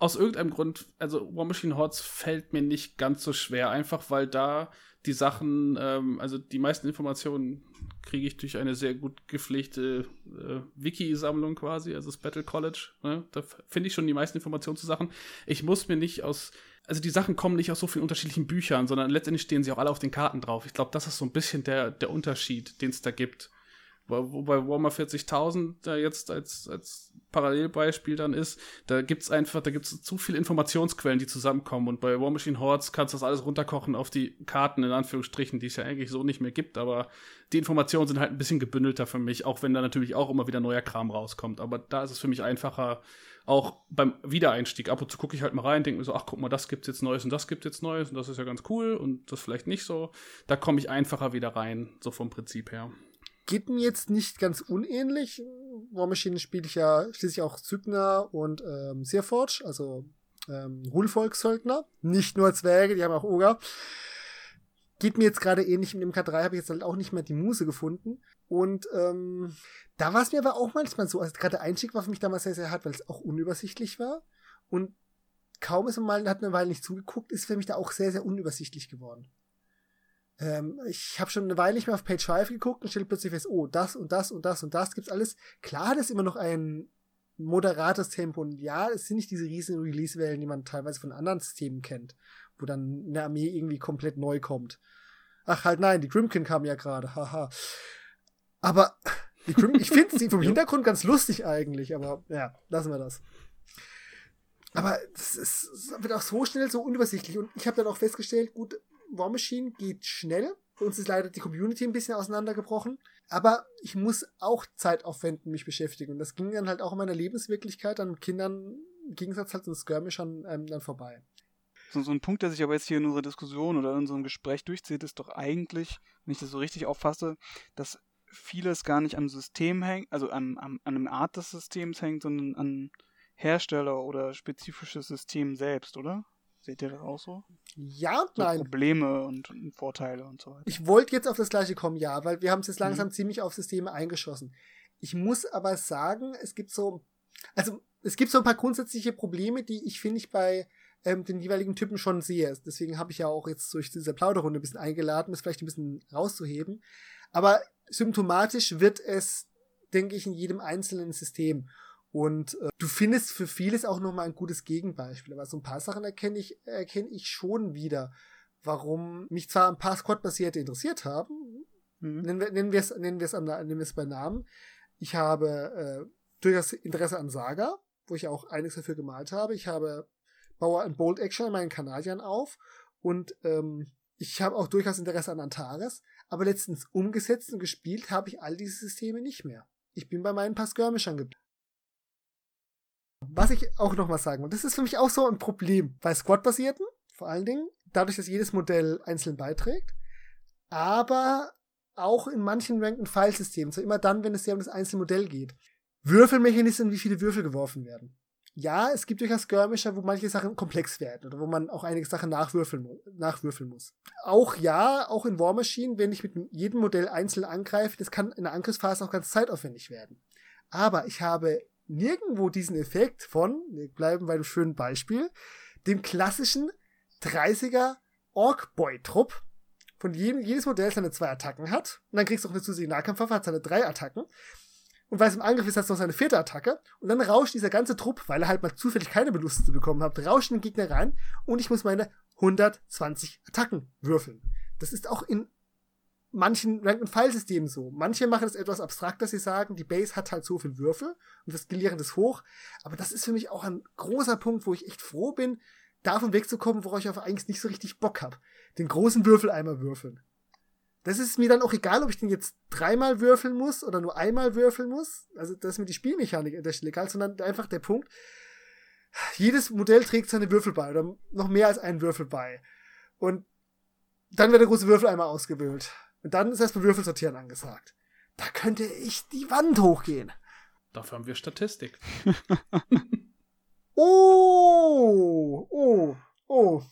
aus irgendeinem Grund, also War Machine Hordes fällt mir nicht ganz so schwer, einfach weil da die Sachen, ähm, also die meisten Informationen kriege ich durch eine sehr gut gepflegte äh, Wiki-Sammlung quasi, also das Battle College. Ne? Da finde ich schon die meisten Informationen zu Sachen. Ich muss mir nicht aus, also die Sachen kommen nicht aus so vielen unterschiedlichen Büchern, sondern letztendlich stehen sie auch alle auf den Karten drauf. Ich glaube, das ist so ein bisschen der, der Unterschied, den es da gibt. Wobei Warhammer 40.000 da jetzt als, als Parallelbeispiel dann ist, da gibt's einfach, da gibt's zu viele Informationsquellen, die zusammenkommen. Und bei War Machine Hordes kannst du das alles runterkochen auf die Karten, in Anführungsstrichen, die es ja eigentlich so nicht mehr gibt, aber die Informationen sind halt ein bisschen gebündelter für mich, auch wenn da natürlich auch immer wieder neuer Kram rauskommt, aber da ist es für mich einfacher, auch beim Wiedereinstieg, ab und zu gucke ich halt mal rein, denke mir so, ach guck mal, das gibt's jetzt Neues und das gibt's jetzt Neues und das ist ja ganz cool und das vielleicht nicht so, da komme ich einfacher wieder rein, so vom Prinzip her geht mir jetzt nicht ganz unähnlich. War Machine spiele ich ja schließlich auch Zygner und ähm, Searforge, also ähm, Hulvolkssöldner. Nicht nur Zwerge, die haben auch Oger. Geht mir jetzt gerade ähnlich mit dem K3, habe ich jetzt halt auch nicht mehr die Muse gefunden. Und ähm, da war es mir aber auch manchmal so, also gerade der Einstieg war für mich damals sehr, sehr hart, weil es auch unübersichtlich war. Und kaum ist man mal, hat eine Weile nicht zugeguckt, ist für mich da auch sehr, sehr unübersichtlich geworden. Ähm, ich habe schon eine Weile nicht mehr auf Page 5 geguckt und stelle plötzlich fest, oh, das und das und das und das gibt's alles. Klar hat es immer noch ein moderates Tempo und ja, es sind nicht diese riesigen Release-Wellen, die man teilweise von anderen Systemen kennt, wo dann eine Armee irgendwie komplett neu kommt. Ach halt nein, die Grimkin kam ja gerade, haha. Aber die Grim ich finde sie vom Hintergrund ganz lustig eigentlich, aber ja, lassen wir das. Aber es, ist, es wird auch so schnell so unübersichtlich und ich habe dann auch festgestellt, gut, War Machine geht schnell. Bei uns ist leider die Community ein bisschen auseinandergebrochen. Aber ich muss auch Zeit aufwenden, mich beschäftigen. Und das ging dann halt auch in meiner Lebenswirklichkeit an Kindern im Gegensatz halt zu Skirmishern ähm, dann vorbei. So, ein Punkt, der sich aber jetzt hier in unserer Diskussion oder in unserem Gespräch durchzieht, ist doch eigentlich, wenn ich das so richtig auffasse, dass vieles gar nicht am System hängt, also an, an, an einem Art des Systems hängt, sondern an Hersteller oder spezifisches System selbst, oder? Seht ihr das auch so? Ja und nein. Probleme und, und, Vorteile und so weiter. Ich wollte jetzt auf das gleiche kommen, ja, weil wir haben es jetzt langsam mhm. ziemlich auf Systeme eingeschossen. Ich muss aber sagen, es gibt so, also es gibt so ein paar grundsätzliche Probleme, die ich finde ich bei ähm, den jeweiligen Typen schon sehe. Deswegen habe ich ja auch jetzt durch diese Plauderrunde ein bisschen eingeladen, das vielleicht ein bisschen rauszuheben. Aber symptomatisch wird es, denke ich, in jedem einzelnen System. Und äh, du findest für vieles auch nochmal ein gutes Gegenbeispiel. Aber so ein paar Sachen erkenne ich, erkenne ich schon wieder, warum mich zwar ein paar Squad-basierte interessiert haben. Mhm. Nennen wir, nennen es, nennen wir es, an, nennen wir es bei Namen. Ich habe äh, durchaus Interesse an Saga, wo ich auch einiges dafür gemalt habe. Ich habe baue ein Bold Action in meinen Kanadiern auf und ähm, ich habe auch durchaus Interesse an Antares, aber letztens umgesetzt und gespielt habe ich all diese Systeme nicht mehr. Ich bin bei meinen paar Skirmishern geblieben. Was ich auch noch mal sagen, und das ist für mich auch so ein Problem bei Squad-basierten, vor allen Dingen, dadurch, dass jedes Modell einzeln beiträgt, aber auch in manchen Ranked File-Systemen, so immer dann, wenn es sehr um das einzelne Modell geht. Würfelmechanismen, wie viele Würfel geworfen werden. Ja, es gibt durchaus Skirmisher, wo manche Sachen komplex werden oder wo man auch einige Sachen nachwürfeln, nachwürfeln muss. Auch ja, auch in War Machine, wenn ich mit jedem Modell einzeln angreife, das kann in der Angriffsphase auch ganz zeitaufwendig werden. Aber ich habe nirgendwo diesen Effekt von, wir bleiben bei dem schönen Beispiel, dem klassischen 30er Ork-Boy-Trupp, von jedem, jedes Modell seine zwei Attacken hat. Und dann kriegst du auch eine zusätzliche Nahkampfwaffe, hat seine drei Attacken. Und weil es im Angriff ist, hat es noch seine vierte Attacke. Und dann rauscht dieser ganze Trupp, weil er halt mal zufällig keine Beluste bekommen hat, rauscht den Gegner rein und ich muss meine 120 Attacken würfeln. Das ist auch in manchen Rank-and-File-Systemen so. Manche machen es etwas abstrakt, dass sie sagen, die Base hat halt so viel Würfel und wir skalieren das hoch. Aber das ist für mich auch ein großer Punkt, wo ich echt froh bin, davon wegzukommen, worauf ich auf eigentlich nicht so richtig Bock habe. Den großen Würfeleimer würfeln. Das ist mir dann auch egal, ob ich den jetzt dreimal würfeln muss oder nur einmal würfeln muss. Also das ist mir die Spielmechanik an der Stelle egal, sondern einfach der Punkt, jedes Modell trägt seine Würfel bei oder noch mehr als einen Würfel bei. Und dann wird der große Würfel einmal ausgewählt. Und dann ist erstmal Würfelsortieren angesagt. Da könnte ich die Wand hochgehen. Dafür haben wir Statistik. oh, oh, oh.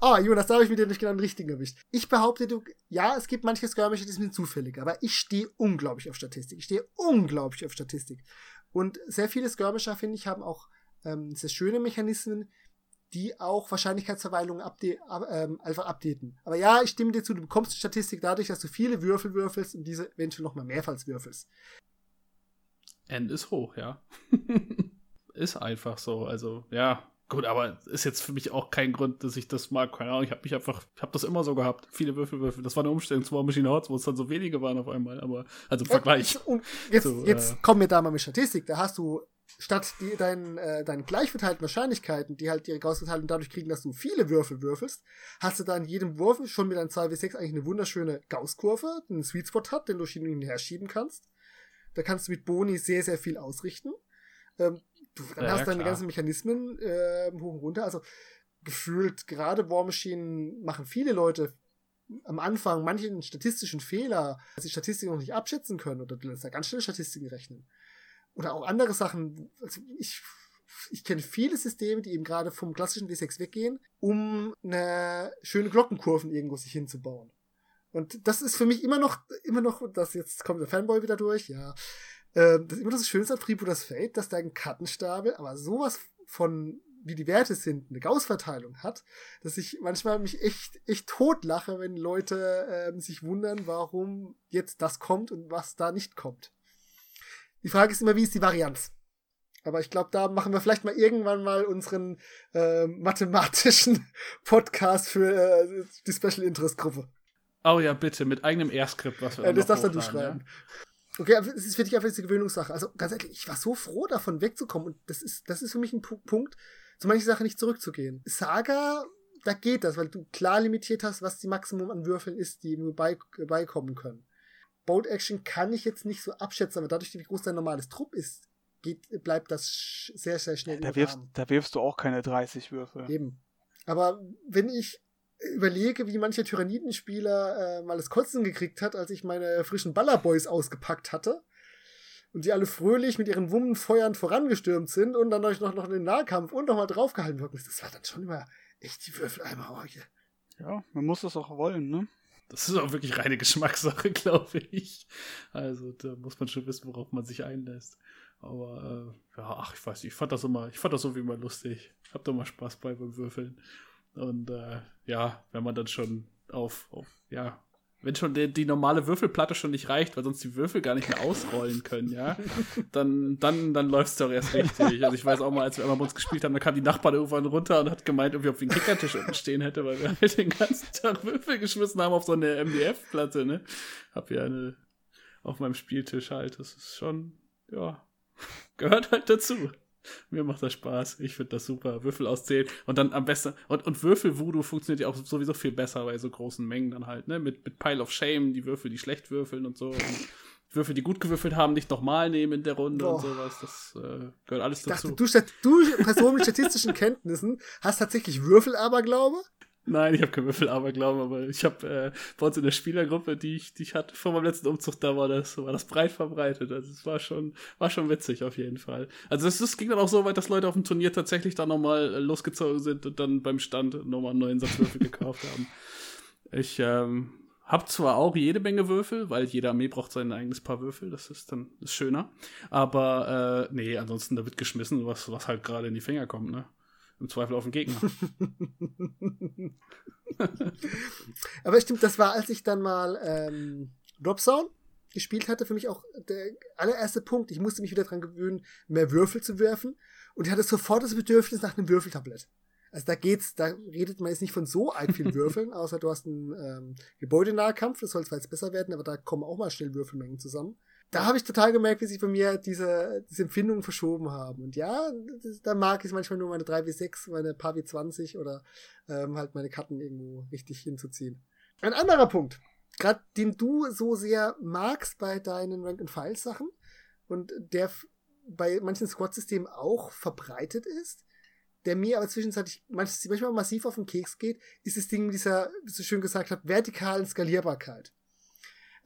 Ah, Jonas, da habe ich mir nicht genau den richtigen erwischt. Ich behaupte, du, ja, es gibt manche Skirmische, die sind zufällig, aber ich stehe unglaublich auf Statistik. Ich stehe unglaublich auf Statistik. Und sehr viele Skirmisher, finde ich, haben auch ähm, sehr schöne Mechanismen, die auch Wahrscheinlichkeitsverweilungen update, ähm, einfach updaten. Aber ja, ich stimme dir zu, du bekommst die Statistik dadurch, dass du viele Würfel würfelst und diese eventuell nochmal mehrfals würfelst. N ist hoch, ja. ist einfach so. Also, ja, Gut, aber ist jetzt für mich auch kein Grund, dass ich das mag. Keine Ahnung, ich habe mich einfach, ich habe das immer so gehabt. Viele Würfelwürfel. Das war eine Umstellung zu War Machine Hordes, wo es dann so wenige waren auf einmal. Aber, also im Vergleich. Ja, jetzt, zu, jetzt äh, kommen wir da mal mit Statistik. Da hast du statt die, deinen, äh, deinen gleich verteilten Wahrscheinlichkeiten, die halt ihre Gauss-Verteilung dadurch kriegen, dass du viele Würfel würfelst, hast du da in jedem Wurf schon mit einem 2W6 eigentlich eine wunderschöne Gauss-Kurve, einen Sweet Spot hat, den du hin und her schieben kannst. Da kannst du mit Boni sehr, sehr viel ausrichten. Ähm, Du dann ja, hast ja, deine ganzen Mechanismen äh, hoch und runter. Also gefühlt, gerade War Machine machen viele Leute am Anfang manchen statistischen Fehler, dass sie Statistiken noch nicht abschätzen können oder lässt da ganz schnell Statistiken rechnen. Oder auch andere Sachen. Also ich, ich kenne viele Systeme, die eben gerade vom klassischen D6 weggehen, um eine schöne Glockenkurven irgendwo sich hinzubauen. Und das ist für mich immer noch, immer noch, das jetzt kommt der Fanboy wieder durch, ja. Ähm, das ist immer das Schönste an Freebooters Fate, dass dein Kartenstapel aber sowas von wie die Werte sind, eine Gauss-Verteilung hat, dass ich manchmal mich echt, echt totlache, wenn Leute ähm, sich wundern, warum jetzt das kommt und was da nicht kommt. Die Frage ist immer, wie ist die Varianz? Aber ich glaube, da machen wir vielleicht mal irgendwann mal unseren äh, mathematischen Podcast für äh, die Special Interest Gruppe. Oh ja, bitte, mit eigenem R-Skript, was wir ja, Das darfst dann du schreiben. Ja? Okay, aber es ist für dich einfach eine Gewöhnungssache. Also ganz ehrlich, ich war so froh, davon wegzukommen. Und das ist, das ist für mich ein Punkt, zu manchen Sachen nicht zurückzugehen. Saga, da geht das, weil du klar limitiert hast, was die Maximum an Würfeln ist, die nur bei, beikommen können. Boat Action kann ich jetzt nicht so abschätzen, aber dadurch, wie groß dein normales Trupp ist, geht, bleibt das sehr, sehr schnell. Da wirfst, da wirfst du auch keine 30 Würfel. Eben. Aber wenn ich überlege, wie mancher Tyrannidenspieler äh, mal das Kotzen gekriegt hat, als ich meine frischen Ballerboys ausgepackt hatte und die alle fröhlich mit ihren Wummen feuernd vorangestürmt sind und dann euch noch, noch in den Nahkampf und nochmal draufgehalten wird. Das war dann schon immer echt die Würfeleimer. Oh, yeah. Ja, man muss das auch wollen, ne? Das ist auch wirklich reine Geschmackssache, glaube ich. Also da muss man schon wissen, worauf man sich einlässt. Aber äh, ja, ach, ich weiß nicht, ich fand das immer, ich fand das so wie immer lustig. Hab da mal Spaß bei beim Würfeln. Und äh, ja, wenn man dann schon auf, auf ja, wenn schon die, die, normale Würfelplatte schon nicht reicht, weil sonst die Würfel gar nicht mehr ausrollen können, ja, dann, dann, dann läuft es doch erst richtig. Also ich weiß auch mal, als wir einmal bei uns gespielt haben, da kam die Nachbarn irgendwann runter und hat gemeint, ob wir auf den Kickertisch unten stehen hätte, weil wir halt den ganzen Tag Würfel geschmissen haben auf so eine MDF-Platte, ne. Hab ja eine auf meinem Spieltisch halt. Das ist schon, ja, gehört halt dazu. Mir macht das Spaß. Ich finde das super. Würfel auszählen und dann am besten. Und, und Würfel-Voodoo funktioniert ja auch sowieso viel besser bei so großen Mengen dann halt, ne? Mit, mit Pile of Shame, die Würfel, die schlecht würfeln und so. Und Würfel, die gut gewürfelt haben, nicht nochmal nehmen in der Runde Boah. und sowas. Das äh, gehört alles dazu. Dachte, du, du Person mit statistischen Kenntnissen hast tatsächlich Würfel-Aberglaube? Nein, ich habe kein Würfelaberglauben, aber ich habe äh, bei uns in der Spielergruppe, die ich, die ich hatte vor meinem letzten Umzug, da war das, war das breit verbreitet. Also es war schon, war schon witzig auf jeden Fall. Also es, es ging dann auch so weit, dass Leute auf dem Turnier tatsächlich da nochmal äh, losgezogen sind und dann beim Stand nochmal einen neuen Satz Würfel gekauft haben. Ich ähm, habe zwar auch jede Menge Würfel, weil jede Armee braucht sein eigenes Paar Würfel, das ist dann ist schöner. Aber äh, nee, ansonsten da wird geschmissen, was, was halt gerade in die Finger kommt, ne? Im Zweifel auf den Gegner. Aber stimmt, das war, als ich dann mal ähm, Dropzone gespielt hatte, für mich auch der allererste Punkt. Ich musste mich wieder dran gewöhnen, mehr Würfel zu werfen. Und ich hatte sofort das Bedürfnis nach einem Würfeltablett. Also da geht's, da redet man jetzt nicht von so arg vielen Würfeln, außer du hast einen ähm, Gebäudenahkampf, das soll zwar jetzt besser werden, aber da kommen auch mal schnell Würfelmengen zusammen da habe ich total gemerkt, wie sich bei mir diese, diese Empfindungen verschoben haben. Und ja, da mag ich manchmal nur meine 3 w 6, meine paar w 20 oder ähm, halt meine Karten irgendwo richtig hinzuziehen. Ein anderer Punkt, gerade den du so sehr magst bei deinen Rank-and-File-Sachen und der bei manchen Squad-Systemen auch verbreitet ist, der mir aber zwischenzeitlich manchmal massiv auf den Keks geht, ist das Ding mit dieser, wie du schön gesagt hast, vertikalen Skalierbarkeit.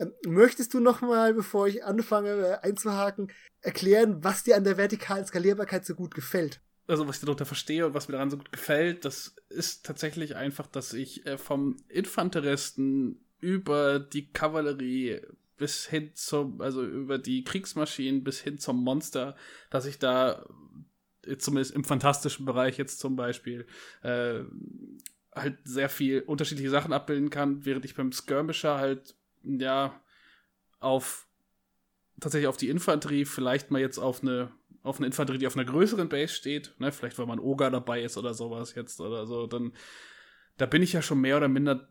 Ähm, möchtest du noch mal, bevor ich anfange äh, einzuhaken, erklären, was dir an der vertikalen Skalierbarkeit so gut gefällt? Also, was ich darunter verstehe und was mir daran so gut gefällt, das ist tatsächlich einfach, dass ich äh, vom Infanteristen über die Kavallerie bis hin zum, also über die Kriegsmaschinen bis hin zum Monster, dass ich da äh, zumindest im fantastischen Bereich jetzt zum Beispiel äh, halt sehr viel unterschiedliche Sachen abbilden kann, während ich beim Skirmisher halt ja, auf tatsächlich auf die Infanterie, vielleicht mal jetzt auf eine, auf eine Infanterie, die auf einer größeren Base steht, ne, vielleicht weil man Oga dabei ist oder sowas jetzt oder so, dann da bin ich ja schon mehr oder minder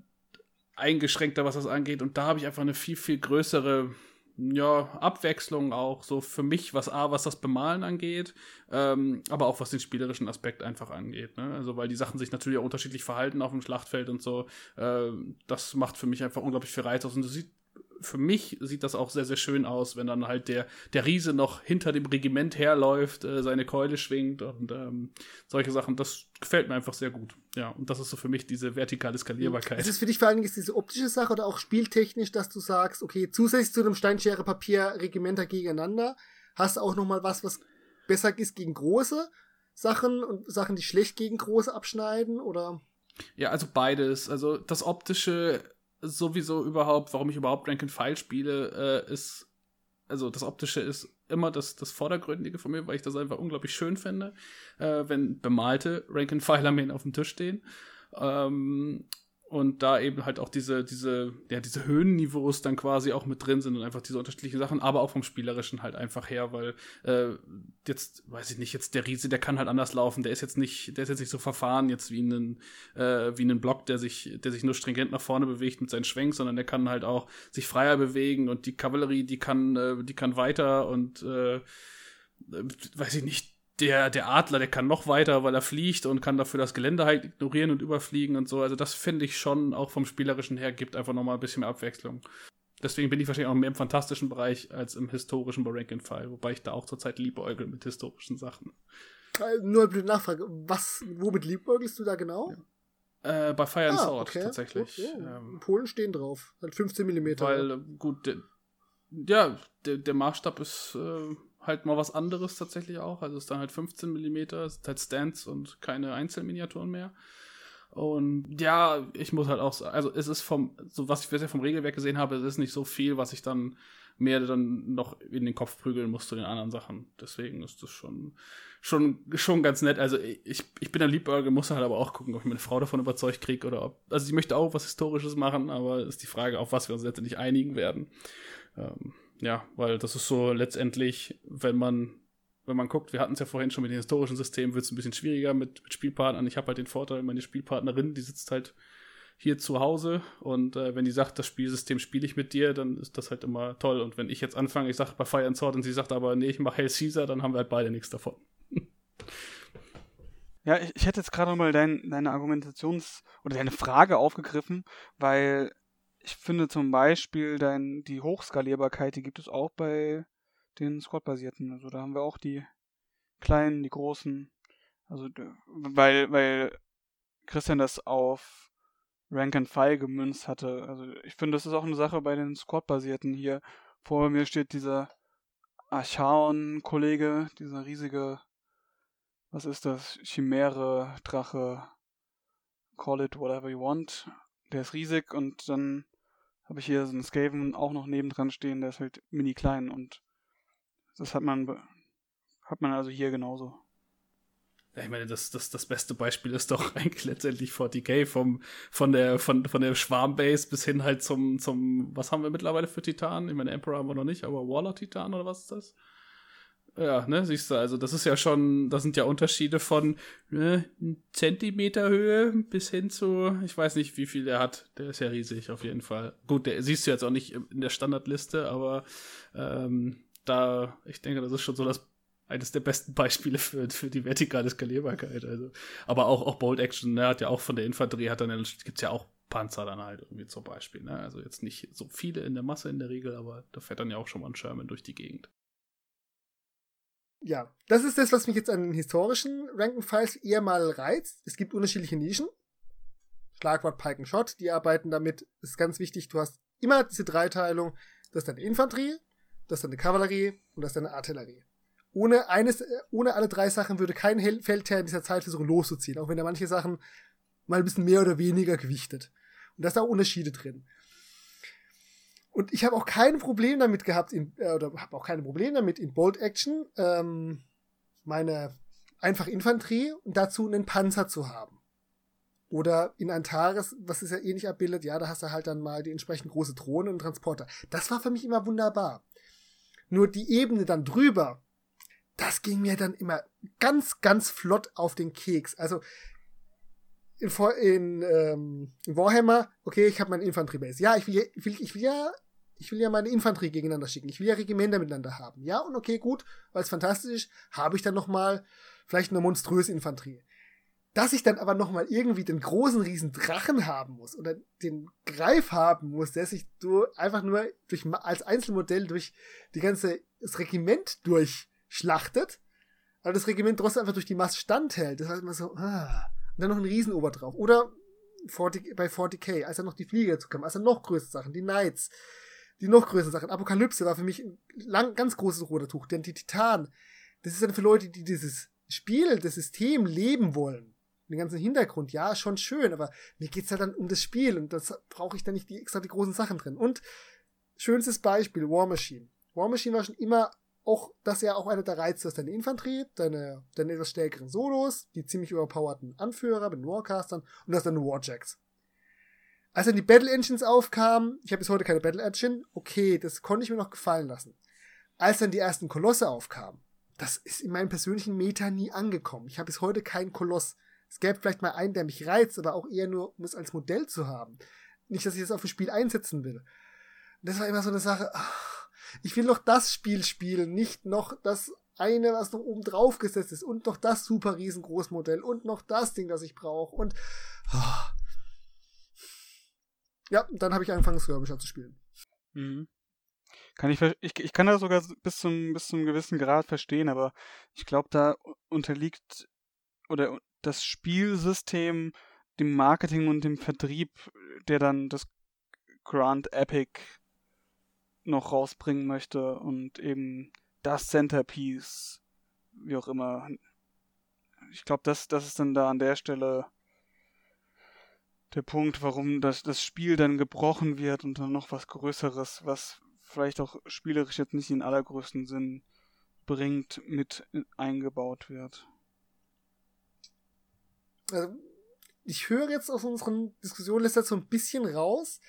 eingeschränkter, was das angeht. Und da habe ich einfach eine viel, viel größere ja, Abwechslung auch so für mich, was A, was das Bemalen angeht, ähm, aber auch was den spielerischen Aspekt einfach angeht. Ne? Also weil die Sachen sich natürlich auch unterschiedlich verhalten auf dem Schlachtfeld und so. Äh, das macht für mich einfach unglaublich viel Reiz aus und das sieht für mich sieht das auch sehr, sehr schön aus, wenn dann halt der, der Riese noch hinter dem Regiment herläuft, äh, seine Keule schwingt und ähm, solche Sachen. Das gefällt mir einfach sehr gut. Ja, und das ist so für mich diese vertikale Skalierbarkeit. Ist es für dich vor allen Dingen diese optische Sache oder auch spieltechnisch, dass du sagst, okay, zusätzlich zu einem Steinschere Papier Regimenter gegeneinander, hast du auch noch mal was, was besser ist gegen große Sachen und Sachen, die schlecht gegen große abschneiden oder? Ja, also beides. Also das optische sowieso überhaupt, warum ich überhaupt Rank and File spiele, äh, ist, also das Optische ist immer das, das Vordergründige von mir, weil ich das einfach unglaublich schön finde, äh, wenn bemalte Rank-and-File-Armeen auf dem Tisch stehen. Ähm, und da eben halt auch diese, diese, ja, diese Höhenniveaus dann quasi auch mit drin sind und einfach diese unterschiedlichen Sachen, aber auch vom Spielerischen halt einfach her, weil äh, jetzt, weiß ich nicht, jetzt der Riese, der kann halt anders laufen, der ist jetzt nicht, der ist jetzt nicht so verfahren jetzt wie ein, äh, wie ein Block, der sich, der sich nur stringent nach vorne bewegt mit seinen Schwenk, sondern der kann halt auch sich freier bewegen und die Kavallerie, die kann, äh, die kann weiter und äh, weiß ich nicht, der, der Adler, der kann noch weiter, weil er fliegt und kann dafür das Gelände halt ignorieren und überfliegen und so. Also das finde ich schon auch vom Spielerischen her gibt einfach nochmal ein bisschen mehr Abwechslung. Deswegen bin ich wahrscheinlich auch mehr im fantastischen Bereich als im historischen bei Rank and File, wobei ich da auch zurzeit liebäugel mit historischen Sachen. Äh, nur eine Nachfrage, was, womit liebäugelst du da genau? Ja. Äh, bei Fire and ah, Sword okay. tatsächlich. Oh, oh. Ähm, Polen stehen drauf. Halt 15 mm. Weil, gut, der, ja, der, der Maßstab ist äh, halt mal was anderes tatsächlich auch. Also es ist dann halt 15 mm, es ist halt Stands und keine Einzelminiaturen mehr. Und ja, ich muss halt auch sagen, also es ist vom, so was ich bisher vom Regelwerk gesehen habe, es ist nicht so viel, was ich dann mehr dann noch in den Kopf prügeln muss zu den anderen Sachen. Deswegen ist das schon, schon, schon ganz nett. Also ich, ich bin ein Liebburger, muss halt aber auch gucken, ob ich meine Frau davon überzeugt kriege oder ob, also sie möchte auch was Historisches machen, aber ist die Frage, auf was wir uns letztendlich einigen werden. Ähm, ja, weil das ist so letztendlich, wenn man, wenn man guckt, wir hatten es ja vorhin schon mit den historischen Systemen, wird es ein bisschen schwieriger mit, mit Spielpartnern. Ich habe halt den Vorteil, meine Spielpartnerin, die sitzt halt hier zu Hause und äh, wenn die sagt, das Spielsystem spiele ich mit dir, dann ist das halt immer toll. Und wenn ich jetzt anfange, ich sage bei Fire and Sword und sie sagt aber, nee, ich mache Hell Caesar, dann haben wir halt beide nichts davon. Ja, ich, ich hätte jetzt gerade mal dein, deine Argumentations- oder deine Frage aufgegriffen, weil ich finde zum Beispiel dein, die Hochskalierbarkeit, die gibt es auch bei den Squad-basierten. Also da haben wir auch die kleinen, die großen. Also weil, weil Christian das auf Rank and File gemünzt hatte. Also ich finde, das ist auch eine Sache bei den Squad-basierten hier. Vor mir steht dieser Archaon-Kollege, dieser riesige, was ist das? Chimäre, Drache, call it whatever you want. Der ist riesig und dann habe ich hier so einen Skaven auch noch nebendran stehen, der ist halt mini klein und das hat man hat man also hier genauso. Ja, ich meine, das, das, das beste Beispiel ist doch eigentlich letztendlich 40k vom, von der, von, von der Schwarmbase bis hin halt zum, zum, was haben wir mittlerweile für Titan? Ich meine, Emperor haben wir noch nicht, aber Warlord Titan oder was ist das? Ja, ne, siehst du, also das ist ja schon, das sind ja Unterschiede von ne, Zentimeter Höhe bis hin zu, ich weiß nicht, wie viel der hat. Der ist ja riesig auf jeden Fall. Gut, der siehst du jetzt auch nicht in der Standardliste, aber ähm, da, ich denke, das ist schon so das eines der besten Beispiele für, für die vertikale Skalierbarkeit. Also, aber auch, auch Bold Action, ne, hat ja auch von der Infanterie, hat dann, gibt's ja auch Panzer dann halt irgendwie zum Beispiel. Ne? Also jetzt nicht so viele in der Masse in der Regel, aber da fährt dann ja auch schon mal ein Sherman durch die Gegend ja, das ist das, was mich jetzt an den historischen Rank-and-Files eher mal reizt. Es gibt unterschiedliche Nischen. Schlagwort Pike Shot, die arbeiten damit, ist ganz wichtig, du hast immer diese Dreiteilung, du hast deine Infanterie, du hast deine Kavallerie und du hast deine Artillerie. Ohne eines, ohne alle drei Sachen würde kein Feldherr in dieser Zeit versuchen loszuziehen, auch wenn er manche Sachen mal ein bisschen mehr oder weniger gewichtet. Und da sind auch Unterschiede drin. Und ich habe auch kein Problem damit gehabt, in, äh, oder habe auch keine Probleme damit, in Bold Action ähm, meine einfach Infanterie und dazu einen Panzer zu haben. Oder in Antares, was ist ja ähnlich abbildet, ja, da hast du halt dann mal die entsprechend große Drohne und Transporter. Das war für mich immer wunderbar. Nur die Ebene dann drüber, das ging mir dann immer ganz, ganz flott auf den Keks. Also in, in, ähm, in Warhammer, okay, ich habe meine Infanteriebase. Ja, ich will, ich will, ich will ja, ich will ja meine Infanterie gegeneinander schicken. Ich will ja Regimenter miteinander haben. Ja, und okay, gut, weil es fantastisch ist, habe ich dann noch mal vielleicht eine monströse Infanterie. Dass ich dann aber noch mal irgendwie den großen riesen Drachen haben muss oder den Greif haben muss, der sich du einfach nur durch als Einzelmodell durch die ganze das Regiment durchschlachtet, weil das Regiment trotzdem einfach durch die Masse standhält. Das heißt immer so, ah und dann noch ein Riesenober drauf. Oder 40, bei 40k, als dann noch die Flieger dazu kamen, als dann noch größere Sachen, die Knights, die noch größeren Sachen. Apokalypse war für mich ein lang, ganz großes Rudertuch, denn die Titan, das ist dann für Leute, die dieses Spiel, das System leben wollen. Den ganzen Hintergrund, ja, schon schön, aber mir geht's halt dann um das Spiel und das brauche ich dann nicht die extra die großen Sachen drin. Und schönstes Beispiel, War Machine. War Machine war schon immer auch, das ist ja auch einer der Reize ist, deine Infanterie, deine, deine etwas stärkeren Solos, die ziemlich überpowerten Anführer mit den Warcastern und das deine Warjacks. Als dann die Battle Engines aufkamen, ich habe bis heute keine Battle Engine, okay, das konnte ich mir noch gefallen lassen. Als dann die ersten Kolosse aufkamen, das ist in meinem persönlichen Meta nie angekommen. Ich habe bis heute keinen Koloss. Es gäbe vielleicht mal einen, der mich reizt, aber auch eher nur, um es als Modell zu haben. Nicht, dass ich das auf ein Spiel einsetzen will. Das war immer so eine Sache, ach, ich will noch das Spiel spielen, nicht noch das eine, was noch oben drauf gesetzt ist und noch das super riesengroß Modell und noch das Ding, das ich brauche und oh. ja, dann habe ich angefangen Skirmisher zu spielen. Mhm. Kann ich, ich, ich kann das sogar bis zum, bis zum gewissen Grad verstehen, aber ich glaube, da unterliegt oder das Spielsystem dem Marketing und dem Vertrieb, der dann das Grand Epic noch rausbringen möchte und eben das Centerpiece, wie auch immer. Ich glaube, das, das ist dann da an der Stelle der Punkt, warum das, das Spiel dann gebrochen wird und dann noch was Größeres, was vielleicht auch spielerisch jetzt nicht den allergrößten Sinn bringt, mit eingebaut wird. Also, ich höre jetzt aus unseren Diskussionen lässt so ein bisschen raus,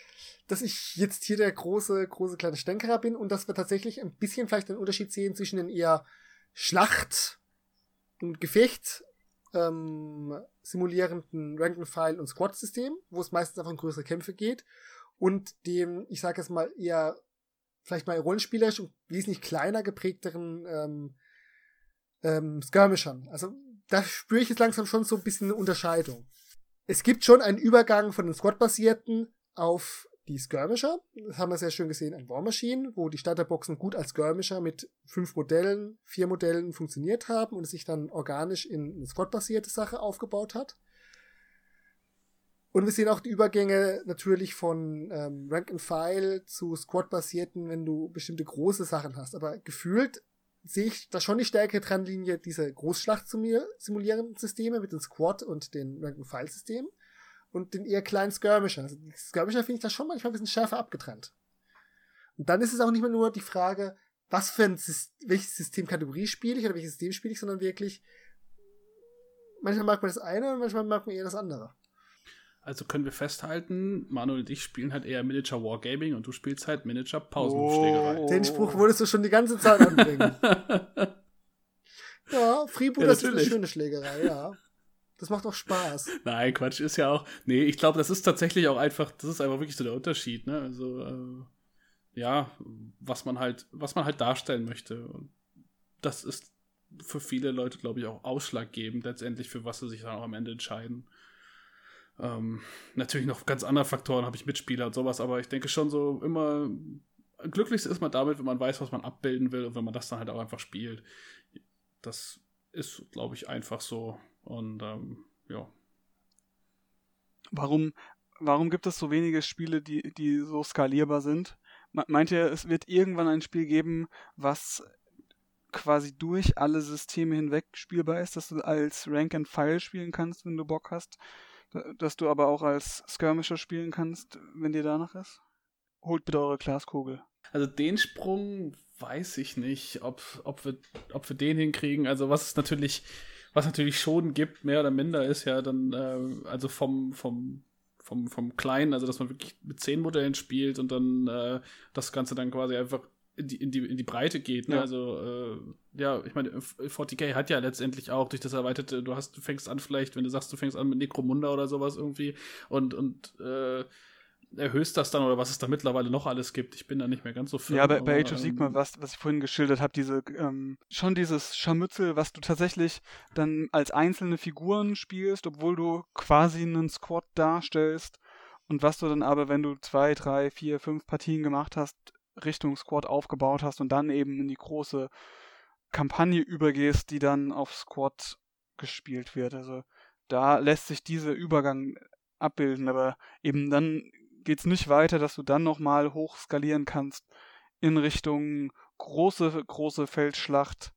dass ich jetzt hier der große, große kleine Stänkerer bin und dass wir tatsächlich ein bisschen vielleicht einen Unterschied sehen zwischen den eher Schlacht und Gefecht ähm, simulierenden Rank-and-File und Squad-System, wo es meistens einfach um größere Kämpfe geht, und dem, ich sage jetzt mal, eher vielleicht mal rollenspielerisch und wesentlich kleiner geprägteren ähm, ähm, Skirmishern. Also da spüre ich jetzt langsam schon so ein bisschen eine Unterscheidung. Es gibt schon einen Übergang von den Squad-basierten auf die Skirmisher. Das haben wir sehr schön gesehen an War Machine, wo die Starterboxen gut als Skirmisher mit fünf Modellen, vier Modellen funktioniert haben und es sich dann organisch in eine Squad-basierte Sache aufgebaut hat. Und wir sehen auch die Übergänge natürlich von ähm, Rank and File zu Squad-basierten, wenn du bestimmte große Sachen hast. Aber gefühlt sehe ich da schon die stärkere Trennlinie diese Großschlacht simulierenden Systeme mit den Squad und den Rank and File Systemen und den eher kleinen Skirmisher. Also die Skirmisher finde ich da schon manchmal ein bisschen schärfer abgetrennt. Und dann ist es auch nicht mehr nur die Frage, was für ein System, welche Systemkategorie spiele ich oder welches System spiele ich, sondern wirklich, manchmal mag man das eine und manchmal mag man eher das andere. Also können wir festhalten, Manuel und ich spielen halt eher Miniature Wargaming und du spielst halt Miniature Pausenschlägerei. Oh. Den Spruch wolltest du schon die ganze Zeit anbringen. ja, Freeboot ja, ist eine schöne Schlägerei, ja. Das macht auch Spaß. Nein, Quatsch, ist ja auch. Nee, ich glaube, das ist tatsächlich auch einfach, das ist einfach wirklich so der Unterschied, ne? Also, äh, ja, was man halt, was man halt darstellen möchte. Und das ist für viele Leute, glaube ich, auch ausschlaggebend, letztendlich, für was sie sich dann auch am Ende entscheiden. Ähm, natürlich noch ganz andere Faktoren, habe ich Mitspieler und sowas, aber ich denke schon so immer, glücklichst ist man damit, wenn man weiß, was man abbilden will und wenn man das dann halt auch einfach spielt. Das ist, glaube ich, einfach so. Und ähm, ja. Warum, warum gibt es so wenige Spiele, die, die so skalierbar sind? Meint ihr, es wird irgendwann ein Spiel geben, was quasi durch alle Systeme hinweg spielbar ist, dass du als Rank and File spielen kannst, wenn du Bock hast? Dass du aber auch als Skirmisher spielen kannst, wenn dir danach ist? Holt bitte eure Glaskugel. Also den Sprung weiß ich nicht, ob, ob, wir, ob wir den hinkriegen. Also was es natürlich, was natürlich schon gibt, mehr oder minder, ist ja dann, äh, also vom, vom, vom, vom Kleinen, also dass man wirklich mit zehn Modellen spielt und dann äh, das Ganze dann quasi einfach in die, in die, in die Breite geht. Ne? Ja. Also, äh, ja, ich meine, 40k hat ja letztendlich auch durch das erweiterte, du hast, du fängst an vielleicht, wenn du sagst, du fängst an mit Necromunda oder sowas irgendwie und, und äh, erhöhst das dann oder was es da mittlerweile noch alles gibt. Ich bin da nicht mehr ganz so firm. Ja, bei, bei Age of Sigma, ähm, was, was ich vorhin geschildert habe, diese, ähm, schon dieses Scharmützel, was du tatsächlich dann als einzelne Figuren spielst, obwohl du quasi einen Squad darstellst und was du dann aber, wenn du zwei, drei, vier, fünf Partien gemacht hast, Richtung Squad aufgebaut hast und dann eben in die große Kampagne übergehst, die dann auf Squad gespielt wird. Also da lässt sich dieser Übergang abbilden, aber eben dann geht es nicht weiter, dass du dann nochmal hochskalieren kannst in Richtung große, große Feldschlacht,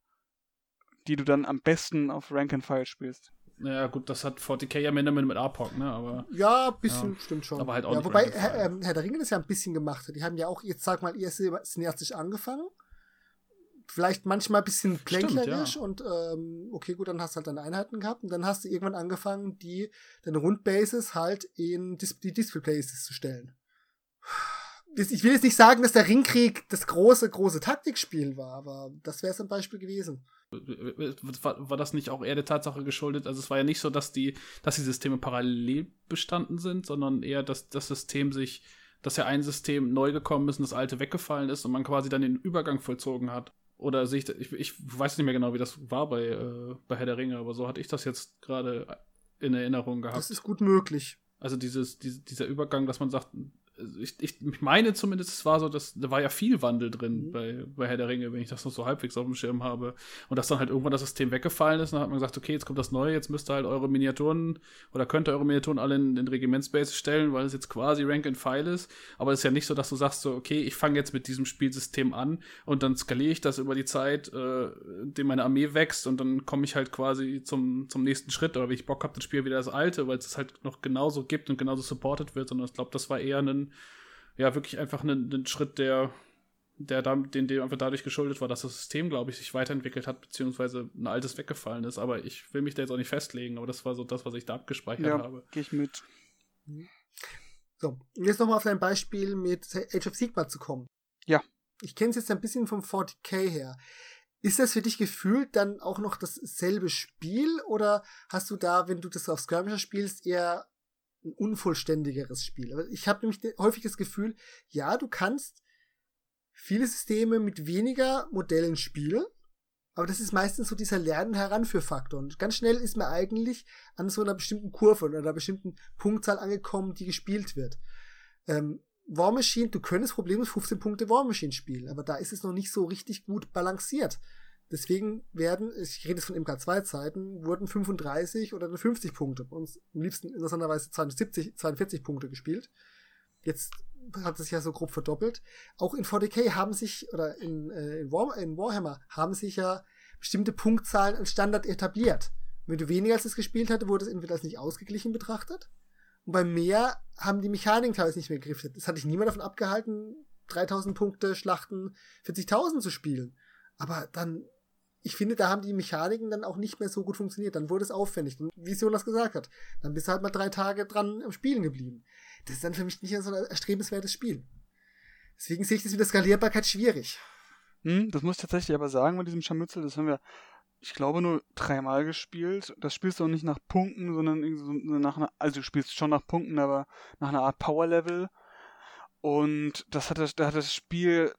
die du dann am besten auf Rank and File spielst. Naja, gut, das hat 40k ja minder mit APOC, ne? Aber, ja, ein bisschen, ja. stimmt schon. Aber halt auch ja, Wobei Herr, äh, Herr der Ringe das ja ein bisschen gemacht hat. Die haben ja auch, jetzt sag mal, ihr cineastisch angefangen. vielleicht manchmal ein bisschen klänklerisch ja. und ähm, okay, gut, dann hast du halt deine Einheiten gehabt und dann hast du irgendwann angefangen, die deine Rundbases halt in Dis die Display-Places zu stellen. Ich will jetzt nicht sagen, dass der Ringkrieg das große, große Taktikspiel war, aber das wäre es ein Beispiel gewesen. War, war, das nicht auch eher der Tatsache geschuldet? Also es war ja nicht so, dass die, dass die Systeme parallel bestanden sind, sondern eher, dass das System sich, dass ja ein System neu gekommen ist und das alte weggefallen ist und man quasi dann den Übergang vollzogen hat. Oder sehe ich, ich, ich weiß nicht mehr genau, wie das war bei, äh, bei Herr der Ringe, aber so hatte ich das jetzt gerade in Erinnerung gehabt. Das ist gut möglich. Also dieses, diese, dieser Übergang, dass man sagt, ich, ich, ich meine zumindest, es war so, dass da war ja viel Wandel drin mhm. bei, bei Herr der Ringe, wenn ich das noch so halbwegs auf dem Schirm habe. Und dass dann halt irgendwann das System weggefallen ist, dann hat man gesagt, okay, jetzt kommt das Neue, jetzt müsst ihr halt eure Miniaturen oder könnt ihr eure Miniaturen alle in den Regimentsbase stellen, weil es jetzt quasi Rank and File ist. Aber es ist ja nicht so, dass du sagst, so, okay, ich fange jetzt mit diesem Spielsystem an und dann skaliere ich das über die Zeit, äh, indem meine Armee wächst und dann komme ich halt quasi zum, zum nächsten Schritt. Oder wie ich Bock habe, das Spiel wieder das alte, weil es halt noch genauso gibt und genauso supported wird, sondern ich glaube, das war eher ein ja, wirklich einfach einen, einen Schritt, der, der da, den dem einfach dadurch geschuldet war, dass das System, glaube ich, sich weiterentwickelt hat, beziehungsweise ein altes weggefallen ist. Aber ich will mich da jetzt auch nicht festlegen, aber das war so das, was ich da abgespeichert ja, habe. Gehe ich mit. So, jetzt nochmal auf dein Beispiel mit Age of Sigma zu kommen. Ja. Ich kenne es jetzt ein bisschen vom 40k her. Ist das für dich gefühlt dann auch noch dasselbe Spiel oder hast du da, wenn du das auf Skirmisher spielst, eher ein unvollständigeres Spiel. Ich habe nämlich häufig das Gefühl, ja, du kannst viele Systeme mit weniger Modellen spielen, aber das ist meistens so dieser Lernen-Heranführfaktor. Und ganz schnell ist man eigentlich an so einer bestimmten Kurve oder einer bestimmten Punktzahl angekommen, die gespielt wird. Ähm, War Machine, du könntest problemlos 15 Punkte War Machine spielen, aber da ist es noch nicht so richtig gut balanciert. Deswegen werden, ich rede jetzt von MK2-Zeiten, wurden 35 oder 50 Punkte. Uns am liebsten interessanterweise 72, 42 Punkte gespielt. Jetzt hat es sich ja so grob verdoppelt. Auch in 40k haben sich, oder in, äh, in, War, in Warhammer, haben sich ja bestimmte Punktzahlen als Standard etabliert. Wenn du weniger als es gespielt hatte, wurde es entweder als nicht ausgeglichen betrachtet. Und bei mehr haben die Mechaniken teilweise nicht mehr gegriffen. Das hatte ich niemand davon abgehalten, 3000 Punkte Schlachten 40.000 zu spielen. Aber dann ich finde, da haben die Mechaniken dann auch nicht mehr so gut funktioniert. Dann wurde es aufwendig. Und wie Jonas gesagt hat, dann bist du halt mal drei Tage dran am Spielen geblieben. Das ist dann für mich nicht so ein erstrebenswertes Spiel. Deswegen sehe ich das mit der Skalierbarkeit schwierig. Hm, das muss ich tatsächlich aber sagen mit diesem Scharmützel. Das haben wir, ich glaube, nur dreimal gespielt. Das spielst du auch nicht nach Punkten, sondern so nach einer, also du spielst schon nach Punkten, aber nach einer Art Power Level. Und das hat das, da hat das Spiel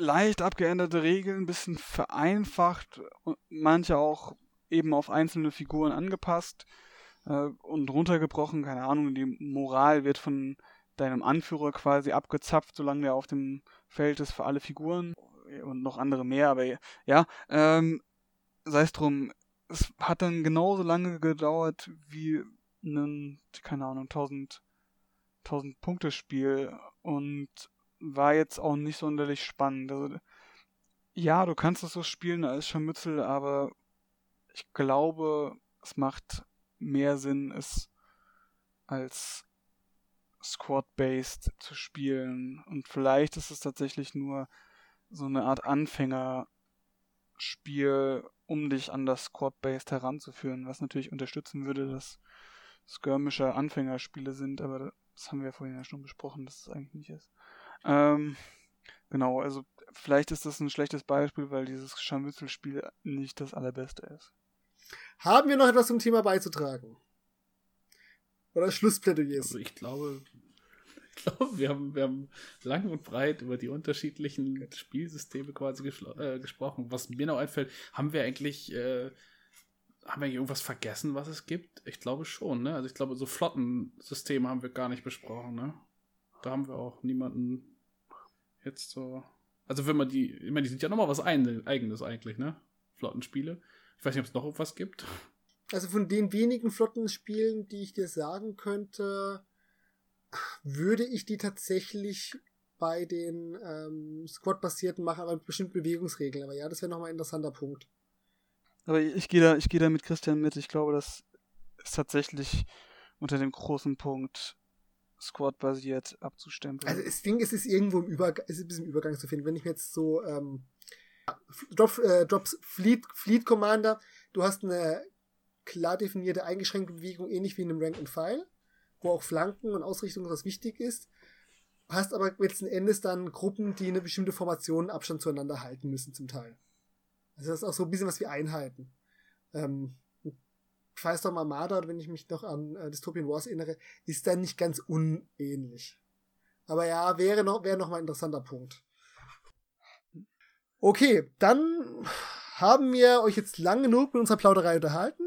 leicht abgeänderte Regeln, ein bisschen vereinfacht manche auch eben auf einzelne Figuren angepasst äh, und runtergebrochen. Keine Ahnung, die Moral wird von deinem Anführer quasi abgezapft, solange der auf dem Feld ist für alle Figuren und noch andere mehr, aber ja, ähm, sei es drum, es hat dann genauso lange gedauert wie ein, keine Ahnung, 1000, 1000 Punkte Spiel und war jetzt auch nicht sonderlich spannend. Also, ja, du kannst es so spielen als Scharmützel, aber ich glaube, es macht mehr Sinn, es als Squad-based zu spielen. Und vielleicht ist es tatsächlich nur so eine Art Anfängerspiel, um dich an das Squad-based heranzuführen, was natürlich unterstützen würde, dass skirmische Anfängerspiele sind, aber das haben wir vorhin ja schon besprochen, dass es eigentlich nicht ist. Ähm, genau, also vielleicht ist das ein schlechtes Beispiel, weil dieses Scharmützelspiel nicht das allerbeste ist. Haben wir noch etwas zum Thema beizutragen? Oder Schlussplädoyers? Also ich glaube, ich glaube, wir haben, wir haben lang und breit über die unterschiedlichen Spielsysteme quasi äh, gesprochen. Was mir noch einfällt, haben wir eigentlich, äh, haben wir irgendwas vergessen, was es gibt? Ich glaube schon, ne? Also ich glaube, so Flottensysteme haben wir gar nicht besprochen, ne? Da haben wir auch niemanden jetzt so. Also wenn man die, ich meine, die sind ja nochmal was eigenes eigentlich, ne? Flottenspiele. Ich weiß nicht, ob es noch irgendwas gibt. Also von den wenigen Flottenspielen, die ich dir sagen könnte, würde ich die tatsächlich bei den ähm, Squad-basierten machen, aber mit bestimmten Bewegungsregeln. Aber ja, das wäre nochmal ein interessanter Punkt. Aber ich gehe da, ich gehe da mit Christian mit. Ich glaube, das ist tatsächlich unter dem großen Punkt Squad-basiert abzustempeln. Also das Ding ist, es ist irgendwo im Übergang, ist ein bisschen Übergang zu finden. Wenn ich mir jetzt so ähm, Drop, äh, Drops Fleet, Fleet Commander. Du hast eine klar definierte, eingeschränkte Bewegung, ähnlich wie in einem Rank and File, wo auch Flanken und Ausrichtung was wichtig ist. Hast aber letzten Endes dann Gruppen, die eine bestimmte Formation Abstand zueinander halten müssen, zum Teil. Also das ist auch so ein bisschen was wie Einheiten. Ähm, Firestorm Armada, wenn ich mich noch an äh, Dystopian Wars erinnere, ist dann nicht ganz unähnlich. Aber ja, wäre noch, wäre noch mal ein interessanter Punkt. Okay, dann haben wir euch jetzt lang genug mit unserer Plauderei unterhalten.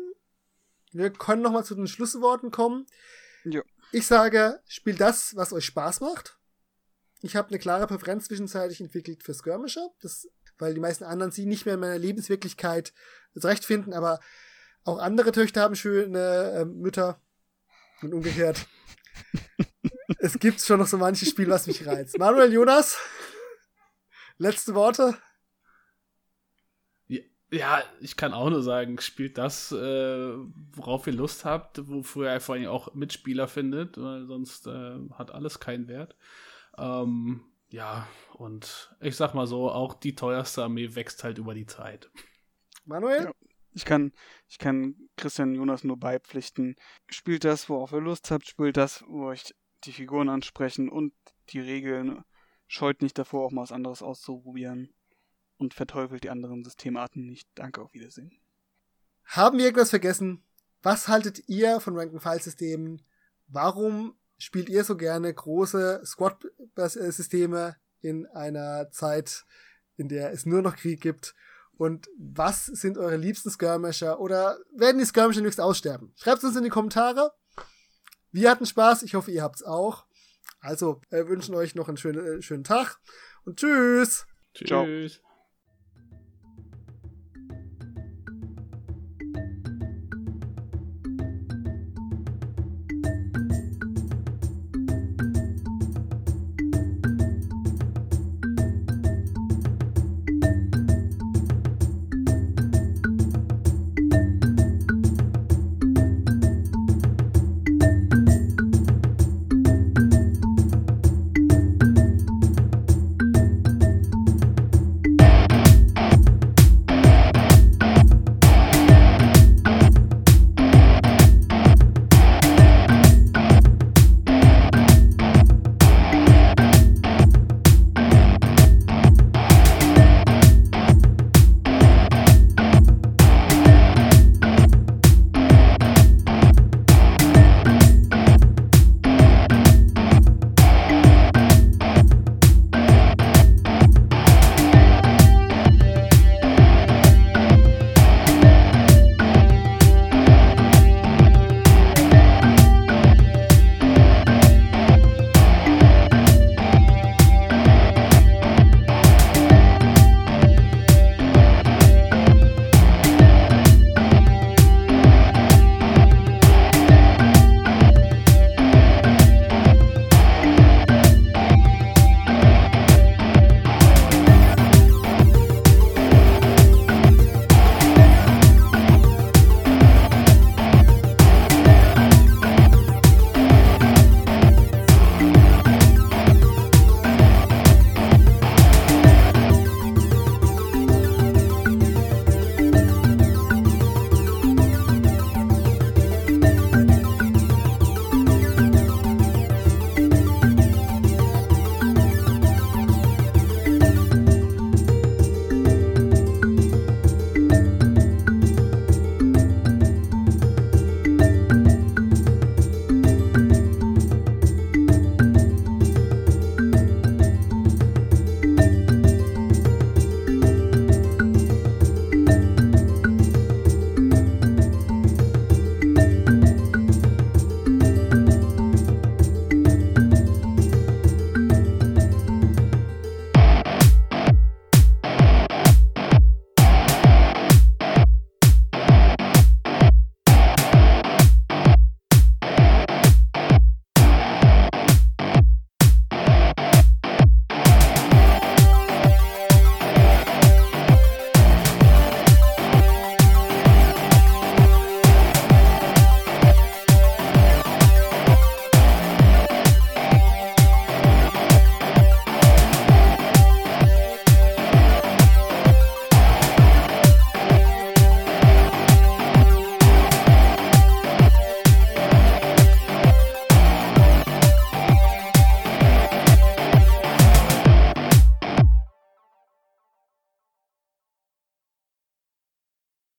Wir können noch mal zu den Schlussworten kommen. Ja. Ich sage, spielt das, was euch Spaß macht. Ich habe eine klare Präferenz zwischenzeitlich entwickelt für Skirmisher, das, weil die meisten anderen sie nicht mehr in meiner Lebenswirklichkeit zurechtfinden, aber auch andere Töchter haben schöne äh, Mütter und umgekehrt. es gibt schon noch so manche Spiele, was mich reizt. Manuel Jonas, letzte Worte. Ja, ich kann auch nur sagen, spielt das, äh, worauf ihr Lust habt, wofür ihr vor allem auch Mitspieler findet, weil sonst äh, hat alles keinen Wert. Ähm, ja, und ich sag mal so, auch die teuerste Armee wächst halt über die Zeit. Manuel? Ja. Ich kann, ich kann Christian Jonas nur beipflichten. Spielt das, worauf ihr Lust habt, spielt das, wo euch die Figuren ansprechen und die Regeln. Scheut nicht davor, auch mal was anderes auszuprobieren und verteufelt die anderen Systemarten nicht. Danke, auf Wiedersehen. Haben wir irgendwas vergessen? Was haltet ihr von Rank-and-File-Systemen? Warum spielt ihr so gerne große Squad-Systeme in einer Zeit, in der es nur noch Krieg gibt? Und was sind eure liebsten Skirmisher? Oder werden die Skirmisher nichts aussterben? Schreibt es uns in die Kommentare. Wir hatten Spaß. Ich hoffe, ihr habt's auch. Also, wir wünschen euch noch einen schönen, äh, schönen Tag und tschüss. Tschüss. Ciao.